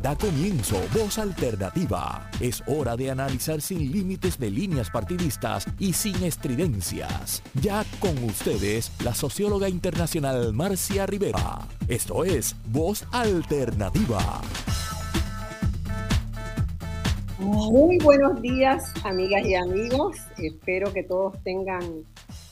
Da comienzo Voz Alternativa. Es hora de analizar sin límites de líneas partidistas y sin estridencias. Ya con ustedes, la socióloga internacional Marcia Rivera. Esto es Voz Alternativa. Muy buenos días, amigas y amigos. Espero que todos tengan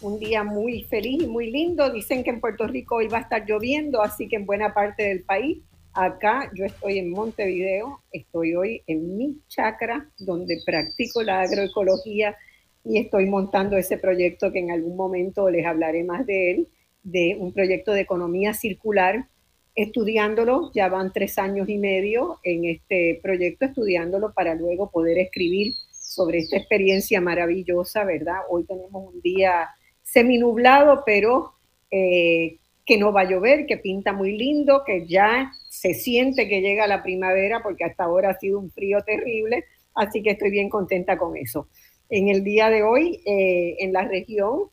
un día muy feliz y muy lindo. Dicen que en Puerto Rico hoy va a estar lloviendo, así que en buena parte del país Acá yo estoy en Montevideo, estoy hoy en mi chacra donde practico la agroecología y estoy montando ese proyecto que en algún momento les hablaré más de él, de un proyecto de economía circular, estudiándolo, ya van tres años y medio en este proyecto, estudiándolo para luego poder escribir sobre esta experiencia maravillosa, ¿verdad? Hoy tenemos un día seminublado, pero eh, que no va a llover, que pinta muy lindo, que ya se siente que llega la primavera porque hasta ahora ha sido un frío terrible, así que estoy bien contenta con eso. En el día de hoy, eh, en la región,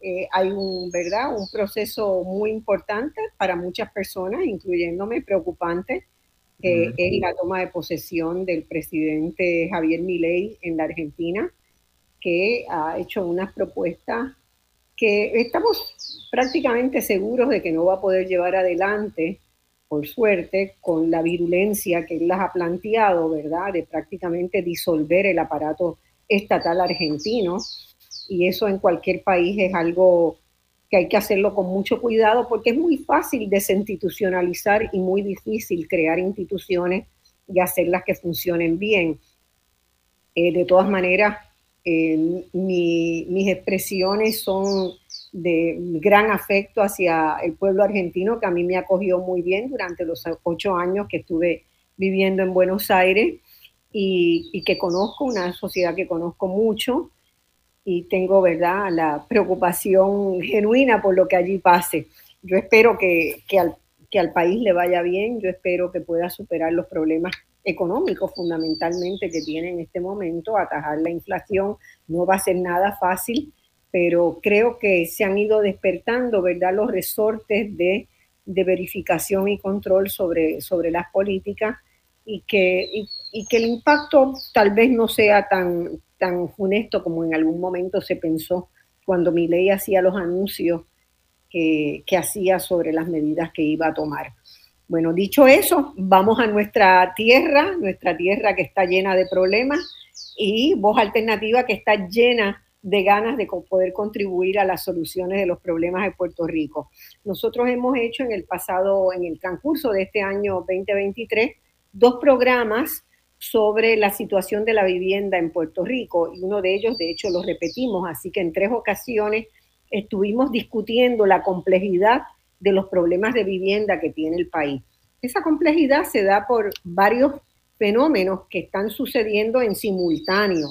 eh, hay un, ¿verdad? un proceso muy importante para muchas personas, incluyéndome, preocupante, que es la toma de posesión del presidente Javier Milei en la Argentina, que ha hecho unas propuestas que estamos prácticamente seguros de que no va a poder llevar adelante por suerte, con la virulencia que él las ha planteado, ¿verdad? De prácticamente disolver el aparato estatal argentino. Y eso en cualquier país es algo que hay que hacerlo con mucho cuidado porque es muy fácil desinstitucionalizar y muy difícil crear instituciones y hacerlas que funcionen bien. Eh, de todas maneras, eh, mis expresiones son de gran afecto hacia el pueblo argentino, que a mí me acogió muy bien durante los ocho años que estuve viviendo en Buenos Aires y, que conozco, una sociedad que conozco mucho y tengo, ¿verdad?, la preocupación genuina por lo que allí pase. Yo espero que, que, al, que al país le vaya bien, yo espero que pueda superar los problemas económicos fundamentalmente que tiene en este momento, atajar la inflación no va a ser nada fácil, pero creo que se han ido despertando, ¿verdad?, los resortes de, verificación y control sobre, sobre las políticas y que, y, que el impacto tal vez no sea tan, tan funesto como en algún momento se pensó cuando mi ley hacía los anuncios que, que hacía sobre las medidas que iba a tomar. Bueno, dicho eso, vamos a nuestra tierra, nuestra tierra que está llena de problemas y voz alternativa que está llena de ganas de poder contribuir a las soluciones de los problemas de Puerto Rico. Nosotros hemos hecho en el pasado, en el transcurso de este año 2023, dos programas sobre la situación de la vivienda en Puerto Rico y uno de ellos, de hecho, lo repetimos, así que en tres ocasiones estuvimos discutiendo la complejidad de los problemas de vivienda que tiene el país. Esa complejidad se da por varios fenómenos que están sucediendo en simultáneo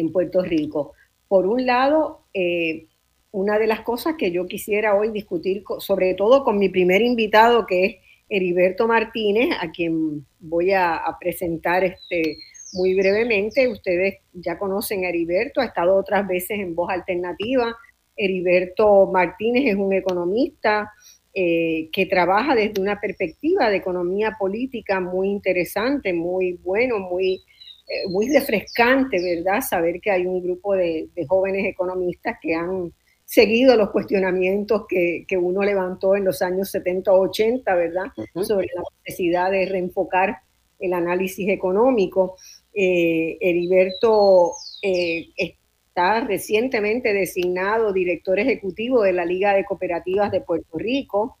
en Puerto Rico. Por un lado, eh, una de las cosas que yo quisiera hoy discutir, sobre todo con mi primer invitado, que es Heriberto Martínez, a quien voy a, presentar este, muy brevemente. Ustedes ya conocen a Heriberto, ha estado otras veces en Voz Alternativa. Heriberto Martínez es un economista eh, que trabaja desde una perspectiva de economía política muy interesante, muy bueno, muy eh, muy refrescante, ¿verdad? Saber que hay un grupo de, jóvenes economistas que han seguido los cuestionamientos que, uno levantó en los años 70 o 80, ¿verdad? Sobre la necesidad de reenfocar el análisis económico. Eh, Heriberto eh, está recientemente designado director ejecutivo de la Liga de Cooperativas de Puerto Rico.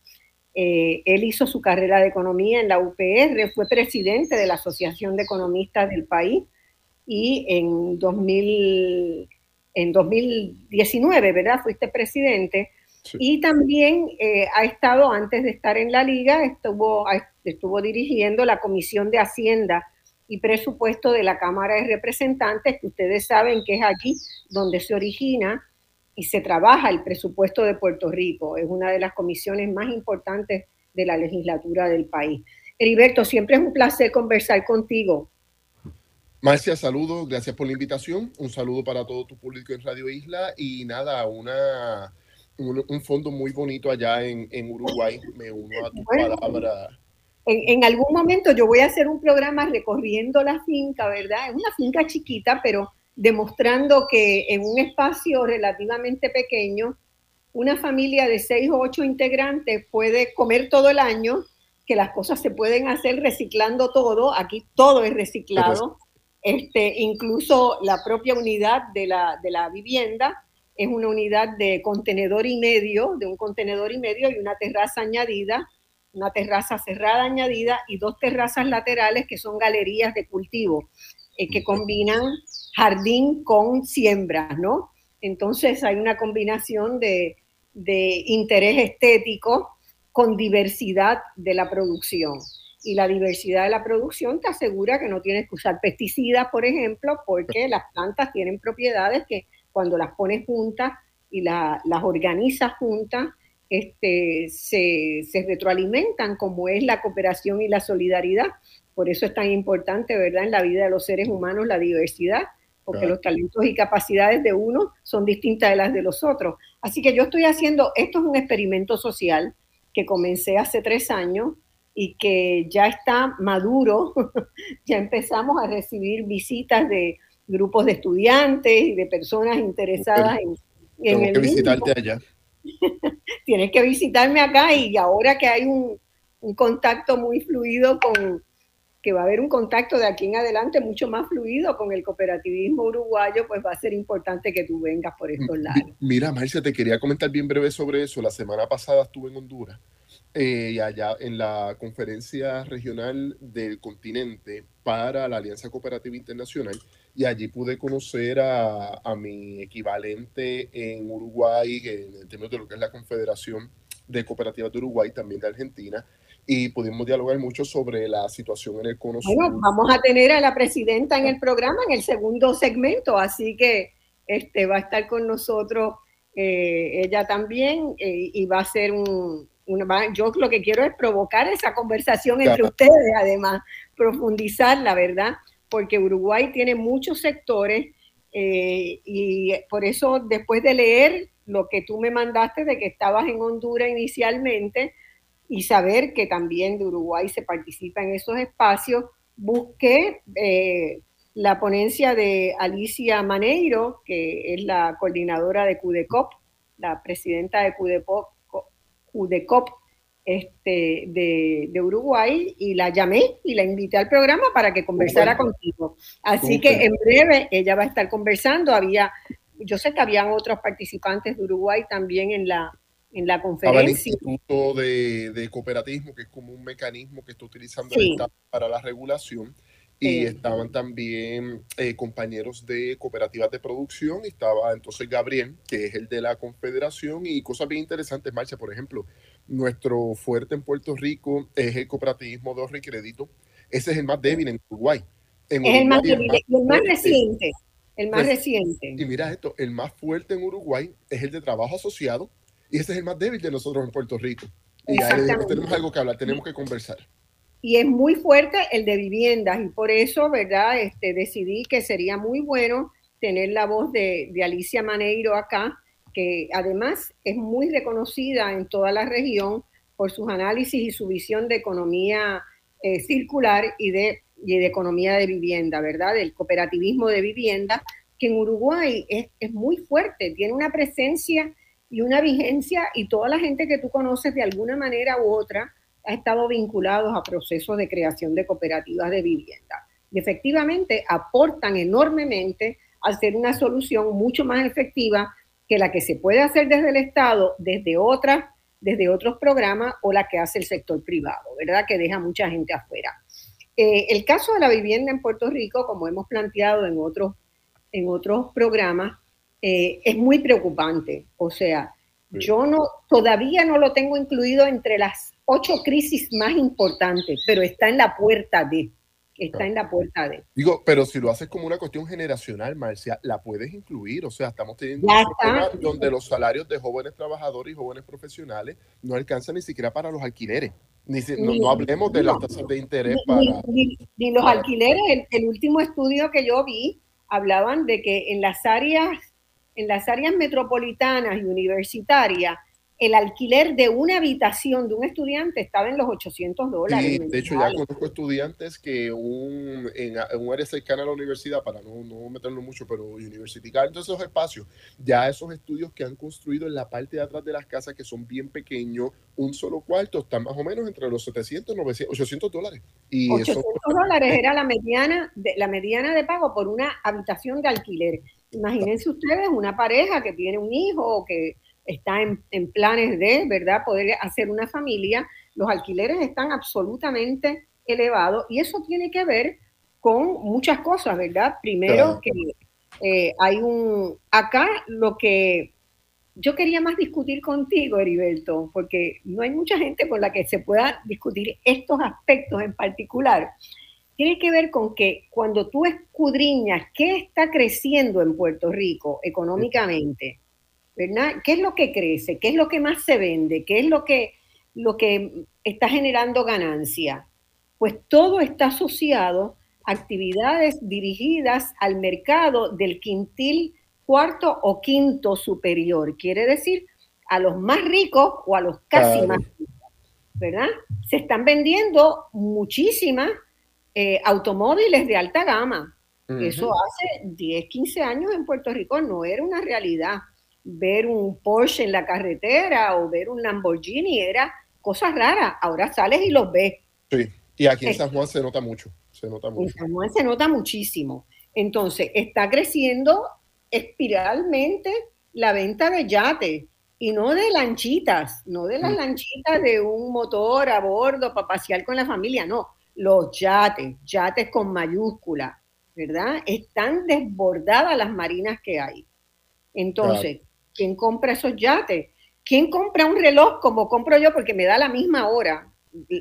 Eh, él hizo su carrera de economía en la UPR, fue presidente de la Asociación de Economistas del país y en, 2000, en 2019, ¿verdad? Fuiste presidente. Y también eh, ha estado, antes de estar en la liga, estuvo, estuvo dirigiendo la Comisión de Hacienda y Presupuesto de la Cámara de Representantes, que ustedes saben que es allí donde se origina y se trabaja el presupuesto de Puerto Rico. Es una de las comisiones más importantes de la legislatura del país. Heriberto, siempre es un placer conversar contigo. Marcia, saludos, gracias por la invitación. Un saludo para todo tu público en Radio Isla y nada, una, un, fondo muy bonito allá en, Uruguay. Me uno a tu palabra en, algún momento yo voy a hacer un programa recorriendo la finca, ¿verdad? Es una finca chiquita, pero demostrando que en un espacio relativamente pequeño, una familia de seis o ocho integrantes puede comer todo el año, que las cosas se pueden hacer reciclando todo, aquí todo es reciclado, este, incluso la propia unidad de la, de la vivienda es una unidad de contenedor y medio, de un contenedor y medio y una terraza añadida, una terraza cerrada añadida y dos terrazas laterales que son galerías de cultivo, eh, que combinan jardín con siembras, ¿no? Entonces hay una combinación de, de interés estético con diversidad de la producción. Y la diversidad de la producción te asegura que no tienes que usar pesticidas, por ejemplo, porque las plantas tienen propiedades que cuando las pones juntas y las organizas juntas, este, se, se, retroalimentan, como es la cooperación y la solidaridad. Por eso es tan importante, ¿verdad?, en la vida de los seres humanos la diversidad, porque los talentos y capacidades de uno son distintas de las de los otros. Así que yo estoy haciendo, esto es un experimento social que comencé hace tres años y que ya está maduro, ya empezamos a recibir visitas de grupos de estudiantes y de personas interesadas en, en el que visitarte allá. Tienes que visitarme acá y ahora que hay un, un contacto muy fluido con, que va a haber un contacto de aquí en adelante mucho más fluido con el cooperativismo uruguayo, pues va a ser importante que tú vengas por estos lados. Mira, Marcia, te quería comentar bien breve sobre eso. La semana pasada estuve en Honduras eh, y allá en la conferencia regional del continente para la Alianza Cooperativa Internacional y allí pude conocer a, a mi equivalente en Uruguay, en términos de lo que es la Confederación de Cooperativas de Uruguay, también de Argentina, y pudimos dialogar mucho sobre la situación en el cono bueno, Vamos a tener a la presidenta en el programa en el segundo segmento, así que este, va a estar con nosotros eh, ella también eh, y va a ser un, una, yo lo que quiero es provocar esa conversación entre ustedes, además, profundizar la verdad, porque Uruguay tiene muchos sectores eh, y por eso después de leer lo que tú me mandaste de que estabas en Honduras inicialmente, y saber que también de Uruguay se participa en esos espacios, busqué eh, la ponencia de Alicia Maneiro, que es la coordinadora de CUDECOP, la presidenta de CUDECOP, CUDECOP este, de, Uruguay, y la llamé y la invité al programa para que conversara contigo. Así que en breve ella va a estar conversando. Había, yo sé que habían otros participantes de Uruguay también en la, en la conferencia. el Instituto de, Cooperativismo, que es como un mecanismo que está utilizando el Estado para la regulación. Y estaban también eh, compañeros de cooperativas de producción. Y estaba entonces Gabriel, que es el de la Confederación. Y cosas bien interesantes, Marcia, por ejemplo, nuestro fuerte en Puerto Rico es el cooperativismo de ahorro y crédito. Ese es el más débil en Uruguay. es el más débil y el más reciente. El más reciente. Y mira esto, el más fuerte en Uruguay es el de trabajo asociado, y ese es el más débil de nosotros en Puerto Rico. Y tenemos algo que hablar, tenemos que conversar. Y es muy fuerte el de viviendas y por eso, ¿verdad? Este, decidí que sería muy bueno tener la voz de, de Alicia Maneiro acá, que además es muy reconocida en toda la región por sus análisis y su visión de economía eh, circular y de, y de economía de vivienda, ¿verdad? Del cooperativismo de vivienda, que en Uruguay es, es muy fuerte, tiene una presencia y una vigencia y toda la gente que tú conoces de alguna manera u otra ha estado vinculados a procesos de creación de cooperativas de vivienda. Y efectivamente aportan enormemente a ser una solución mucho más efectiva que la que se puede hacer desde el Estado, desde otras, desde otros programas o la que hace el sector privado, ¿verdad? Que deja mucha gente afuera. Eh, el caso de la vivienda en Puerto Rico, como hemos planteado en otros, en otros programas, eh, es muy preocupante. O sea, yo no, todavía no lo tengo incluido entre las ocho crisis más importantes, pero está en la puerta de. Está en la puerta de. Digo, pero si lo haces como una cuestión generacional, Marcia, la puedes incluir. O sea, estamos teniendo un problema donde los salarios de jóvenes trabajadores y jóvenes profesionales no alcanzan ni siquiera para los alquileres. Ni, no, hablemos de las tasas de interés para. Ni, los alquileres. el último estudio que yo vi hablaban de que en las áreas en las áreas metropolitanas y universitarias, el alquiler de una habitación de un estudiante estaba en los 800 dólares. Sí, de hecho, ya conozco estudiantes que un, en, un área cercana a la universidad, para no, no meterlo mucho, pero University Garden, todos esos espacios, ya esos estudios que han construido en la parte de atrás de las casas, que son bien pequeños, un solo cuarto, están más o menos entre los 700 900, 800 dólares. Y 800 dólares era la mediana, de, la mediana de pago por una habitación de alquiler. Imagínense ustedes una pareja que tiene un hijo o que está en, planes de, ¿verdad?, poder hacer una familia, los alquileres están absolutamente elevados y eso tiene que ver con muchas cosas, ¿verdad? Primero que eh, hay un, acá lo que yo quería más discutir contigo, Heriberto, porque no hay mucha gente con la que se pueda discutir estos aspectos en particular. Tiene que ver con que cuando tú escudriñas qué está creciendo en Puerto Rico económicamente, ¿verdad? ¿Qué es lo que crece? ¿Qué es lo que más se vende? ¿Qué es lo que, lo que está generando ganancia? Pues todo está asociado a actividades dirigidas al mercado del quintil cuarto o quinto superior. Quiere decir a los más ricos o a los casi más ricos, ¿verdad? Se están vendiendo muchísimas eh, automóviles de alta gama. Eso hace 10, 15 años en Puerto Rico no era una realidad ver un Porsche en la carretera o ver un Lamborghini era cosas raras. Ahora sales y los ves. Sí, y aquí en San Juan se nota mucho. Se nota mucho. En San Juan se nota muchísimo. Entonces, está creciendo espiralmente la venta de yates y no de lanchitas, no de las mm. lanchitas de un motor a bordo para pasear con la familia, no, los yates, yates con mayúscula, ¿verdad? Están desbordadas las marinas que hay. Entonces, ¿Quién compra esos yates? ¿Quién compra un reloj como compro yo porque me da la misma hora?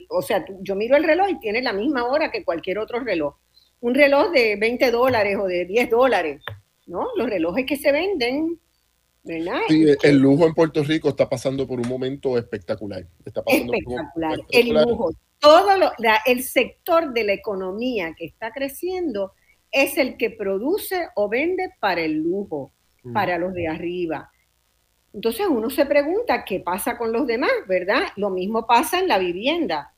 O sea, yo miro el reloj y tiene la misma hora que cualquier otro reloj. Un reloj de 20 dólares o de 10 dólares, ¿no? Los relojes que se venden, ¿verdad? Sí, el lujo en Puerto Rico está pasando por un momento espectacular. Está pasando espectacular. El lujo. Todo el sector de la economía que está creciendo es el que produce o vende para el lujo, mm. para los de arriba. Entonces uno se pregunta qué pasa con los demás, ¿verdad? Lo mismo pasa en la vivienda.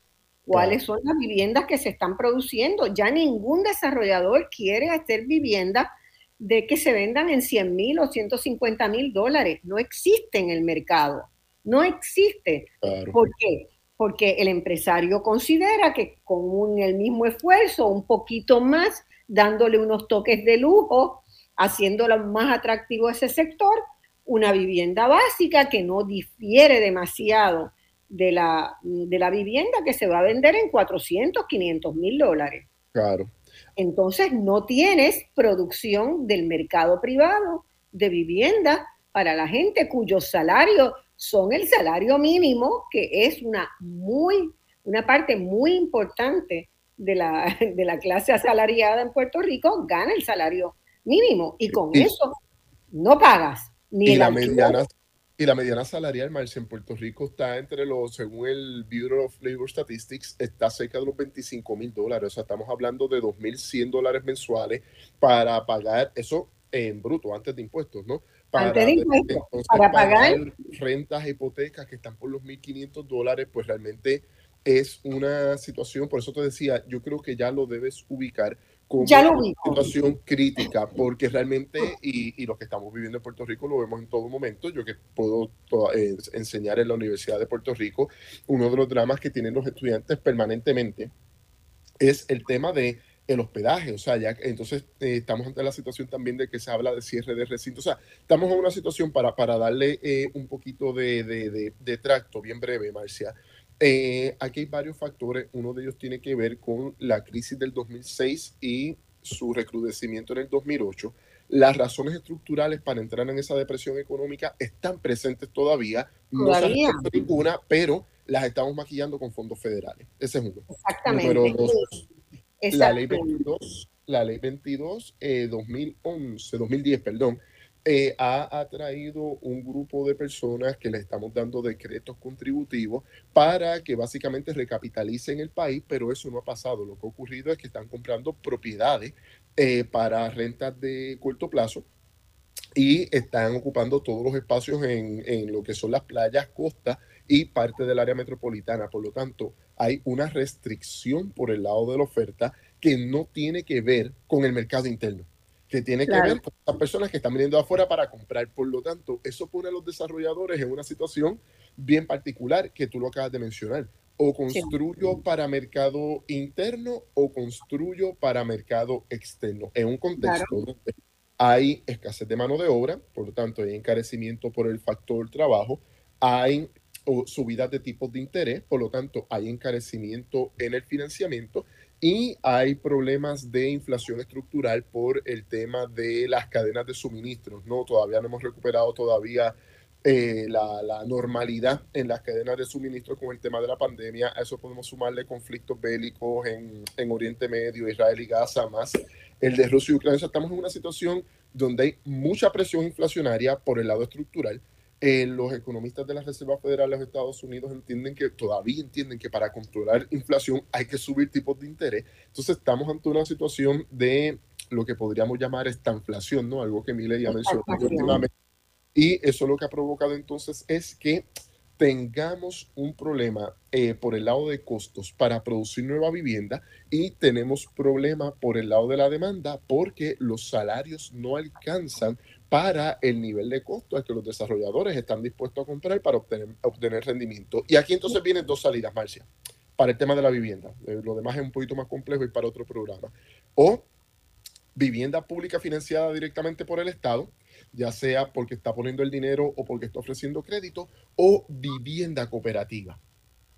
¿Cuáles son las viviendas que se están produciendo? Ya ningún desarrollador quiere hacer viviendas de que se vendan en 100 mil o 150 mil dólares. No existe en el mercado. No existe. ¿Por qué? Porque el empresario considera que con el mismo esfuerzo, un poquito más, dándole unos toques de lujo, haciéndolo más atractivo a ese sector, una vivienda básica que no difiere demasiado de la, de la vivienda que se va a vender en 400, 500 mil dólares. Claro. Entonces no tienes producción del mercado privado de vivienda para la gente cuyos salarios son el salario mínimo, que es una muy, una parte muy importante de la, de la clase asalariada en Puerto Rico, gana el salario mínimo y con eso no pagas y, la mediana, y la mediana salarial, Marcia, en Puerto Rico está entre los, según el Bureau of Labor Statistics, está cerca de los 25 mil dólares. O sea, estamos hablando de 2.100 dólares mensuales para pagar eso en bruto, antes de impuestos, ¿no? Para, antes de impuestos, para pagar rentas, hipotecas que están por los 1.500 dólares, pues realmente es una situación, por eso te decía, yo creo que ya lo debes ubicar como una situación crítica, porque realmente, y, y, lo que estamos viviendo en Puerto Rico lo vemos en todo momento, yo que puedo eh, enseñar en la Universidad de Puerto Rico, uno de los dramas que tienen los estudiantes permanentemente es el tema de el hospedaje, o sea, ya entonces eh, estamos ante la situación también de que se habla de cierre de recinto, o sea, estamos en una situación para, para darle eh, un poquito de, de, de tracto, bien breve, Marcia, eh, aquí hay varios factores. Uno de ellos tiene que ver con la crisis del 2006 y su recrudecimiento en el 2008. Las razones estructurales para entrar en esa depresión económica están presentes todavía. No se ninguna, pero las estamos maquillando con fondos federales. Ese es uno. Exactamente. Número dos, la ley 22, la ley 22 2011, 2010, perdón, eh, ha atraído un grupo de personas que le estamos dando decretos contributivos para que básicamente recapitalicen el país, pero eso no ha pasado. Lo que ha ocurrido es que están comprando propiedades eh, para rentas de corto plazo y están ocupando todos los espacios en, en lo que son las playas, costas y parte del área metropolitana. Por lo tanto, hay una restricción por el lado de la oferta que no tiene que ver con el mercado interno, que tiene que ver con las personas que están viniendo afuera para comprar. Por lo tanto, eso pone a los desarrolladores en una situación bien particular que tú lo acabas de mencionar. O construyo para mercado interno o construyo para mercado externo. En un contexto donde hay escasez de mano de obra, por lo tanto hay encarecimiento por el factor trabajo, hay subidas de tipos de interés, por lo tanto hay encarecimiento en el financiamiento y hay problemas de inflación estructural por el tema de las cadenas de suministros, ¿no? Todavía no hemos recuperado todavía eh, la, normalidad en las cadenas de suministro con el tema de la pandemia. A eso podemos sumarle conflictos bélicos en, en Oriente Medio, Israel y Gaza, más el de Rusia y Ucrania. estamos en una situación donde hay mucha presión inflacionaria por el lado estructural eh, los economistas de la Reserva Federal de los Estados Unidos entienden que todavía entienden que para controlar inflación hay que subir tipos de interés. Entonces estamos ante una situación de lo que podríamos llamar estanflación, ¿no? Algo que Mile ya mencionó últimamente. Y eso lo que ha provocado entonces es que tengamos un problema eh, por el lado de costos para producir nueva vivienda y tenemos problema por el lado de la demanda porque los salarios no alcanzan para el nivel de costo al que los desarrolladores están dispuestos a comprar para obtener, obtener rendimiento. Y aquí entonces vienen dos salidas, Marcia, para el tema de la vivienda. Eh, lo demás es un poquito más complejo y para otro programa. O vivienda pública financiada directamente por el Estado, ya sea porque está poniendo el dinero o porque está ofreciendo crédito, o vivienda cooperativa.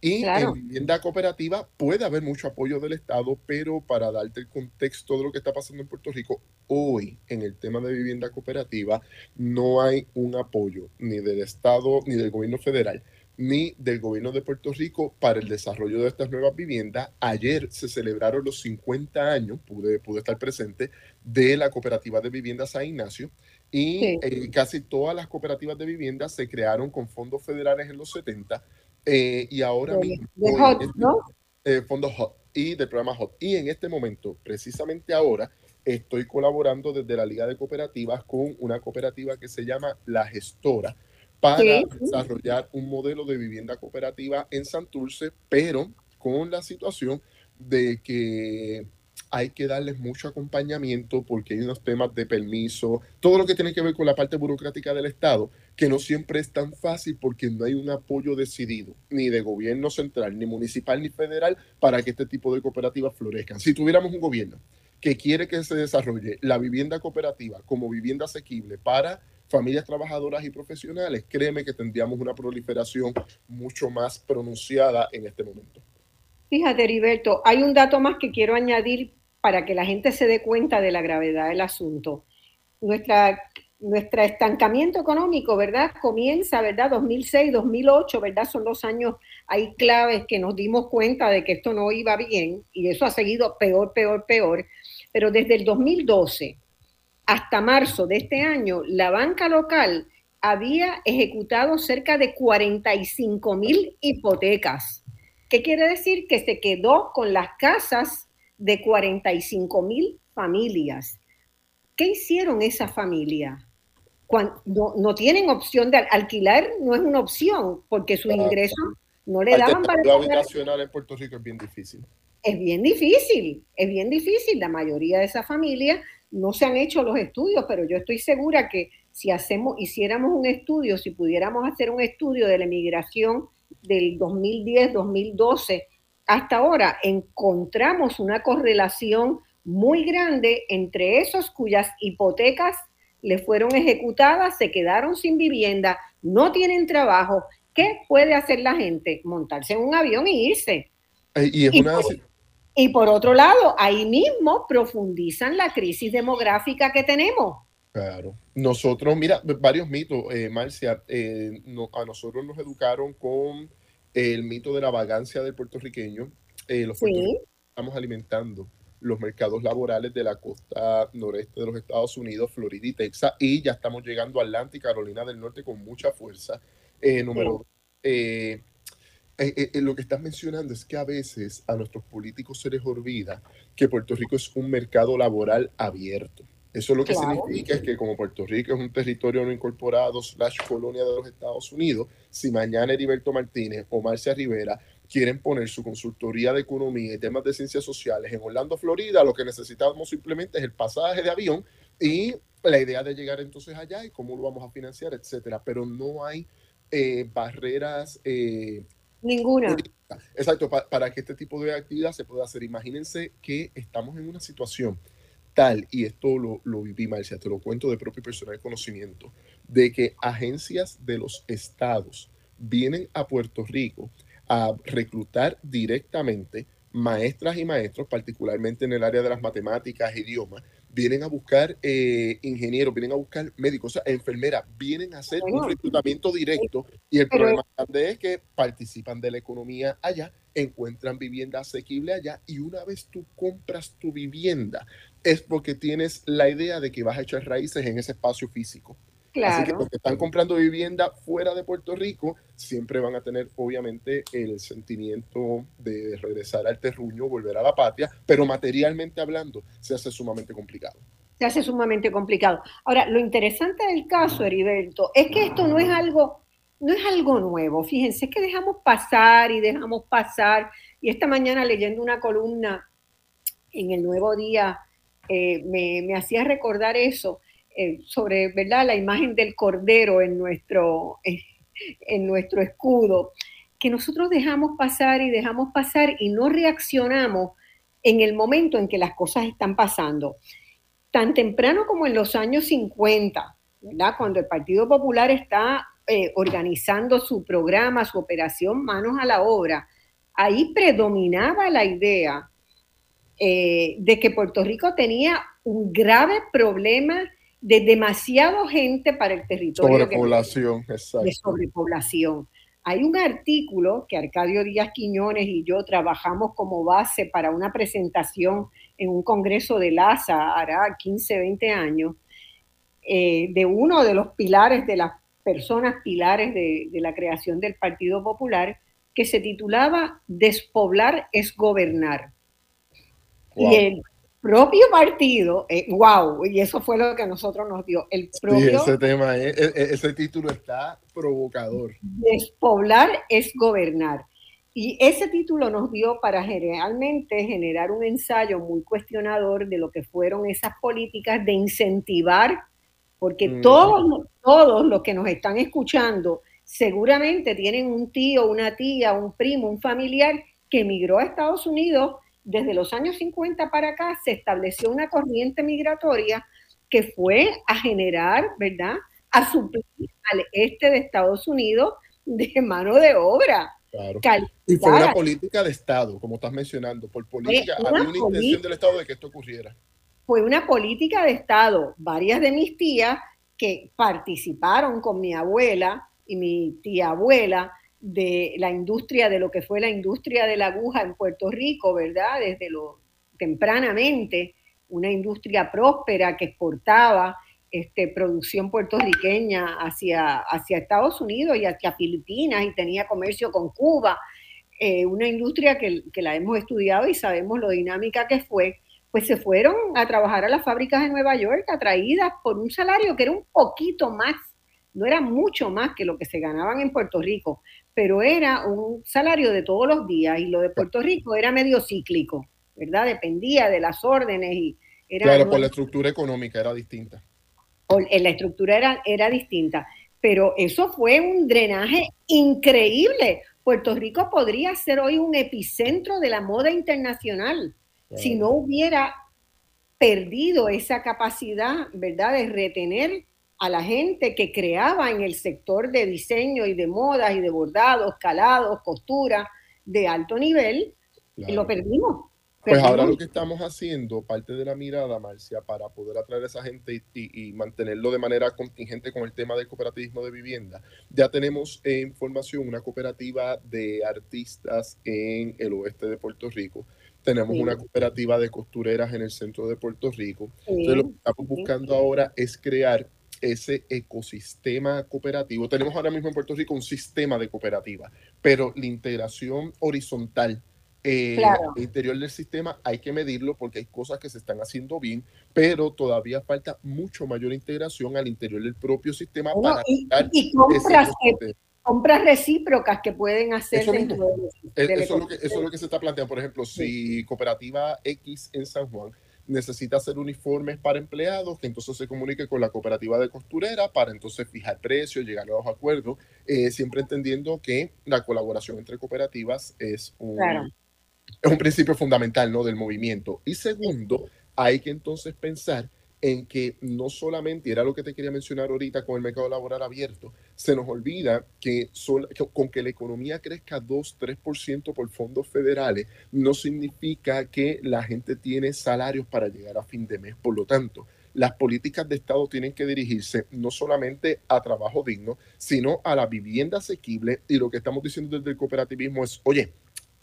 Y en vivienda cooperativa puede haber mucho apoyo del Estado, pero para darte el contexto de lo que está pasando en Puerto Rico, hoy en el tema de vivienda cooperativa no hay un apoyo ni del Estado, ni del gobierno federal, ni del gobierno de Puerto Rico para el desarrollo de estas nuevas viviendas. Ayer se celebraron los 50 años, pude, pude estar presente, de la cooperativa de viviendas San Ignacio. Y eh, casi todas las cooperativas de viviendas se crearon con fondos federales en los 70 eh, y ahora mismo. Este ¿no? Eh, fondo HOT y del programa HOT. Y en este momento, precisamente ahora, estoy colaborando desde la Liga de Cooperativas con una cooperativa que se llama La Gestora para desarrollar un modelo de vivienda cooperativa en Santurce, pero con la situación de que hay que darles mucho acompañamiento porque hay unos temas de permiso, todo lo que tiene que ver con la parte burocrática del Estado, que no siempre es tan fácil porque no hay un apoyo decidido, ni de gobierno central, ni municipal, ni federal, para que este tipo de cooperativas florezcan. Si tuviéramos un gobierno que quiere que se desarrolle la vivienda cooperativa como vivienda asequible para familias trabajadoras y profesionales, créeme que tendríamos una proliferación mucho más pronunciada en este momento. Fíjate, Heriberto, hay un dato más que quiero añadir para que la gente se dé cuenta de la gravedad del asunto. Nuestra, nuestro estancamiento económico, ¿verdad? Comienza, ¿verdad? 2006, 2008, ¿verdad? Son los años, hay claves que nos dimos cuenta de que esto no iba bien y eso ha seguido peor, peor, peor. Pero desde el 2012 hasta marzo de este año, la banca local había ejecutado cerca de 45 mil hipotecas. ¿Qué quiere decir? Que se quedó con las casas de 45 mil familias. ¿Qué hicieron esas familias? Cuando no, tienen opción de alquilar, no es una opción, porque sus ingresos no le daban para... La habitacional en Puerto Rico es bien difícil. Es bien difícil, es bien difícil. La mayoría de esas familias no se han hecho los estudios, pero yo estoy segura que si hacemos, hiciéramos un estudio, si pudiéramos hacer un estudio de la emigración del 2010, 2012 hasta ahora encontramos una correlación muy grande entre esos cuyas hipotecas le fueron ejecutadas, se quedaron sin vivienda, no tienen trabajo. ¿Qué puede hacer la gente? Montarse en un avión y irse. Eh, y, por, y por otro lado, ahí mismo profundizan la crisis demográfica que tenemos. Claro. Nosotros, mira, varios mitos, eh, Marcia, eh, a nosotros nos educaron con el mito de la vagancia del puertorriqueño. Eh, los estamos alimentando los mercados laborales de la costa noreste de los Estados Unidos, Florida y Texas, y ya estamos llegando a Atlanta y Carolina del Norte con mucha fuerza. Eh, número eh, lo que estás mencionando es que a veces a nuestros políticos se les olvida que Puerto Rico es un mercado laboral abierto Eso lo que significa es que como Puerto Rico es un territorio no incorporado slash colonia de los Estados Unidos, si mañana Heriberto Martínez o Marcia Rivera quieren poner su consultoría de economía y temas de ciencias sociales en Orlando, Florida, lo que necesitamos simplemente es el pasaje de avión y la idea de llegar entonces allá y cómo lo vamos a financiar, etcétera. Pero no hay eh, barreras. Eh, Ninguna. Exacto, para que este tipo de actividad se pueda hacer. Imagínense que estamos en una situación tal, y esto lo, lo viví, Marcia, te lo cuento de propio personal conocimiento, de que agencias de los estados vienen a Puerto Rico a reclutar directamente maestras y maestros, particularmente en el área de las matemáticas, idiomas, vienen a buscar eh, ingenieros, vienen a buscar médicos, o sea, enfermeras, vienen a hacer un reclutamiento directo y el problema grande es que participan de la economía allá, encuentran vivienda asequible allá y una vez tú compras tu vivienda es porque tienes la idea de que vas a echar raíces en ese espacio físico. Así que los que están comprando vivienda fuera de Puerto Rico siempre van a tener, obviamente, el sentimiento de regresar al terruño, volver a la patria, pero materialmente hablando, se hace sumamente complicado. Se hace sumamente complicado. Ahora, lo interesante del caso, Heriberto, es que esto no es algo, no es algo nuevo. Fíjense, es que dejamos pasar y dejamos pasar. Y esta mañana leyendo una columna en el Nuevo Día, eh, me, hacía recordar eso eh, sobre ¿verdad? la imagen del cordero en nuestro, en nuestro escudo, que nosotros dejamos pasar y dejamos pasar y no reaccionamos en el momento en que las cosas están pasando. Tan temprano como en los años 50, ¿verdad? cuando el Partido Popular está eh, organizando su programa, su operación Manos a la Obra, ahí predominaba la idea eh, de que Puerto Rico tenía un grave problema de demasiado gente para el territorio. Sobrepoblación, exacto. De sobrepoblación. Hay un artículo que Arcadio Díaz Quiñones y yo trabajamos como base para una presentación en un congreso de LASA hará 15, 20 años, eh, de uno de los pilares, de las personas pilares de, la creación del Partido Popular, que se titulaba Despoblar es gobernar. Y el propio partido, eh, wow, y eso fue lo que a nosotros nos dio. El propio, ese tema, e, e, ese título está provocador. Despoblar es gobernar. Y ese título nos dio para realmente generar un ensayo muy cuestionador de lo que fueron esas políticas de incentivar, porque mm. todos, todos los que nos están escuchando seguramente tienen un tío, una tía, un primo, un familiar que emigró a Estados Unidos desde los años 50 para acá se estableció una corriente migratoria que fue a generar, ¿verdad?, a suplir al este de Estados Unidos de mano de obra. Claro. Y fue una política de Estado, como estás mencionando, por política, había una intención del Estado de que esto ocurriera. Fue una política de Estado. Varias de mis tías que participaron con mi abuela y mi tía abuela de la industria, de lo que fue la industria de la aguja en Puerto Rico, ¿verdad? Desde lo tempranamente, una industria próspera que exportaba este, producción puertorriqueña hacia, hacia Estados Unidos y hacia Filipinas y tenía comercio con Cuba, eh, una industria que, que la hemos estudiado y sabemos lo dinámica que fue, pues se fueron a trabajar a las fábricas de Nueva York atraídas por un salario que era un poquito más no era mucho más que lo que se ganaban en Puerto Rico, pero era un salario de todos los días y lo de Puerto Rico era medio cíclico, ¿verdad? Dependía de las órdenes y era... Claro, por la estructura económica era distinta. la estructura era, era distinta, pero eso fue un drenaje increíble. Puerto Rico podría ser hoy un epicentro de la moda internacional si no hubiera perdido esa capacidad, ¿verdad?, de retener a la gente que creaba en el sector de diseño y de modas y de bordados, calados, costura de alto nivel, lo perdimos. Pues ahora lo que estamos haciendo, parte de la mirada, Marcia, para poder atraer a esa gente y, mantenerlo de manera contingente con el tema del cooperativismo de vivienda, ya tenemos en formación una cooperativa de artistas en el oeste de Puerto Rico. Tenemos una cooperativa de costureras en el centro de Puerto Rico. Entonces, lo que estamos buscando ahora es crear ese ecosistema cooperativo. Tenemos ahora mismo en Puerto Rico un sistema de cooperativa, pero la integración horizontal Eh, Al interior del sistema hay que medirlo porque hay cosas que se están haciendo bien, pero todavía falta mucho mayor integración al interior del propio sistema para y, y compras, recíprocas que pueden hacer eso, dentro de, eso, es lo que, eso es lo que se está planteando. Por ejemplo, si Cooperativa X en San Juan necesita hacer uniformes para empleados, que entonces se comunique con la cooperativa de costurera para entonces fijar precios, llegar a los acuerdos, eh, siempre entendiendo que la colaboración entre cooperativas es un, es un principio fundamental ¿no? del movimiento. Y segundo, hay que entonces pensar en que no solamente, era lo que te quería mencionar ahorita con el mercado laboral abierto, se nos olvida que, con que la economía crezca 2, 3% por fondos federales, no significa que la gente tiene salarios para llegar a fin de mes. Por lo tanto, las políticas de Estado tienen que dirigirse no solamente a trabajo digno, sino a la vivienda asequible. Y lo que estamos diciendo desde el cooperativismo es, oye,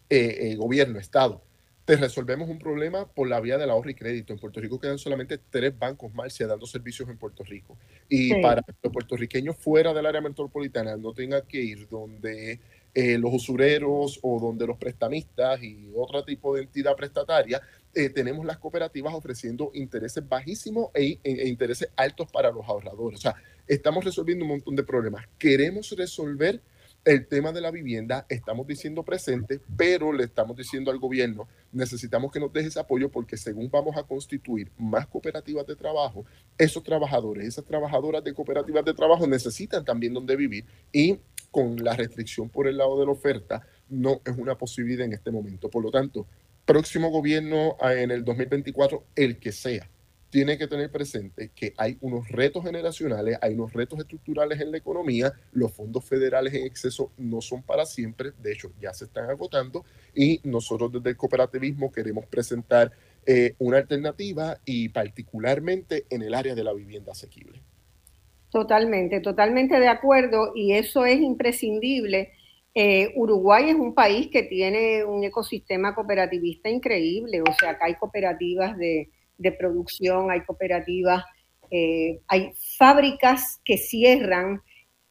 eh, eh, gobierno, Estado, te resolvemos un problema por la vía del ahorro y crédito. En Puerto Rico quedan solamente tres bancos Marcia dando servicios en Puerto Rico. Y para los puertorriqueños fuera del área metropolitana no tengan que ir donde eh, los usureros o donde los prestamistas y otro tipo de entidad prestataria, eh, tenemos las cooperativas ofreciendo intereses bajísimos e, e, e intereses altos para los ahorradores. O sea, estamos resolviendo un montón de problemas. Queremos resolver el tema de la vivienda estamos diciendo presente, pero le estamos diciendo al gobierno, necesitamos que nos deje ese apoyo porque según vamos a constituir más cooperativas de trabajo, esos trabajadores, esas trabajadoras de cooperativas de trabajo necesitan también donde vivir y con la restricción por el lado de la oferta no es una posibilidad en este momento. Por lo tanto, próximo gobierno ah, en el 2024, el que sea, tiene que tener presente que hay unos retos generacionales, hay unos retos estructurales en la economía, los fondos federales en exceso no son para siempre, de hecho ya se están agotando y nosotros desde el cooperativismo queremos presentar eh, una alternativa y particularmente en el área de la vivienda asequible. Totalmente, totalmente de acuerdo y eso es imprescindible. Eh, Uruguay es un país que tiene un ecosistema cooperativista increíble, o sea, acá hay cooperativas de de producción, hay cooperativas, eh, hay fábricas que cierran,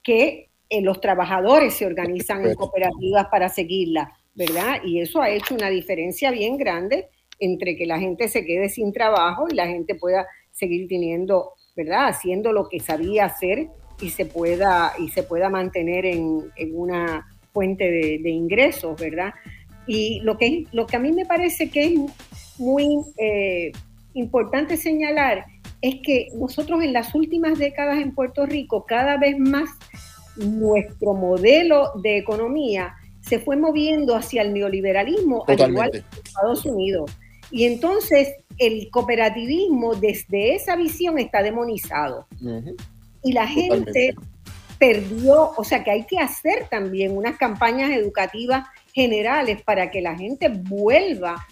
que eh, los trabajadores se organizan en cooperativas para seguirla, ¿verdad? Y eso ha hecho una diferencia bien grande entre que la gente se quede sin trabajo y la gente pueda seguir teniendo, ¿verdad? Haciendo lo que sabía hacer y se pueda, y se pueda mantener en, una fuente de, ingresos, ¿verdad? Y lo que, lo que a mí me parece que es muy eh, importante señalar es que nosotros en las últimas décadas en Puerto Rico, cada vez más nuestro modelo de economía se fue moviendo hacia el neoliberalismo, al igual que Estados Unidos. Y entonces el cooperativismo desde esa visión está demonizado. Y la gente perdió, o sea que hay que hacer también unas campañas educativas generales para que la gente vuelva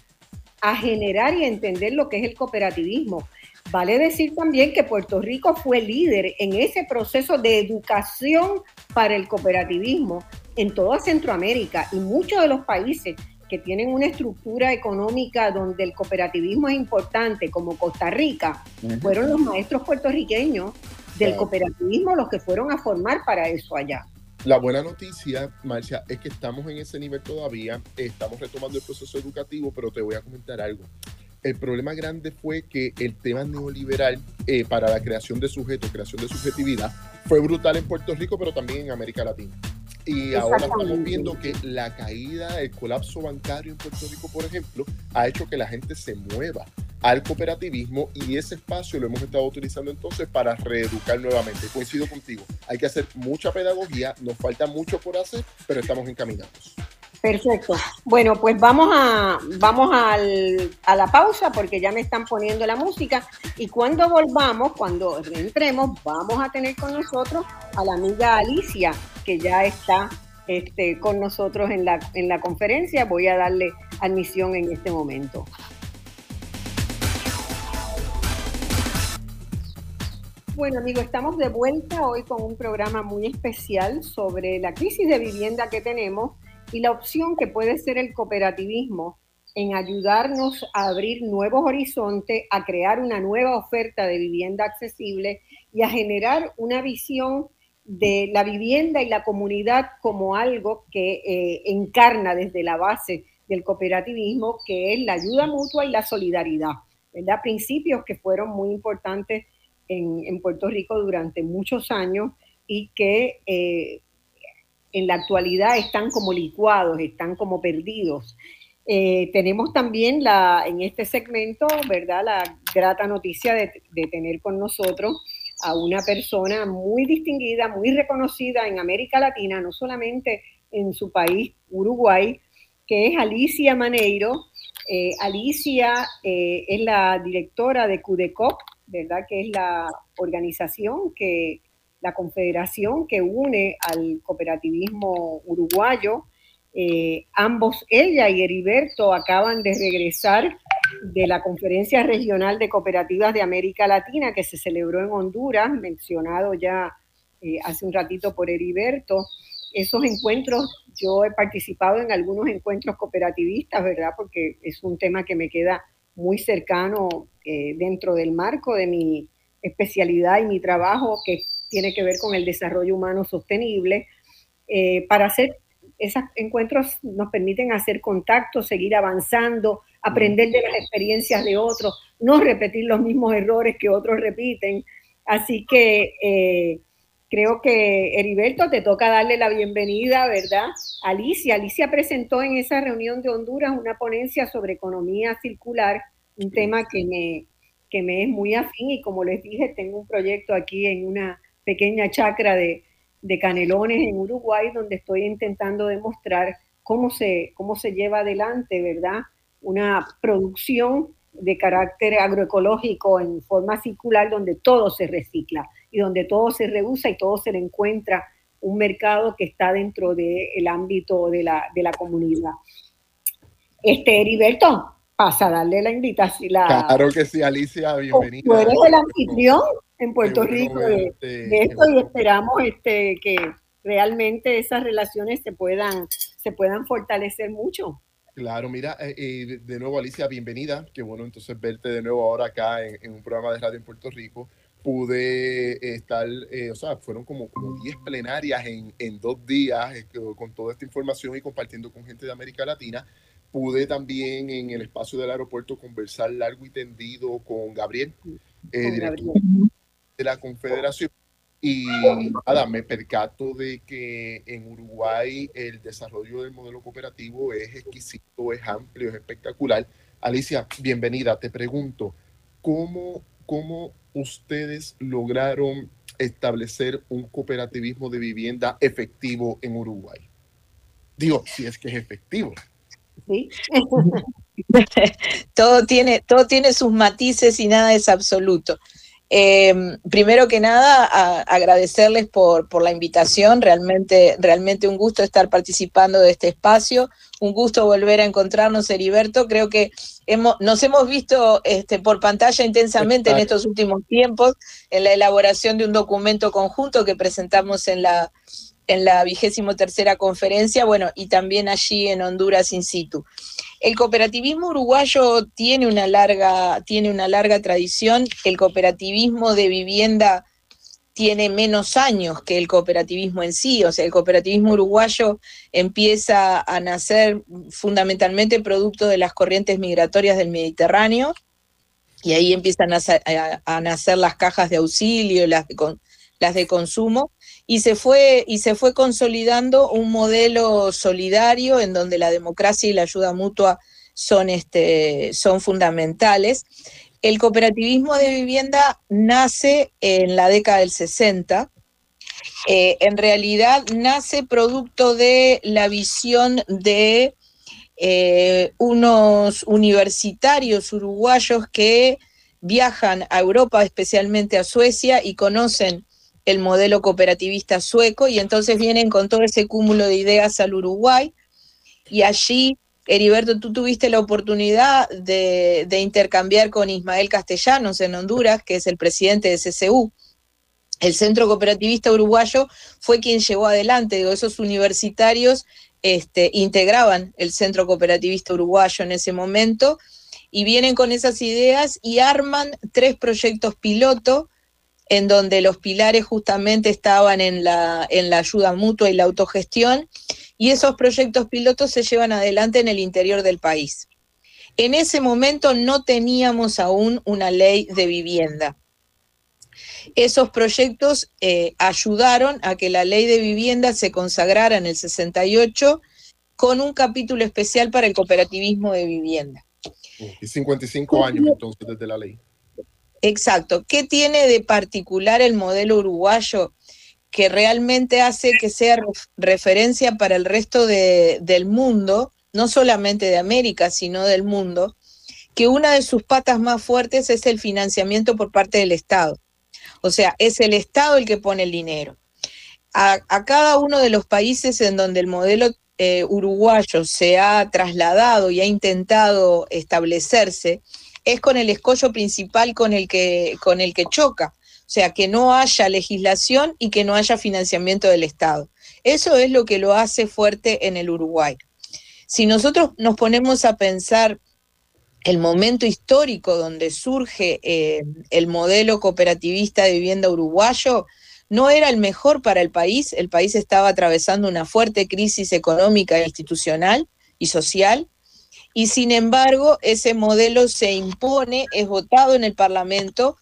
a generar y entender lo que es el cooperativismo. Vale decir también que Puerto Rico fue líder en ese proceso de educación para el cooperativismo en toda Centroamérica y muchos de los países que tienen una estructura económica donde el cooperativismo es importante, como Costa Rica, fueron los maestros puertorriqueños del cooperativismo los que fueron a formar para eso allá. La buena noticia, Marcia, es que estamos en ese nivel todavía, estamos retomando el proceso educativo, pero te voy a comentar algo. El problema grande fue que el tema neoliberal eh, para la creación de sujetos, creación de subjetividad, fue brutal en Puerto Rico, pero también en América Latina. Y ahora estamos viendo que la caída, el colapso bancario en Puerto Rico, por ejemplo, ha hecho que la gente se mueva al cooperativismo y ese espacio lo hemos estado utilizando entonces para reeducar nuevamente. Coincido contigo, hay que hacer mucha pedagogía, nos falta mucho por hacer, pero estamos encaminados. Perfecto. Bueno, pues vamos a vamos al, a la pausa porque ya me están poniendo la música y cuando volvamos, cuando reentremos, vamos a tener con nosotros a la amiga Alicia que ya está este, con nosotros en la, en la conferencia. Voy a darle admisión en este momento. Bueno, amigo, estamos de vuelta hoy con un programa muy especial sobre la crisis de vivienda que tenemos y la opción que puede ser el cooperativismo en ayudarnos a abrir nuevos horizontes, a crear una nueva oferta de vivienda accesible y a generar una visión de la vivienda y la comunidad como algo que eh, encarna desde la base del cooperativismo, que es la ayuda mutua y la solidaridad, ¿verdad? Principios que fueron muy importantes en, Puerto Rico durante muchos años y que eh, en la actualidad están como licuados, están como perdidos. Eh, tenemos también la, en este segmento, ¿verdad? La grata noticia de, tener con nosotros a una persona muy distinguida, muy reconocida en América Latina, no solamente en su país, Uruguay, que es Alicia Maneiro. Eh, Alicia es la directora de CUDECOP, ¿verdad? Que es la organización que, la confederación que une al cooperativismo uruguayo. Eh, ambos, ella y Heriberto, acaban de regresar de la Conferencia Regional de Cooperativas de América Latina que se celebró en Honduras, mencionado ya hace un ratito por Heriberto esos encuentros, yo he participado en algunos encuentros cooperativistas, ¿verdad? Porque es un tema que me queda muy cercano eh, dentro del marco de mi especialidad y mi trabajo, que tiene que ver con el desarrollo humano sostenible. Eh, para hacer esos encuentros nos permiten hacer contacto, seguir avanzando, aprender de las experiencias de otros, no repetir los mismos errores que otros repiten. Así que eh, creo que Heriberto te toca darle la bienvenida, ¿verdad? Alicia, Alicia presentó en esa reunión de Honduras una ponencia sobre economía circular, un tema que me, que me es muy afín y como les dije, tengo un proyecto aquí en una pequeña chacra de, de Canelones en Uruguay, donde estoy intentando demostrar cómo se, cómo se lleva adelante, ¿verdad? Una producción de carácter agroecológico en forma circular donde todo se recicla y donde todo se reusa y todo se le encuentra un mercado que está dentro del ámbito de la, de la comunidad. Este, Heriberto, pasa a darle la invitación. claro que sí, Alicia, bienvenida. Tú eres el anfitrión en Puerto Rico de, esto y esperamos este, que realmente esas relaciones se puedan, se puedan fortalecer mucho. Claro, mira, eh, eh, de nuevo Alicia, bienvenida. Qué bueno entonces verte de nuevo ahora acá en, en un programa de radio en Puerto Rico pude estar, eh, o sea, fueron como, como 10 plenarias en, en dos días eh, con toda esta información y compartiendo con gente de América Latina. Pude también en el espacio del aeropuerto conversar largo y tendido con Gabriel, eh, director de la Confederación. Y nada, me percato de que en Uruguay el desarrollo del modelo cooperativo es exquisito, es amplio, es espectacular. Alicia, bienvenida. Te pregunto, ¿cómo, cómo ustedes lograron establecer un cooperativismo de vivienda efectivo en Uruguay? Digo, si es que es efectivo. ¿Sí? todo, tiene, todo tiene sus matices y nada es absoluto. Eh, primero que nada, agradecerles por, por, la invitación, realmente, realmente un gusto estar participando de este espacio, un gusto volver a encontrarnos, Heriberto, creo que hemos, nos hemos visto este, por pantalla intensamente en estos últimos tiempos, en la elaboración de un documento conjunto que presentamos en la, en la vigésimo tercera conferencia, bueno, y también allí en Honduras in situ. El cooperativismo uruguayo tiene una larga, tiene una larga tradición. El cooperativismo de vivienda tiene menos años que el cooperativismo en sí. O sea, el cooperativismo uruguayo empieza a nacer fundamentalmente producto de las corrientes migratorias del Mediterráneo. Y ahí empiezan a, nacer las cajas de auxilio, las de, las de consumo, y se fue, y se fue consolidando un modelo solidario en donde la democracia y la ayuda mutua son, este, son fundamentales. El cooperativismo de vivienda nace en la década del 60. Eh, en realidad nace producto de la visión de eh, unos universitarios uruguayos que viajan a Europa, especialmente a Suecia, y conocen el modelo cooperativista sueco y entonces vienen con todo ese cúmulo de ideas al Uruguay y allí, Heriberto, tú tuviste la oportunidad de, intercambiar con Ismael Castellanos en Honduras, que es el presidente de CCU. El Centro Cooperativista Uruguayo fue quien llevó adelante, esos universitarios este, integraban el Centro Cooperativista Uruguayo en ese momento y vienen con esas ideas y arman tres proyectos piloto en donde los pilares justamente estaban en la, en la ayuda mutua y la autogestión, y esos proyectos pilotos se llevan adelante en el interior del país. En ese momento no teníamos aún una ley de vivienda. Esos proyectos eh, ayudaron a que la ley de vivienda se consagrara en el 68 con un capítulo especial para el cooperativismo de vivienda. Y 55 años entonces desde la ley. Exacto. ¿Qué tiene de particular el modelo uruguayo que realmente hace que sea referencia para el resto del mundo, no solamente de América, sino del mundo? Que una de sus patas más fuertes es el financiamiento por parte del Estado. O sea, es el Estado el que pone el dinero. A, cada uno de los países en donde el modelo eh, uruguayo se ha trasladado y ha intentado establecerse, es con el escollo principal con el que, con el que choca. O sea, que no haya legislación y que no haya financiamiento del Estado. Eso es lo que lo hace fuerte en el Uruguay. Si nosotros nos ponemos a pensar el momento histórico donde surge eh, el modelo cooperativista de vivienda uruguayo, no era el mejor para el país. El país estaba atravesando una fuerte crisis económica, institucional y social y sin embargo ese modelo se impone, es votado en el Parlamento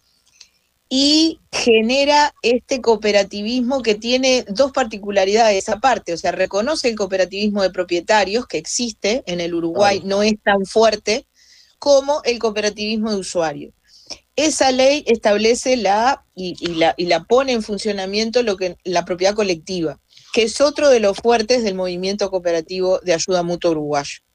y genera este cooperativismo que tiene dos particularidades aparte, o sea, reconoce el cooperativismo de propietarios que existe en el Uruguay, no es tan fuerte como el cooperativismo de usuarios. Esa ley establece la y, la y, la pone en funcionamiento lo que la propiedad colectiva, que es otro de los fuertes del movimiento cooperativo de ayuda mutua uruguayo.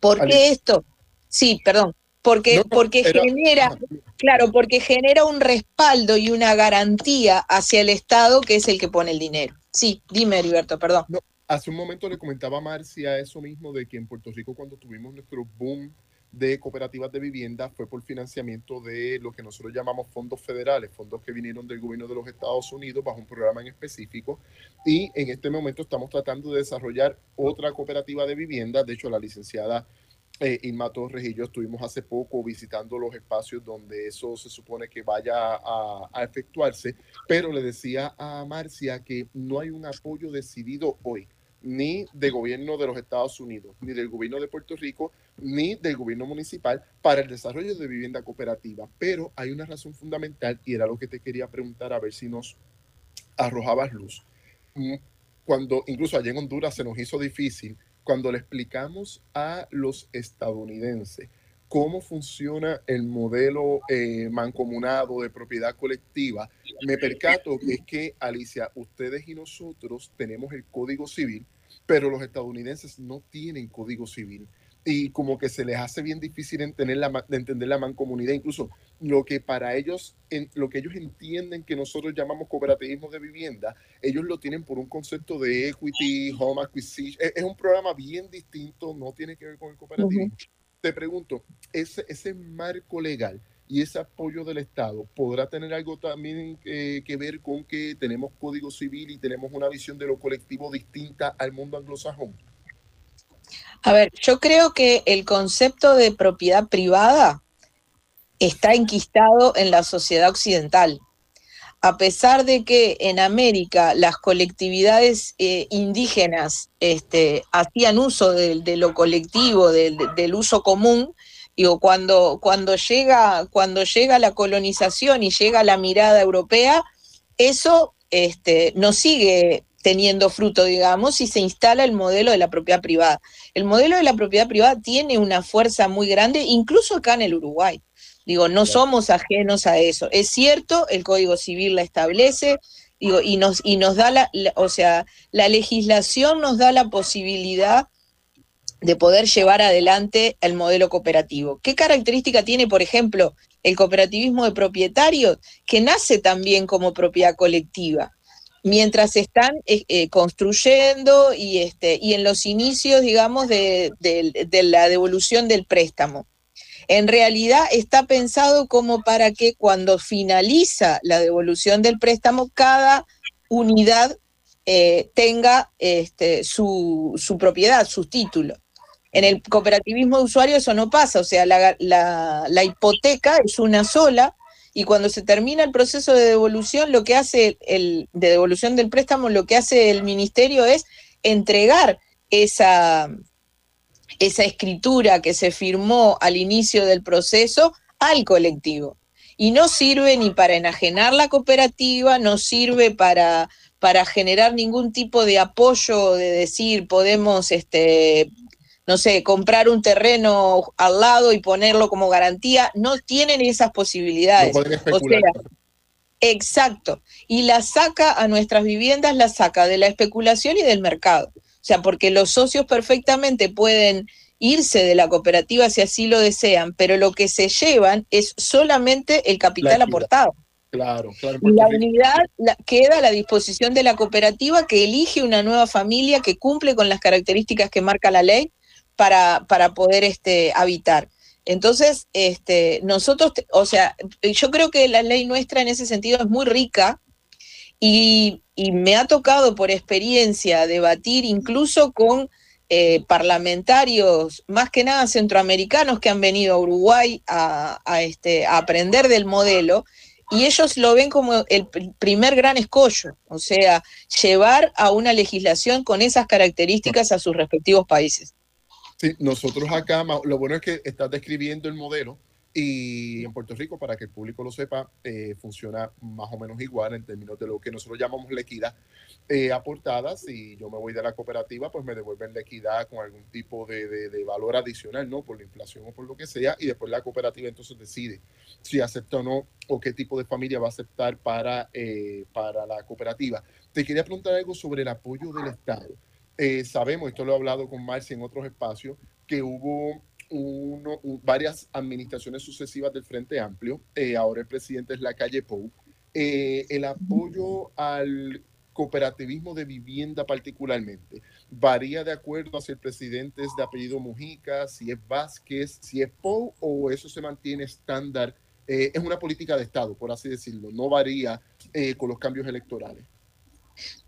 ¿Por qué esto? Sí, perdón. Porque, porque genera, claro, porque genera un respaldo y una garantía hacia el Estado que es el que pone el dinero. Sí, dime, Heriberto, perdón. hace un momento le comentaba a Marcia eso mismo de que en Puerto Rico cuando tuvimos nuestro boom de cooperativas de vivienda fue por financiamiento de lo que nosotros llamamos fondos federales, fondos que vinieron del gobierno de los Estados Unidos bajo un programa en específico. Y en este momento estamos tratando de desarrollar otra cooperativa de vivienda. De hecho, la licenciada eh, Irma Torres y yo estuvimos hace poco visitando los espacios donde eso se supone que vaya a, a efectuarse, pero le decía a Marcia que no hay un apoyo decidido hoy ni del gobierno de los Estados Unidos, ni del gobierno de Puerto Rico, ni del gobierno municipal para el desarrollo de vivienda cooperativa. Pero hay una razón fundamental y era lo que te quería preguntar a ver si nos arrojabas luz. Mm, cuando incluso allá en Honduras se nos hizo difícil, cuando le explicamos a los estadounidenses cómo funciona el modelo eh, mancomunado de propiedad colectiva, me percato que es que, Alicia, ustedes y nosotros tenemos el Código Civil, pero los estadounidenses no tienen Código Civil. Y como que se les hace bien difícil entender la, entender la mancomunidad, incluso lo que para ellos, en, lo que ellos entienden que nosotros llamamos cooperativismo de vivienda, ellos lo tienen por un concepto de equity, home acquisition. Es, un programa bien distinto, no tiene que ver con el cooperativismo te pregunto, ese, ese marco legal y ese apoyo del Estado podrá tener algo también eh, que ver con que tenemos código civil y tenemos una visión de lo colectivo distinta al mundo anglosajón? A ver, yo creo que el concepto de propiedad privada está enquistado en la sociedad occidental a pesar de que en América las colectividades eh, indígenas este, hacían uso de, lo colectivo, del uso común, digo, cuando, cuando, llega, cuando llega la colonización y llega la mirada europea, eso este, no sigue teniendo fruto, digamos, y se instala el modelo de la propiedad privada. El modelo de la propiedad privada tiene una fuerza muy grande, incluso acá en el Uruguay. Digo, no somos ajenos a eso. Es cierto, el Código Civil la establece, digo, y nos, y nos da la, o sea, la legislación nos da la posibilidad de poder llevar adelante el modelo cooperativo. ¿Qué característica tiene, por ejemplo, el cooperativismo de propietarios, que nace también como propiedad colectiva? Mientras están eh, eh, construyendo y, este, y en los inicios, digamos, de la devolución del préstamo en realidad está pensado como para que cuando finaliza la devolución del préstamo, cada unidad eh, tenga este, su, propiedad, su título. En el cooperativismo de usuarios eso no pasa, o sea, la, hipoteca es una sola y cuando se termina el proceso de devolución, lo que hace el, de devolución del préstamo, lo que hace el ministerio es entregar esa, esa escritura que se firmó al inicio del proceso al colectivo. Y no sirve ni para enajenar la cooperativa, no sirve para, para generar ningún tipo de apoyo de decir podemos este, no sé, comprar un terreno al lado y ponerlo como garantía, no tienen esas posibilidades. No pueden especular. exacto. Y la saca a nuestras viviendas, la saca de la especulación y del mercado. O sea, porque los socios perfectamente pueden irse de la cooperativa si así lo desean, pero lo que se llevan es solamente el capital aportado. Claro, claro. Y la unidad queda a la disposición de la cooperativa que elige una nueva familia que cumple con las características que marca la ley para, para poder este, habitar. Entonces, este, nosotros, o sea, yo creo que la ley nuestra en ese sentido es muy rica y, me ha tocado por experiencia debatir incluso con eh, parlamentarios, más que nada centroamericanos que han venido a Uruguay a, este, a aprender del modelo y ellos lo ven como el primer gran escollo, o sea, llevar a una legislación con esas características a sus respectivos países. Sí, nosotros acá, lo bueno es que estás describiendo el modelo y en Puerto Rico, para que el público lo sepa, eh, funciona más o menos igual en términos de lo que nosotros llamamos la equidad eh, aportada. Si yo me voy de la cooperativa, pues me devuelven la equidad con algún tipo de, valor adicional, ¿no? Por la inflación o por lo que sea, y después la cooperativa entonces decide si acepta o no o qué tipo de familia va a aceptar para, eh, para la cooperativa. Te quería preguntar algo sobre el apoyo del Estado. Eh, sabemos, esto lo he hablado con Marcia en otros espacios, que hubo varias administraciones sucesivas del Frente Amplio, eh, ahora el presidente es la calle Pou, eh, el apoyo al cooperativismo de vivienda particularmente varía de acuerdo a si el presidente es de apellido Mujica, si es Vázquez, si es Pou o eso se mantiene estándar. es una política de Estado, por así decirlo, no varía con los cambios electorales.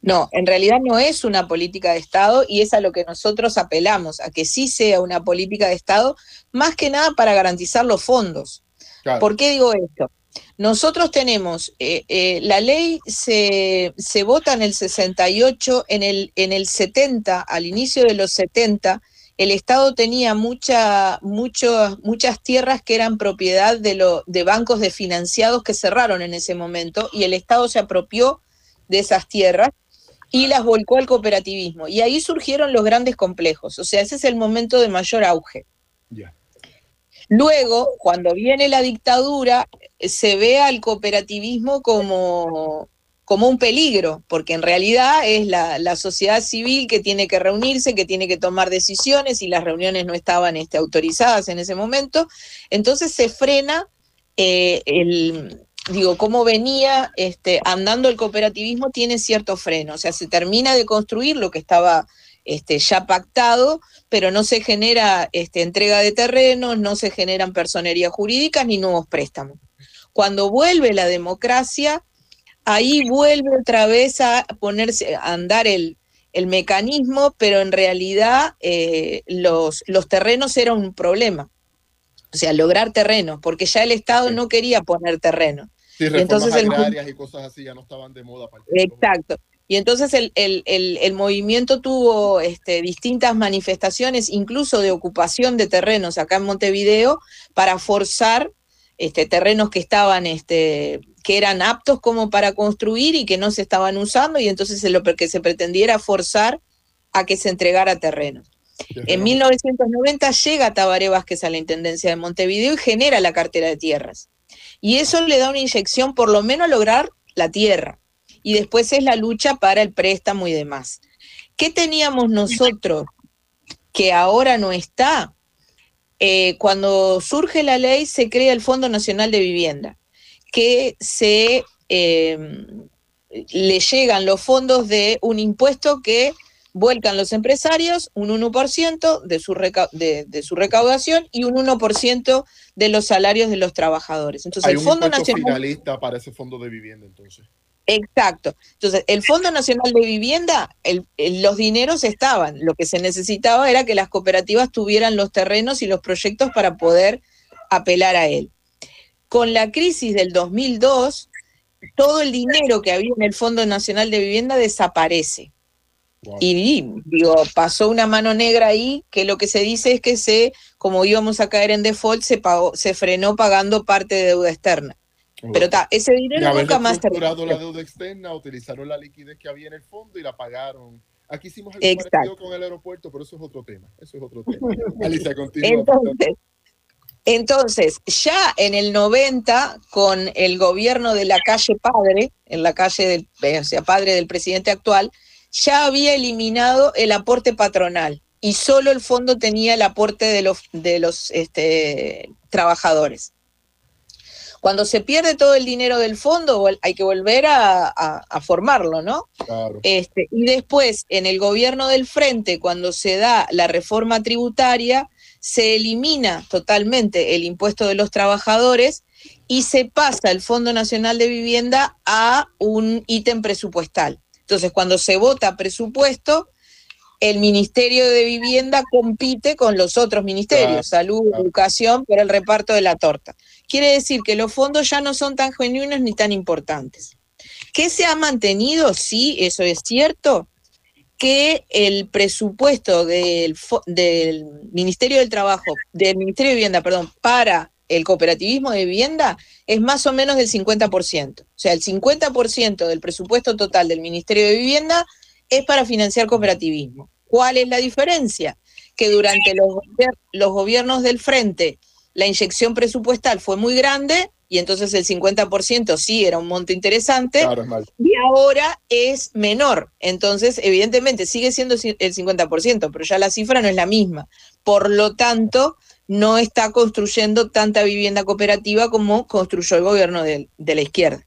No, en realidad no es una política de Estado y es a lo que nosotros apelamos, a que sí sea una política de Estado, más que nada para garantizar los fondos. ¿Por qué digo esto? Nosotros tenemos, eh, eh, la ley se, se, vota en el 68, en el, en el 70, al inicio de los 70, el Estado tenía mucha, muchas tierras que eran propiedad de, lo, de bancos de financiados que cerraron en ese momento y el Estado se apropió de esas tierras y las volcó al cooperativismo. Y ahí surgieron los grandes complejos. O sea, ese es el momento de mayor auge. Luego, cuando viene la dictadura, se ve al cooperativismo como, como un peligro, porque en realidad es la, sociedad civil que tiene que reunirse, que tiene que tomar decisiones, y las reuniones no estaban este, autorizadas en ese momento. Entonces se frena eh, el, digo, cómo venía este, andando el cooperativismo tiene cierto freno, o sea, se termina de construir lo que estaba este, ya pactado, pero no se genera este, entrega de terrenos, no se generan personerías jurídicas ni nuevos préstamos. Cuando vuelve la democracia, ahí vuelve otra vez a ponerse, a andar el, mecanismo, pero en realidad eh, los, los terrenos eran un problema. O sea, lograr terreno, porque ya el Estado no quería poner terreno. Sí, entonces agrarias y cosas así ya no estaban de moda. Exacto. Y entonces el, movimiento tuvo este, distintas manifestaciones, incluso de ocupación de terrenos acá en Montevideo, para forzar este, terrenos que estaban, este, que eran aptos como para construir y que no se estaban usando, y entonces lo que se pretendiera forzar a que se entregara terrenos. En 1990 llega Tabaré Vázquez a la Intendencia de Montevideo y genera la cartera de tierras. Y eso le da una inyección por lo menos lograr la tierra. Y después es la lucha para el préstamo y demás. ¿Qué teníamos nosotros que ahora no está? Eh, cuando surge la ley se crea el Fondo Nacional de Vivienda, que se eh, le llegan los fondos de un impuesto que vuelcan los empresarios un 1% de su, de, su recaudación y un 1% de los salarios de los trabajadores. Entonces, el Fondo Nacional finalista para ese fondo de vivienda, entonces. Exacto. Entonces, el Fondo Nacional de Vivienda, los dineros estaban. Lo que se necesitaba era que las cooperativas tuvieran los terrenos y los proyectos para poder apelar a él. Con la crisis del 2002, todo el dinero que había en el Fondo Nacional de Vivienda desaparece. Y digo, pasó una mano negra ahí, que lo que se dice es que se, como íbamos a caer en default, se pagó, se frenó pagando parte de deuda externa. Pero está, ese dinero nunca más terminó. la deuda externa, utilizaron la liquidez que había en el fondo y la pagaron. Aquí hicimos algo parecido con el aeropuerto, pero eso es otro tema. Eso es otro tema. Alicia, continúa. Entonces, entonces, ya en el 90, con el gobierno de la calle Padre, en la calle del, o sea, padre del presidente actual, ya había eliminado el aporte patronal y solo el fondo tenía el aporte de los, de los este, trabajadores. Cuando se pierde todo el dinero del fondo, hay que volver a, formarlo, ¿no? Claro. Este, y después, en el gobierno del frente, cuando se da la reforma tributaria, se elimina totalmente el impuesto de los trabajadores y se pasa el Fondo Nacional de Vivienda a un ítem presupuestal. Entonces, cuando se vota presupuesto, el Ministerio de Vivienda compite con los otros ministerios, salud, educación, por el reparto de la torta. Quiere decir que los fondos ya no son tan genuinos ni tan importantes. ¿Qué se ha mantenido? Sí, eso es cierto, que el presupuesto del, del Ministerio del Trabajo, del Ministerio de Vivienda, perdón, para el cooperativismo de vivienda es más o menos del 50%. O sea, el 50% del presupuesto total del Ministerio de Vivienda es para financiar cooperativismo. ¿Cuál es la diferencia? Que durante los, los gobiernos del frente la inyección presupuestal fue muy grande y entonces el 50% sí era un monto interesante y ahora es menor. Entonces, evidentemente, sigue siendo el 50%, pero ya la cifra no es la misma. Por lo tanto, no está construyendo tanta vivienda cooperativa como construyó el gobierno de, la izquierda.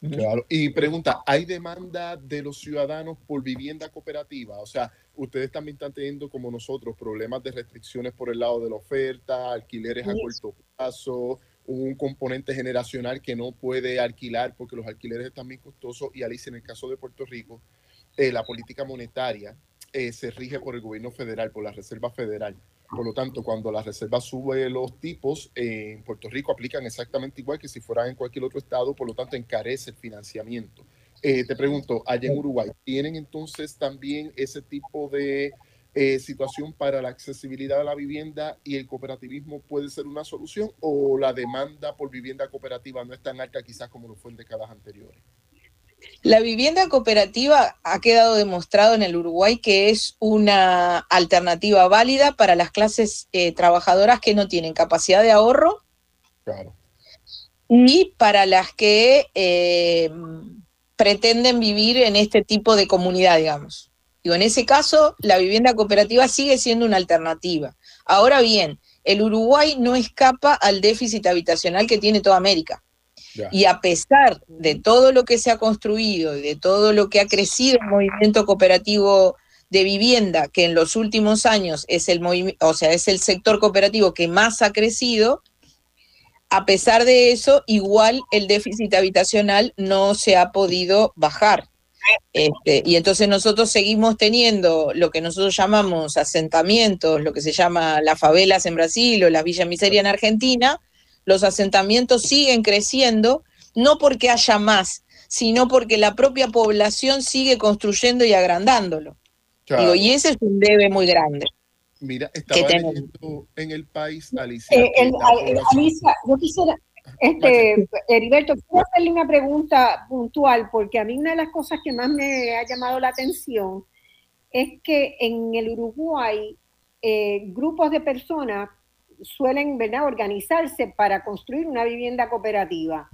Claro, y pregunta, ¿hay demanda de los ciudadanos por vivienda cooperativa? O sea, ustedes también están teniendo, como nosotros, problemas de restricciones por el lado de la oferta, alquileres a corto plazo, un componente generacional que no puede alquilar porque los alquileres están muy costosos y Alicia, en el caso de Puerto Rico, eh, la política monetaria eh, se rige por el gobierno federal, por la Reserva Federal. Por lo tanto, cuando la reserva sube los tipos, en Puerto Rico aplican exactamente igual que si fueran en cualquier otro estado, por lo tanto encarece el financiamiento. Eh, te pregunto, allá en Uruguay, ¿tienen entonces también ese tipo de eh, situación para la accesibilidad a la vivienda y el cooperativismo puede ser una solución o la demanda por vivienda cooperativa no es tan alta quizás como lo fue en décadas anteriores? La vivienda cooperativa ha quedado demostrado en el Uruguay que es una alternativa válida para las clases eh, trabajadoras que no tienen capacidad de ahorro y para las que eh, pretenden vivir en este tipo de comunidad, digamos. Digo, en ese caso, la vivienda cooperativa sigue siendo una alternativa. Ahora bien, el Uruguay no escapa al déficit habitacional que tiene toda América. Y a pesar de todo lo que se ha construido y de todo lo que ha crecido el movimiento cooperativo de vivienda, que en los últimos años es el o sea, es el sector cooperativo que más ha crecido, a pesar de eso, igual el déficit habitacional no se ha podido bajar. Este, y entonces nosotros seguimos teniendo lo que nosotros llamamos asentamientos, lo que se llama las favelas en Brasil o las villas miseria en Argentina, los asentamientos siguen creciendo, no porque haya más, sino porque la propia población sigue construyendo y agrandándolo. Digo, y ese es un debe muy grande. Mira, estaba leyendo en el país, Alicia. Eh, Alicia, yo quisiera, este, Heriberto, quiero hacerle una pregunta puntual, porque a mí una de las cosas que más me ha llamado la atención es que en el Uruguay eh, grupos de personas suelen ¿verdad? organizarse para construir una vivienda cooperativa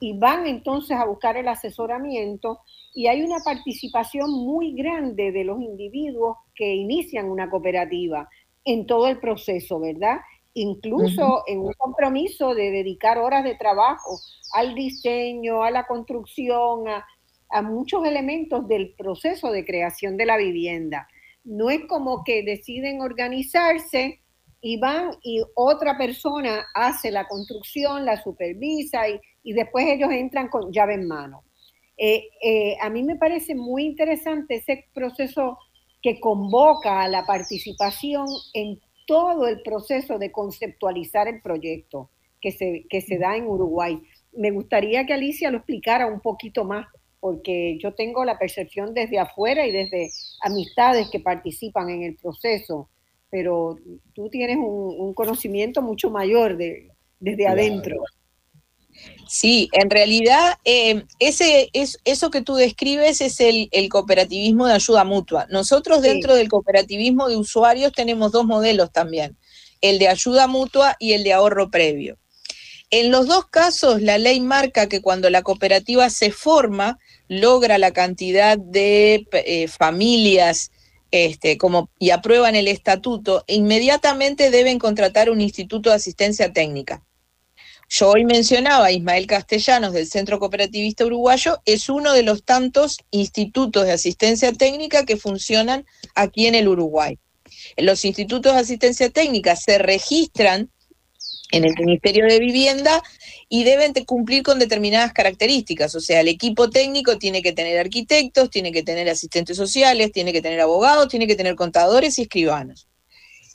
y van entonces a buscar el asesoramiento y hay una participación muy grande de los individuos que inician una cooperativa en todo el proceso, ¿verdad? Incluso en un compromiso de dedicar horas de trabajo al diseño, a la construcción, a, a muchos elementos del proceso de creación de la vivienda. No es como que deciden organizarse y van y otra persona hace la construcción, la supervisa y, después ellos entran con llave en mano. Eh, eh, a mí me parece muy interesante ese proceso que convoca a la participación en todo el proceso de conceptualizar el proyecto, que se, que se da en Uruguay. Me gustaría que Alicia lo explicara un poquito más, porque yo tengo la percepción desde afuera y desde amistades que participan en el proceso, pero tú tienes un, conocimiento mucho mayor de, desde adentro. Sí, en realidad eh, ese, es, eso que tú describes es el, cooperativismo de ayuda mutua. Nosotros dentro del cooperativismo de usuarios tenemos dos modelos también, el de ayuda mutua y el de ahorro previo. En los dos casos, la ley marca que cuando la cooperativa se forma, logra la cantidad de eh, familias este, como, y aprueban el estatuto, inmediatamente deben contratar un instituto de asistencia técnica. Yo hoy mencionaba a Ismael Castellanos del Centro Cooperativista Uruguayo, es uno de los tantos institutos de asistencia técnica que funcionan aquí en el Uruguay. Los institutos de asistencia técnica se registran en el Ministerio de Vivienda y deben cumplir con determinadas características. O sea, el equipo técnico tiene que tener arquitectos, tiene que tener asistentes sociales, tiene que tener abogados, tiene que tener contadores y escribanos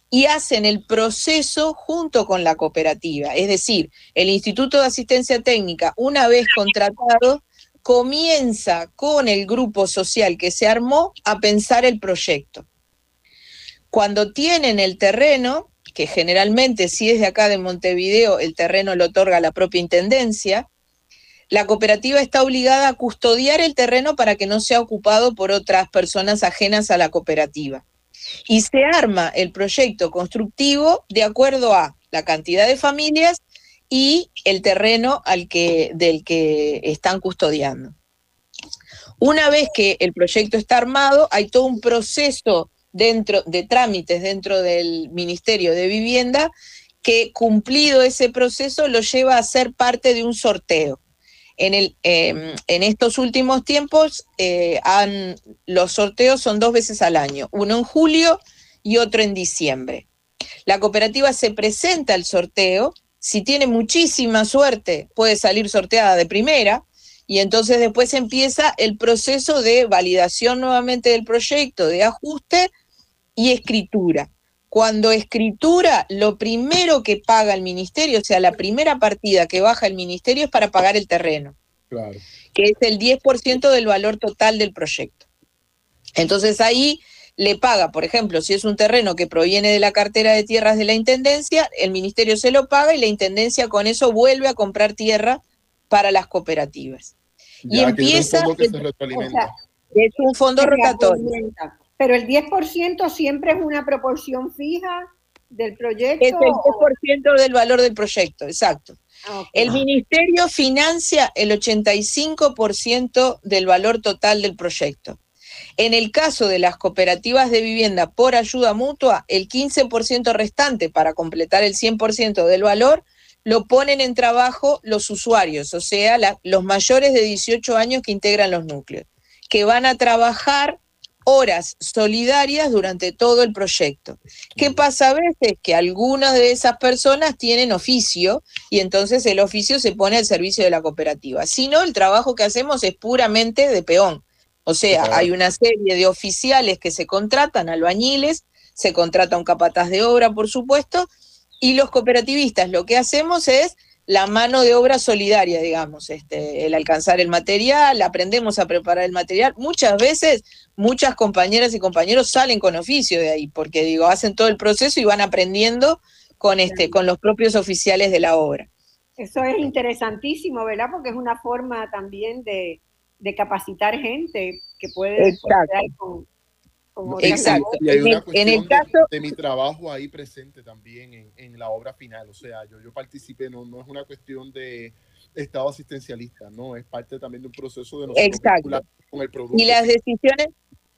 y hacen el proceso junto con la cooperativa. Es decir, el Instituto de Asistencia Técnica, una vez contratado, comienza con el grupo social que se armó a pensar el proyecto. Cuando tienen el terreno, que generalmente si es de acá de Montevideo, el terreno lo otorga la propia Intendencia, la cooperativa está obligada a custodiar el terreno para que no sea ocupado por otras personas ajenas a la cooperativa y se arma el proyecto constructivo de acuerdo a la cantidad de familias y el terreno al que, del que están custodiando. Una vez que el proyecto está armado, hay todo un proceso dentro de trámites dentro del Ministerio de Vivienda que cumplido ese proceso lo lleva a ser parte de un sorteo. En, el, em, en estos últimos tiempos, eh, han, los sorteos son dos veces al año, uno en julio y otro en diciembre. La cooperativa se presenta al sorteo, si tiene muchísima suerte, puede salir sorteada de primera, y entonces después empieza el proceso de validación nuevamente del proyecto, de ajuste y escritura. Cuando escritura, lo primero que paga el ministerio, o sea, la primera partida que baja el ministerio es para pagar el terreno, que es el 10% del valor total del proyecto. Entonces ahí le paga, por ejemplo, si es un terreno que proviene de la cartera de tierras de la Intendencia, el ministerio se lo paga y la Intendencia con eso vuelve a comprar tierra para las cooperativas. y empieza... Es un fondo rotatorio. Pero el 10% siempre es una proporción fija del proyecto. Es el 10% del valor del proyecto, exacto. Ah, el ministerio financia el 85% del valor total del proyecto. En el caso de las cooperativas de vivienda por ayuda mutua, el 15% restante para completar el 100% del valor lo ponen en trabajo los usuarios, o sea, los mayores de 18 años que integran los núcleos, que van a trabajar horas solidarias durante todo el proyecto. ¿Qué pasa a veces? Que algunas de esas personas tienen oficio y entonces el oficio se pone al servicio de la cooperativa. Si no, el trabajo que hacemos es puramente de peón. O sea, hay una serie de oficiales que se contratan, albañiles, se contrata un capataz de obra, por supuesto, y los cooperativistas lo que hacemos es la mano de obra solidaria, digamos, este, el alcanzar el material, aprendemos a preparar el material. Muchas veces, muchas compañeras y compañeros salen con oficio de ahí, porque digo, hacen todo el proceso y van aprendiendo con este, con los propios oficiales de la obra. Eso es interesantísimo, ¿verdad? Porque es una forma también de, capacitar gente que puede con, Exacto. Y hay una cuestión en el caso, de, mi trabajo ahí presente también en, la obra final. O sea, yo, yo participé, no, no es una cuestión de estado asistencialista, no, es parte también de un proceso de nosotros con el producto. Y las decisiones,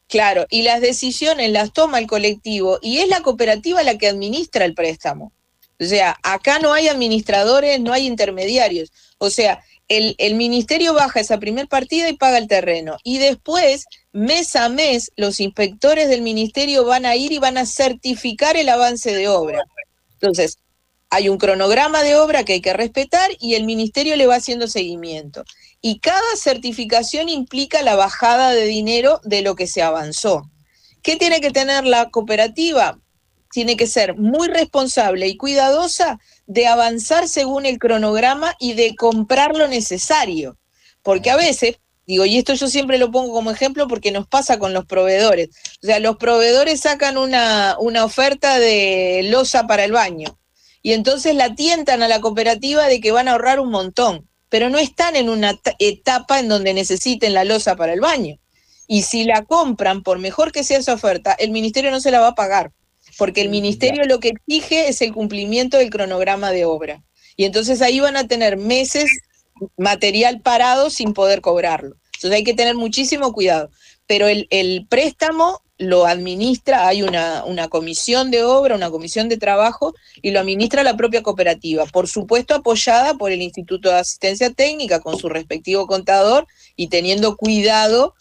claro, y las decisiones las toma el colectivo y es la cooperativa la que administra el préstamo. O sea, acá no hay administradores, no hay intermediarios. O sea, el, el ministerio baja esa primer partida y paga el terreno. Y después mes a mes los inspectores del ministerio van a ir y van a certificar el avance de obra. Entonces, hay un cronograma de obra que hay que respetar y el ministerio le va haciendo seguimiento. Y cada certificación implica la bajada de dinero de lo que se avanzó. ¿Qué tiene que tener la cooperativa? Tiene que ser muy responsable y cuidadosa de avanzar según el cronograma y de comprar lo necesario. Porque a veces, digo, y esto yo siempre lo pongo como ejemplo porque nos pasa con los proveedores. O sea, los proveedores sacan una, una oferta de losa para el baño y entonces la tientan a la cooperativa de que van a ahorrar un montón, pero no están en una etapa en donde necesiten la losa para el baño. Y si la compran, por mejor que sea esa oferta, el ministerio no se la va a pagar, porque el ministerio lo que exige es el cumplimiento del cronograma de obra. Y entonces ahí van a tener meses material parado sin poder cobrarlo. Entonces hay que tener muchísimo cuidado. Pero el, el préstamo lo administra, hay una, una, comisión de obra, una comisión de trabajo, y lo administra la propia cooperativa, por supuesto apoyada por el Instituto de Asistencia Técnica con su respectivo contador y teniendo cuidado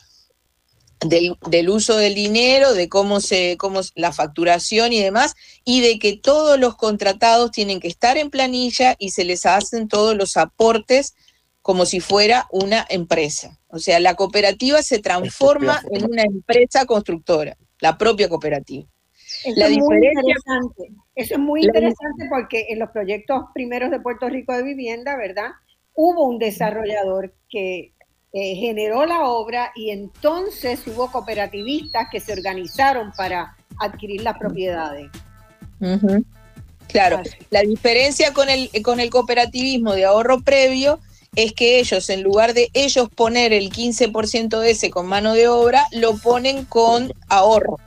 del, del uso del dinero, de cómo se, cómo la facturación y demás, y de que todos los contratados tienen que estar en planilla y se les hacen todos los aportes como si fuera una empresa. O sea, la cooperativa se transforma en una empresa constructora, la propia cooperativa. Eso la es muy interesante. Eso es muy interesante porque en los proyectos primeros de Puerto Rico de vivienda, ¿verdad? Hubo un desarrollador que eh, generó la obra y entonces hubo cooperativistas que se organizaron para adquirir las propiedades. Claro, la diferencia con el, con el cooperativismo de ahorro previo es que ellos, en lugar de ellos poner el 15% de ese con mano de obra, lo ponen con ahorro.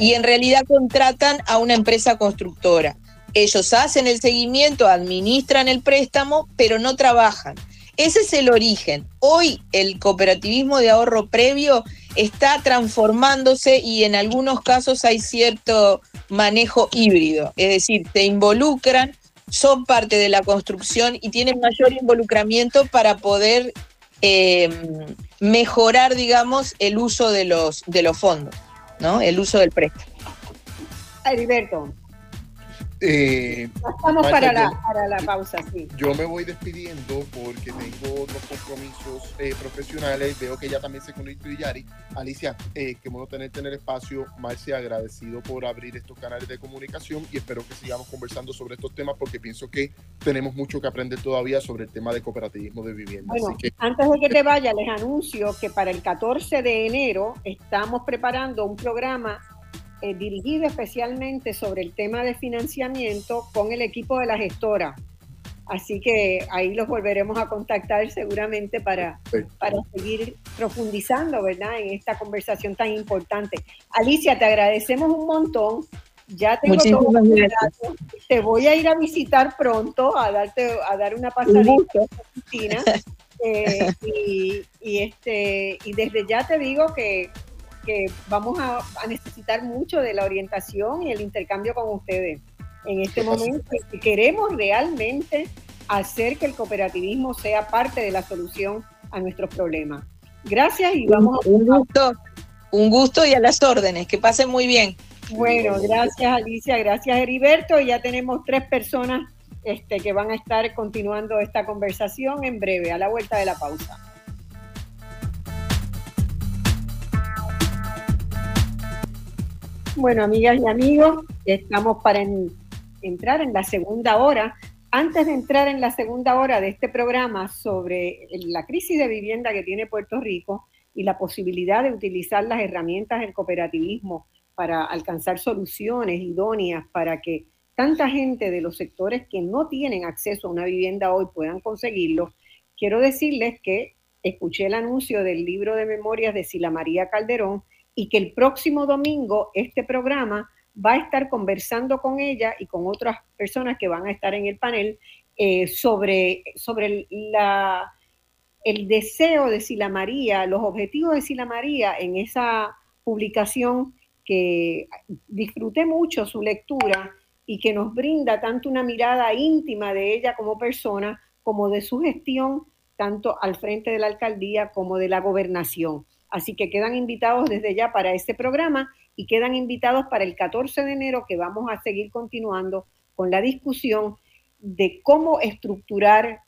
Y en realidad contratan a una empresa constructora. Ellos hacen el seguimiento, administran el préstamo, pero no trabajan. Ese es el origen. Hoy el cooperativismo de ahorro previo está transformándose y en algunos casos hay cierto manejo híbrido. Es decir, te involucran, son parte de la construcción y tienen mayor involucramiento para poder eh, mejorar, digamos, el uso de los, de los fondos, ¿no? El uso del préstamo. Heriberto. Eh, Estamos para, la, para, la, pausa, sí. Yo me voy despidiendo porque tengo otros compromisos eh, profesionales. Veo que ya también se conectó Yari. Alicia, eh, qué bueno tenerte en el espacio. Marcia, agradecido por abrir estos canales de comunicación y espero que sigamos conversando sobre estos temas porque pienso que tenemos mucho que aprender todavía sobre el tema de cooperativismo de vivienda. Bueno, antes de que te vaya, les anuncio que para el 14 de enero estamos preparando un programa eh, dirigido especialmente sobre el tema de financiamiento con el equipo de la gestora. Así que ahí los volveremos a contactar seguramente para, para seguir profundizando, ¿verdad? En esta conversación tan importante. Alicia, te agradecemos un montón. Ya tengo todo Te voy a ir a visitar pronto, a darte, a dar una pasadita a Cristina. Eh, y, y, este, y desde ya te digo que que vamos a, necesitar mucho de la orientación y el intercambio con ustedes en este momento. Queremos realmente hacer que el cooperativismo sea parte de la solución a nuestros problemas. Gracias y vamos un, un gusto, un gusto y a las órdenes. Que pasen muy bien. Bueno, gracias Alicia, gracias Heriberto. Ya tenemos tres personas este, que van a estar continuando esta conversación en breve, a la vuelta de la pausa. Bueno, amigas y amigos, estamos para entrar en la segunda hora. Antes de entrar en la segunda hora de este programa sobre la crisis de vivienda que tiene Puerto Rico y la posibilidad de utilizar las herramientas del cooperativismo para alcanzar soluciones idóneas para que tanta gente de los sectores que no tienen acceso a una vivienda hoy puedan conseguirlo, quiero decirles que escuché el anuncio del libro de memorias de Sila María Calderón y que el próximo domingo este programa va a estar conversando con ella y con otras personas que van a estar en el panel eh, sobre, sobre el deseo de Sila María, los objetivos de Sila María en esa publicación que disfruté mucho su lectura y que nos brinda tanto una mirada íntima de ella como persona, como de su gestión, tanto al frente de la alcaldía como de la gobernación. Así que quedan invitados desde ya para este programa y quedan invitados para el 14 de enero que vamos a seguir continuando con la discusión de cómo estructurar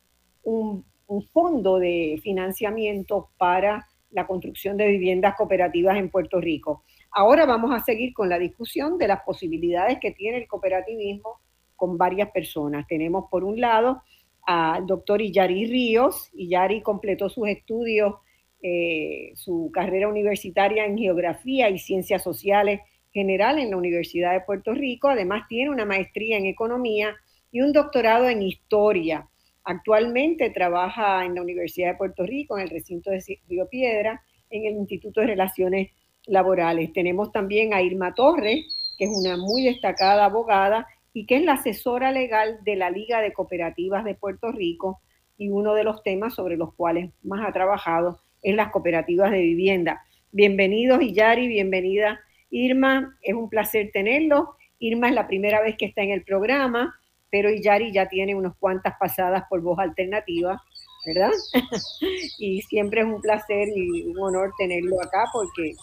un, fondo de financiamiento para la construcción de viviendas cooperativas en Puerto Rico. Ahora vamos a seguir con la discusión de las posibilidades que tiene el cooperativismo con varias personas. Tenemos por un lado al doctor Iyari Ríos. Iyari completó sus estudios, eh, su carrera universitaria en geografía y ciencias sociales general en la Universidad de Puerto Rico. Además tiene una maestría en economía y un doctorado en historia. Actualmente trabaja en la Universidad de Puerto Rico, en el recinto de Río Piedra, en el Instituto de Relaciones Laborales. Tenemos también a Irma Torres, que es una muy destacada abogada y que es la asesora legal de la Liga de Cooperativas de Puerto Rico y uno de los temas sobre los cuales más ha trabajado es las cooperativas de vivienda. Bienvenidos Iyari, bienvenida Irma, es un placer tenerlo. Irma es la primera vez que está en el programa, pero Iyari ya tiene unas cuantas pasadas por voz alternativa, ¿verdad? y siempre es un placer y un honor tenerlo acá porque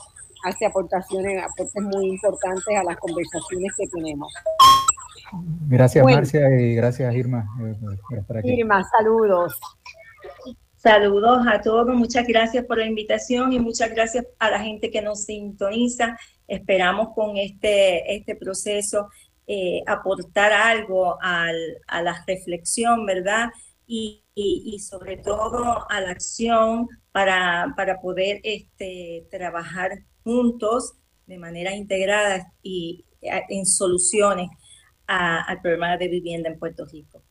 hace aportaciones, aportes muy importantes a las conversaciones que tenemos. Gracias Marcia y gracias Irma. Eh, Irma, saludos. Saludos a todos, muchas gracias por la invitación y muchas gracias a la gente que nos sintoniza. Esperamos con este, este proceso eh, aportar algo al, a la reflexión, ¿verdad? Y, sobre todo a la acción para, para poder este, trabajar juntos de manera integrada y en soluciones al problema de vivienda en Puerto Rico.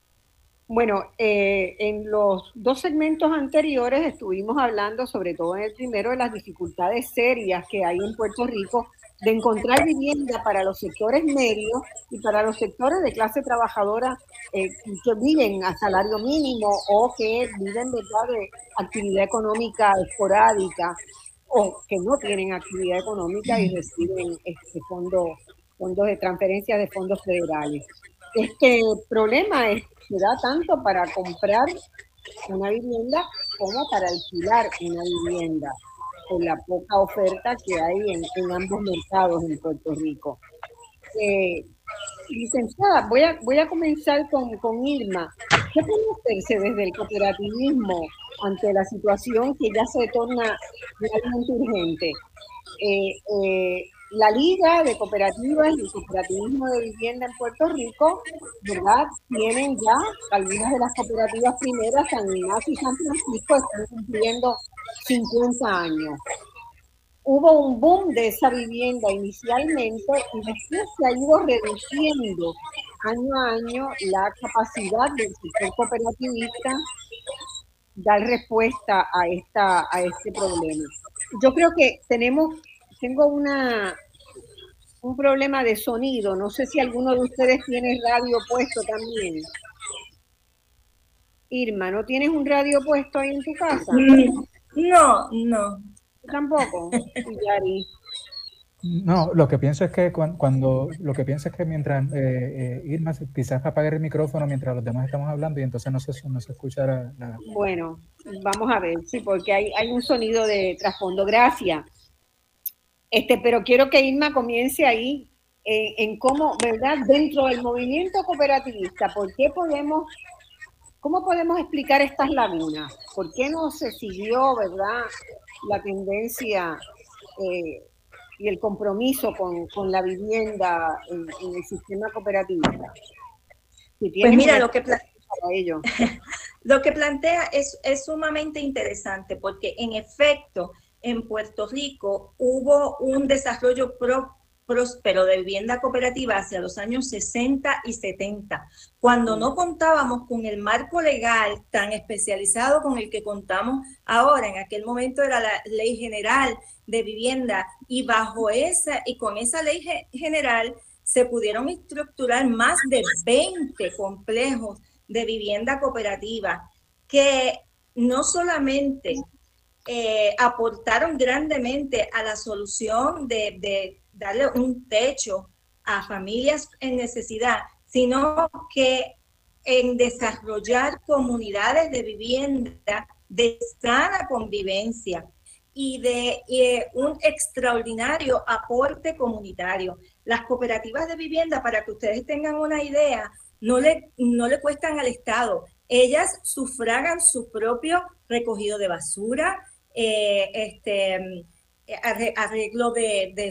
Bueno, eh, en los dos segmentos anteriores estuvimos hablando, sobre todo en el primero, de las dificultades serias que hay en Puerto Rico de encontrar vivienda para los sectores medios y para los sectores de clase trabajadora eh, que viven a salario mínimo o que viven ¿verdad? de actividad económica esporádica o que no tienen actividad económica y reciben este fondo, fondos de transferencia de fondos federales. Este problema es, se da tanto para comprar una vivienda como para alquilar una vivienda, con la poca oferta que hay en, ambos mercados en Puerto Rico. Eh, licenciada, voy a, voy a comenzar con, con Irma. ¿Qué puede hacerse desde el cooperativismo ante la situación que ya se torna realmente urgente? Eh, eh, la Liga de Cooperativas y Cooperativismo de Vivienda en Puerto Rico, ¿verdad? Tienen ya algunas de las cooperativas primeras, San Ignacio y San Francisco, están cumpliendo 50 años. Hubo un boom de esa vivienda inicialmente y después se ha ido reduciendo año a año la capacidad del sector cooperativista dar respuesta a, esta, a este problema. Yo creo que tenemos tengo una, un problema de sonido. No sé si alguno de ustedes tiene radio puesto también. Irma, ¿no tienes un radio puesto ahí en tu casa? No, no. Tampoco. No, lo que pienso es que cuando, lo que pienso es que mientras eh, eh, Irma quizás apague el micrófono mientras los demás estamos hablando y entonces no se, no se escucha nada. Bueno, vamos a ver, sí, porque hay, hay un sonido de trasfondo. Gracias. Este, pero quiero que Irma comience ahí eh, en cómo, ¿verdad? Dentro del movimiento cooperativista, ¿por qué podemos, cómo podemos explicar estas lagunas? ¿Por qué no se siguió, verdad, la tendencia eh, y el compromiso con, la vivienda en, el sistema cooperativista? pues mira, lo que, lo que plantea es, es sumamente interesante porque en efecto en Puerto Rico hubo un desarrollo próspero de vivienda cooperativa hacia los años 60 y 70, cuando no contábamos con el marco legal tan especializado con el que contamos ahora. En aquel momento era la Ley General de Vivienda y bajo esa y con esa ley general se pudieron estructurar más de 20 complejos de vivienda cooperativa que no solamente eh, aportaron grandemente a la solución de, darle un techo a familias en necesidad, sino que en desarrollar comunidades de vivienda de sana convivencia y de eh, un extraordinario aporte comunitario. Las cooperativas de vivienda, para que ustedes tengan una idea, no le, no le cuestan al Estado. Ellas sufragan su propio recogido de basura, eh, este, arreglo de,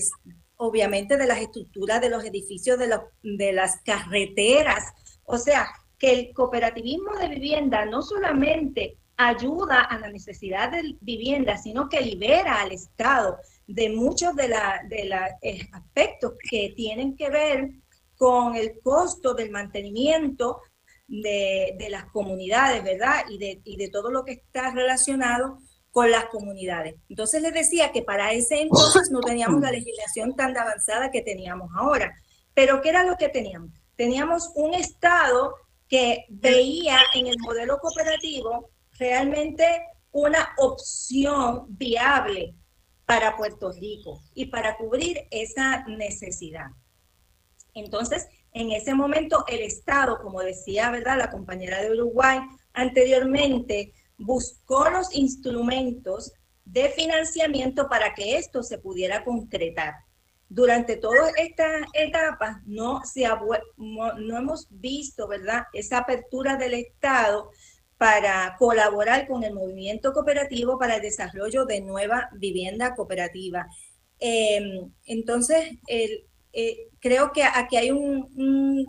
obviamente, de las estructuras de los edificios, de, las carreteras, O sea, que el cooperativismo de vivienda no solamente ayuda a la necesidad de vivienda, sino que libera al Estado de muchos de los eh, aspectos que tienen que ver con el costo del mantenimiento de, las comunidades, ¿verdad? Y de todo lo que está relacionado con las comunidades. Entonces les decía que para ese entonces no teníamos la legislación tan avanzada que teníamos ahora. Pero ¿qué era lo que teníamos? Teníamos un Estado que veía en el modelo cooperativo realmente una opción viable para Puerto Rico y para cubrir esa necesidad. Entonces, en ese momento el Estado, como decía, ¿verdad? La compañera de Uruguay anteriormente, buscó los instrumentos de financiamiento para que esto se pudiera concretar. Durante todas estas etapas no, se no hemos visto, ¿verdad?, esa apertura del Estado para colaborar con el movimiento cooperativo para el desarrollo de nueva vivienda cooperativa. Em, entonces, eh, creo que aquí hay un,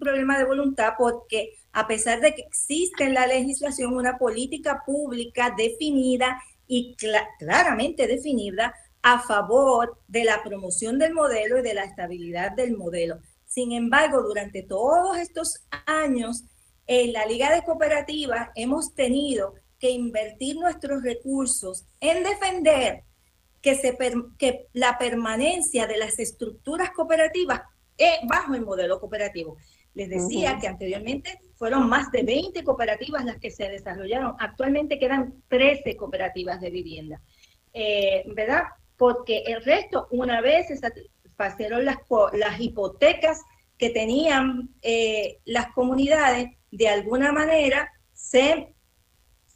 problema de voluntad porque a pesar de que existe en la legislación una política pública definida y claramente definida a favor de la promoción del modelo y de la estabilidad del modelo. Sin embargo, durante todos estos años, en la Liga de Cooperativas hemos tenido que invertir nuestros recursos en defender que, se que la permanencia de las estructuras cooperativas es bajo el modelo cooperativo. Les decía que anteriormente fueron más de 20 cooperativas las que se desarrollaron. Actualmente quedan 13 cooperativas de vivienda. Eh, ¿Verdad? Porque el resto, una vez se satisfacieron las, las hipotecas que tenían eh, las comunidades, de alguna manera se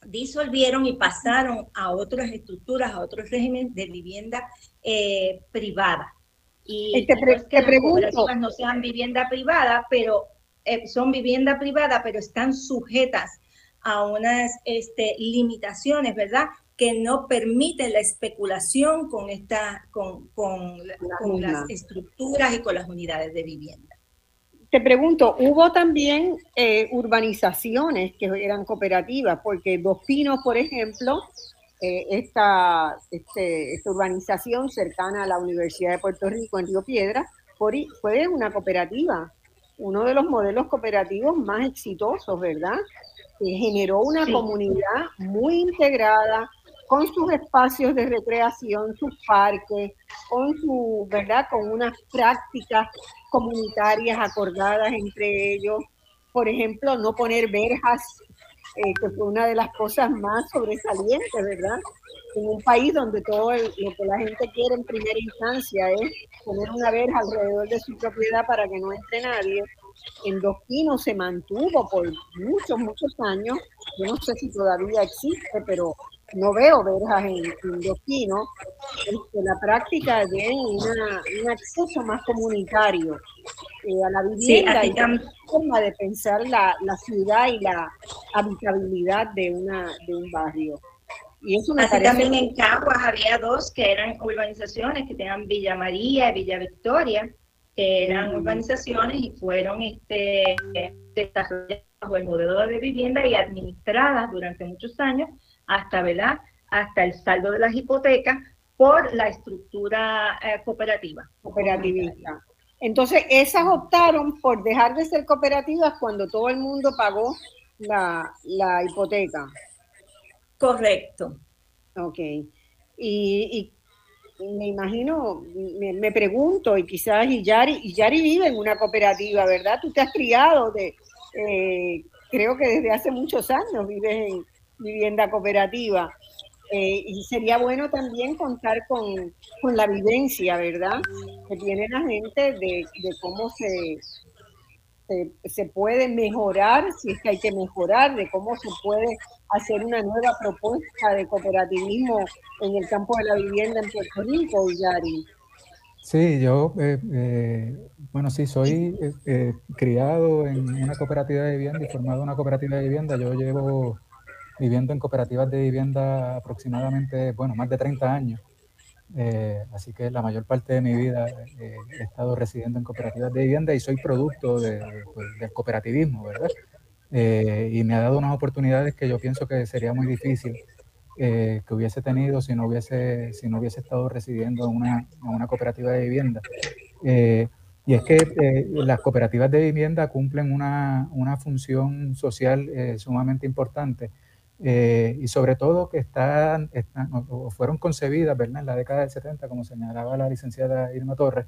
disolvieron y pasaron a otras estructuras, a otros regímenes de vivienda eh, privada. Y te, que pregunto. no sean vivienda privada, pero eh, son vivienda privada, pero están sujetas a unas este, limitaciones, ¿verdad? Que no permiten la especulación con, esta, con, con las estructuras y con las unidades de vivienda. Te pregunto, hubo también eh, urbanizaciones que eran cooperativas, porque Dos Pinos, por ejemplo, eh, esta, este, esta urbanización cercana a la Universidad de Puerto Rico en Río Piedra, fue una cooperativa, uno de los modelos cooperativos más exitosos, ¿verdad? Que generó una comunidad muy integrada, con sus espacios de recreación, sus parques, con su, ¿verdad? Con unas prácticas comunitarias acordadas entre ellos. Por ejemplo, no poner verjas, eh, que fue una de las cosas más sobresalientes, ¿verdad? En un país donde todo lo que la gente quiere en primera instancia es poner una verja alrededor de su propiedad para que no entre nadie. En Dos Pinos se mantuvo por muchos, muchos años. Yo no sé si todavía existe, pero no veo verjas en, en Destino, este, la práctica de un acceso más comunitario eh, a la vivienda y la forma de pensar la, ciudad y la habitabilidad de, una, de un barrio. Y eso Así también en Caguas había dos que eran urbanizaciones que tenían Villa María y Villa Victoria, que eran urbanizaciones y fueron este, desarrolladas bajo el modelo de vivienda y administradas durante muchos años hasta, ¿verdad? hasta el saldo de las hipotecas por la estructura eh, cooperativa. Cooperativista. Entonces, esas optaron por dejar de ser cooperativas cuando todo el mundo pagó la, hipoteca. Correcto. Ok. Y, me imagino, me, pregunto, y quizás y Yari, Yari vive en una cooperativa, ¿verdad? Tú te has criado de, eh, creo que desde hace muchos años vives en, vivienda cooperativa. Eh, y sería bueno también contar con, la vivencia, ¿verdad? Que tiene la gente de, cómo se, se, puede mejorar, si es que hay que mejorar, de cómo se puede hacer una nueva propuesta de cooperativismo en el campo de la vivienda en Puerto Rico, Yari. Sí, yo, eh, eh, bueno, sí, soy criado en una cooperativa de vivienda y formado en una cooperativa de vivienda. Yo llevo viviendo en cooperativas de vivienda aproximadamente, bueno, más de 30 años. así que la mayor parte de mi vida he estado residiendo en cooperativas de vivienda y soy producto pues, del cooperativismo, ¿verdad? Y me ha dado unas oportunidades que yo pienso que sería muy difícil que hubiese tenido si no hubiese, si no hubiese estado residiendo en una, en una cooperativa de vivienda. Y es que eh, las cooperativas de vivienda cumplen una, una función social eh, sumamente importante eh, y sobre todo que están, están o fueron concebidas ¿verdad? en la década del 70, como señalaba la licenciada Irma Torres,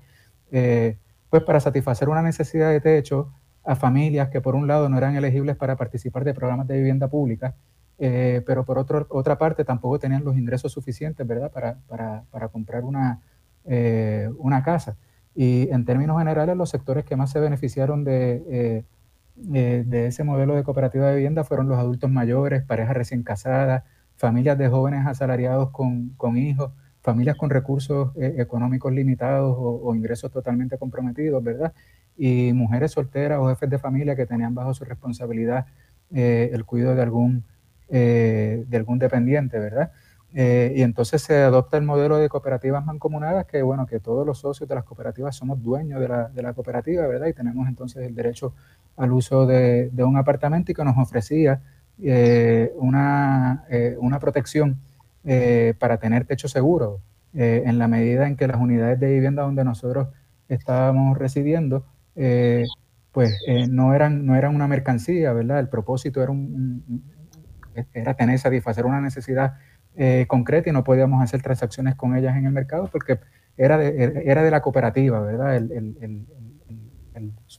pues para satisfacer una necesidad de techo a familias que por un lado no eran elegibles para participar de programas de vivienda pública, pero por otro, otra parte tampoco tenían los ingresos suficientes ¿verdad? Para, para, para comprar una, una casa. Y en términos generales, los sectores que más se beneficiaron de, eh, eh, de ese modelo de cooperativa de vivienda fueron los adultos mayores, parejas recién casadas, familias de jóvenes asalariados con, con hijos, familias con recursos eh, económicos limitados o, ingresos totalmente comprometidos, ¿verdad? Y mujeres solteras o jefes de familia que tenían bajo su responsabilidad el cuidado de algún, de algún dependiente, ¿verdad? Eh, y entonces se adopta el modelo de cooperativas mancomunadas, que bueno, que todos los socios de las cooperativas somos dueños de la, de la cooperativa, ¿verdad? Y tenemos entonces el derecho al uso de, de un apartamento y que nos ofrecía eh, una, eh, una, protección para tener techo seguro, en la medida en que las unidades de vivienda donde nosotros estábamos residiendo, pues no, eran, no eran una mercancía, ¿verdad? El propósito era, un, era tener, satisfacer una necesidad eh, concreta y no podíamos hacer transacciones con ellas en el mercado porque era de, era de la cooperativa, ¿verdad?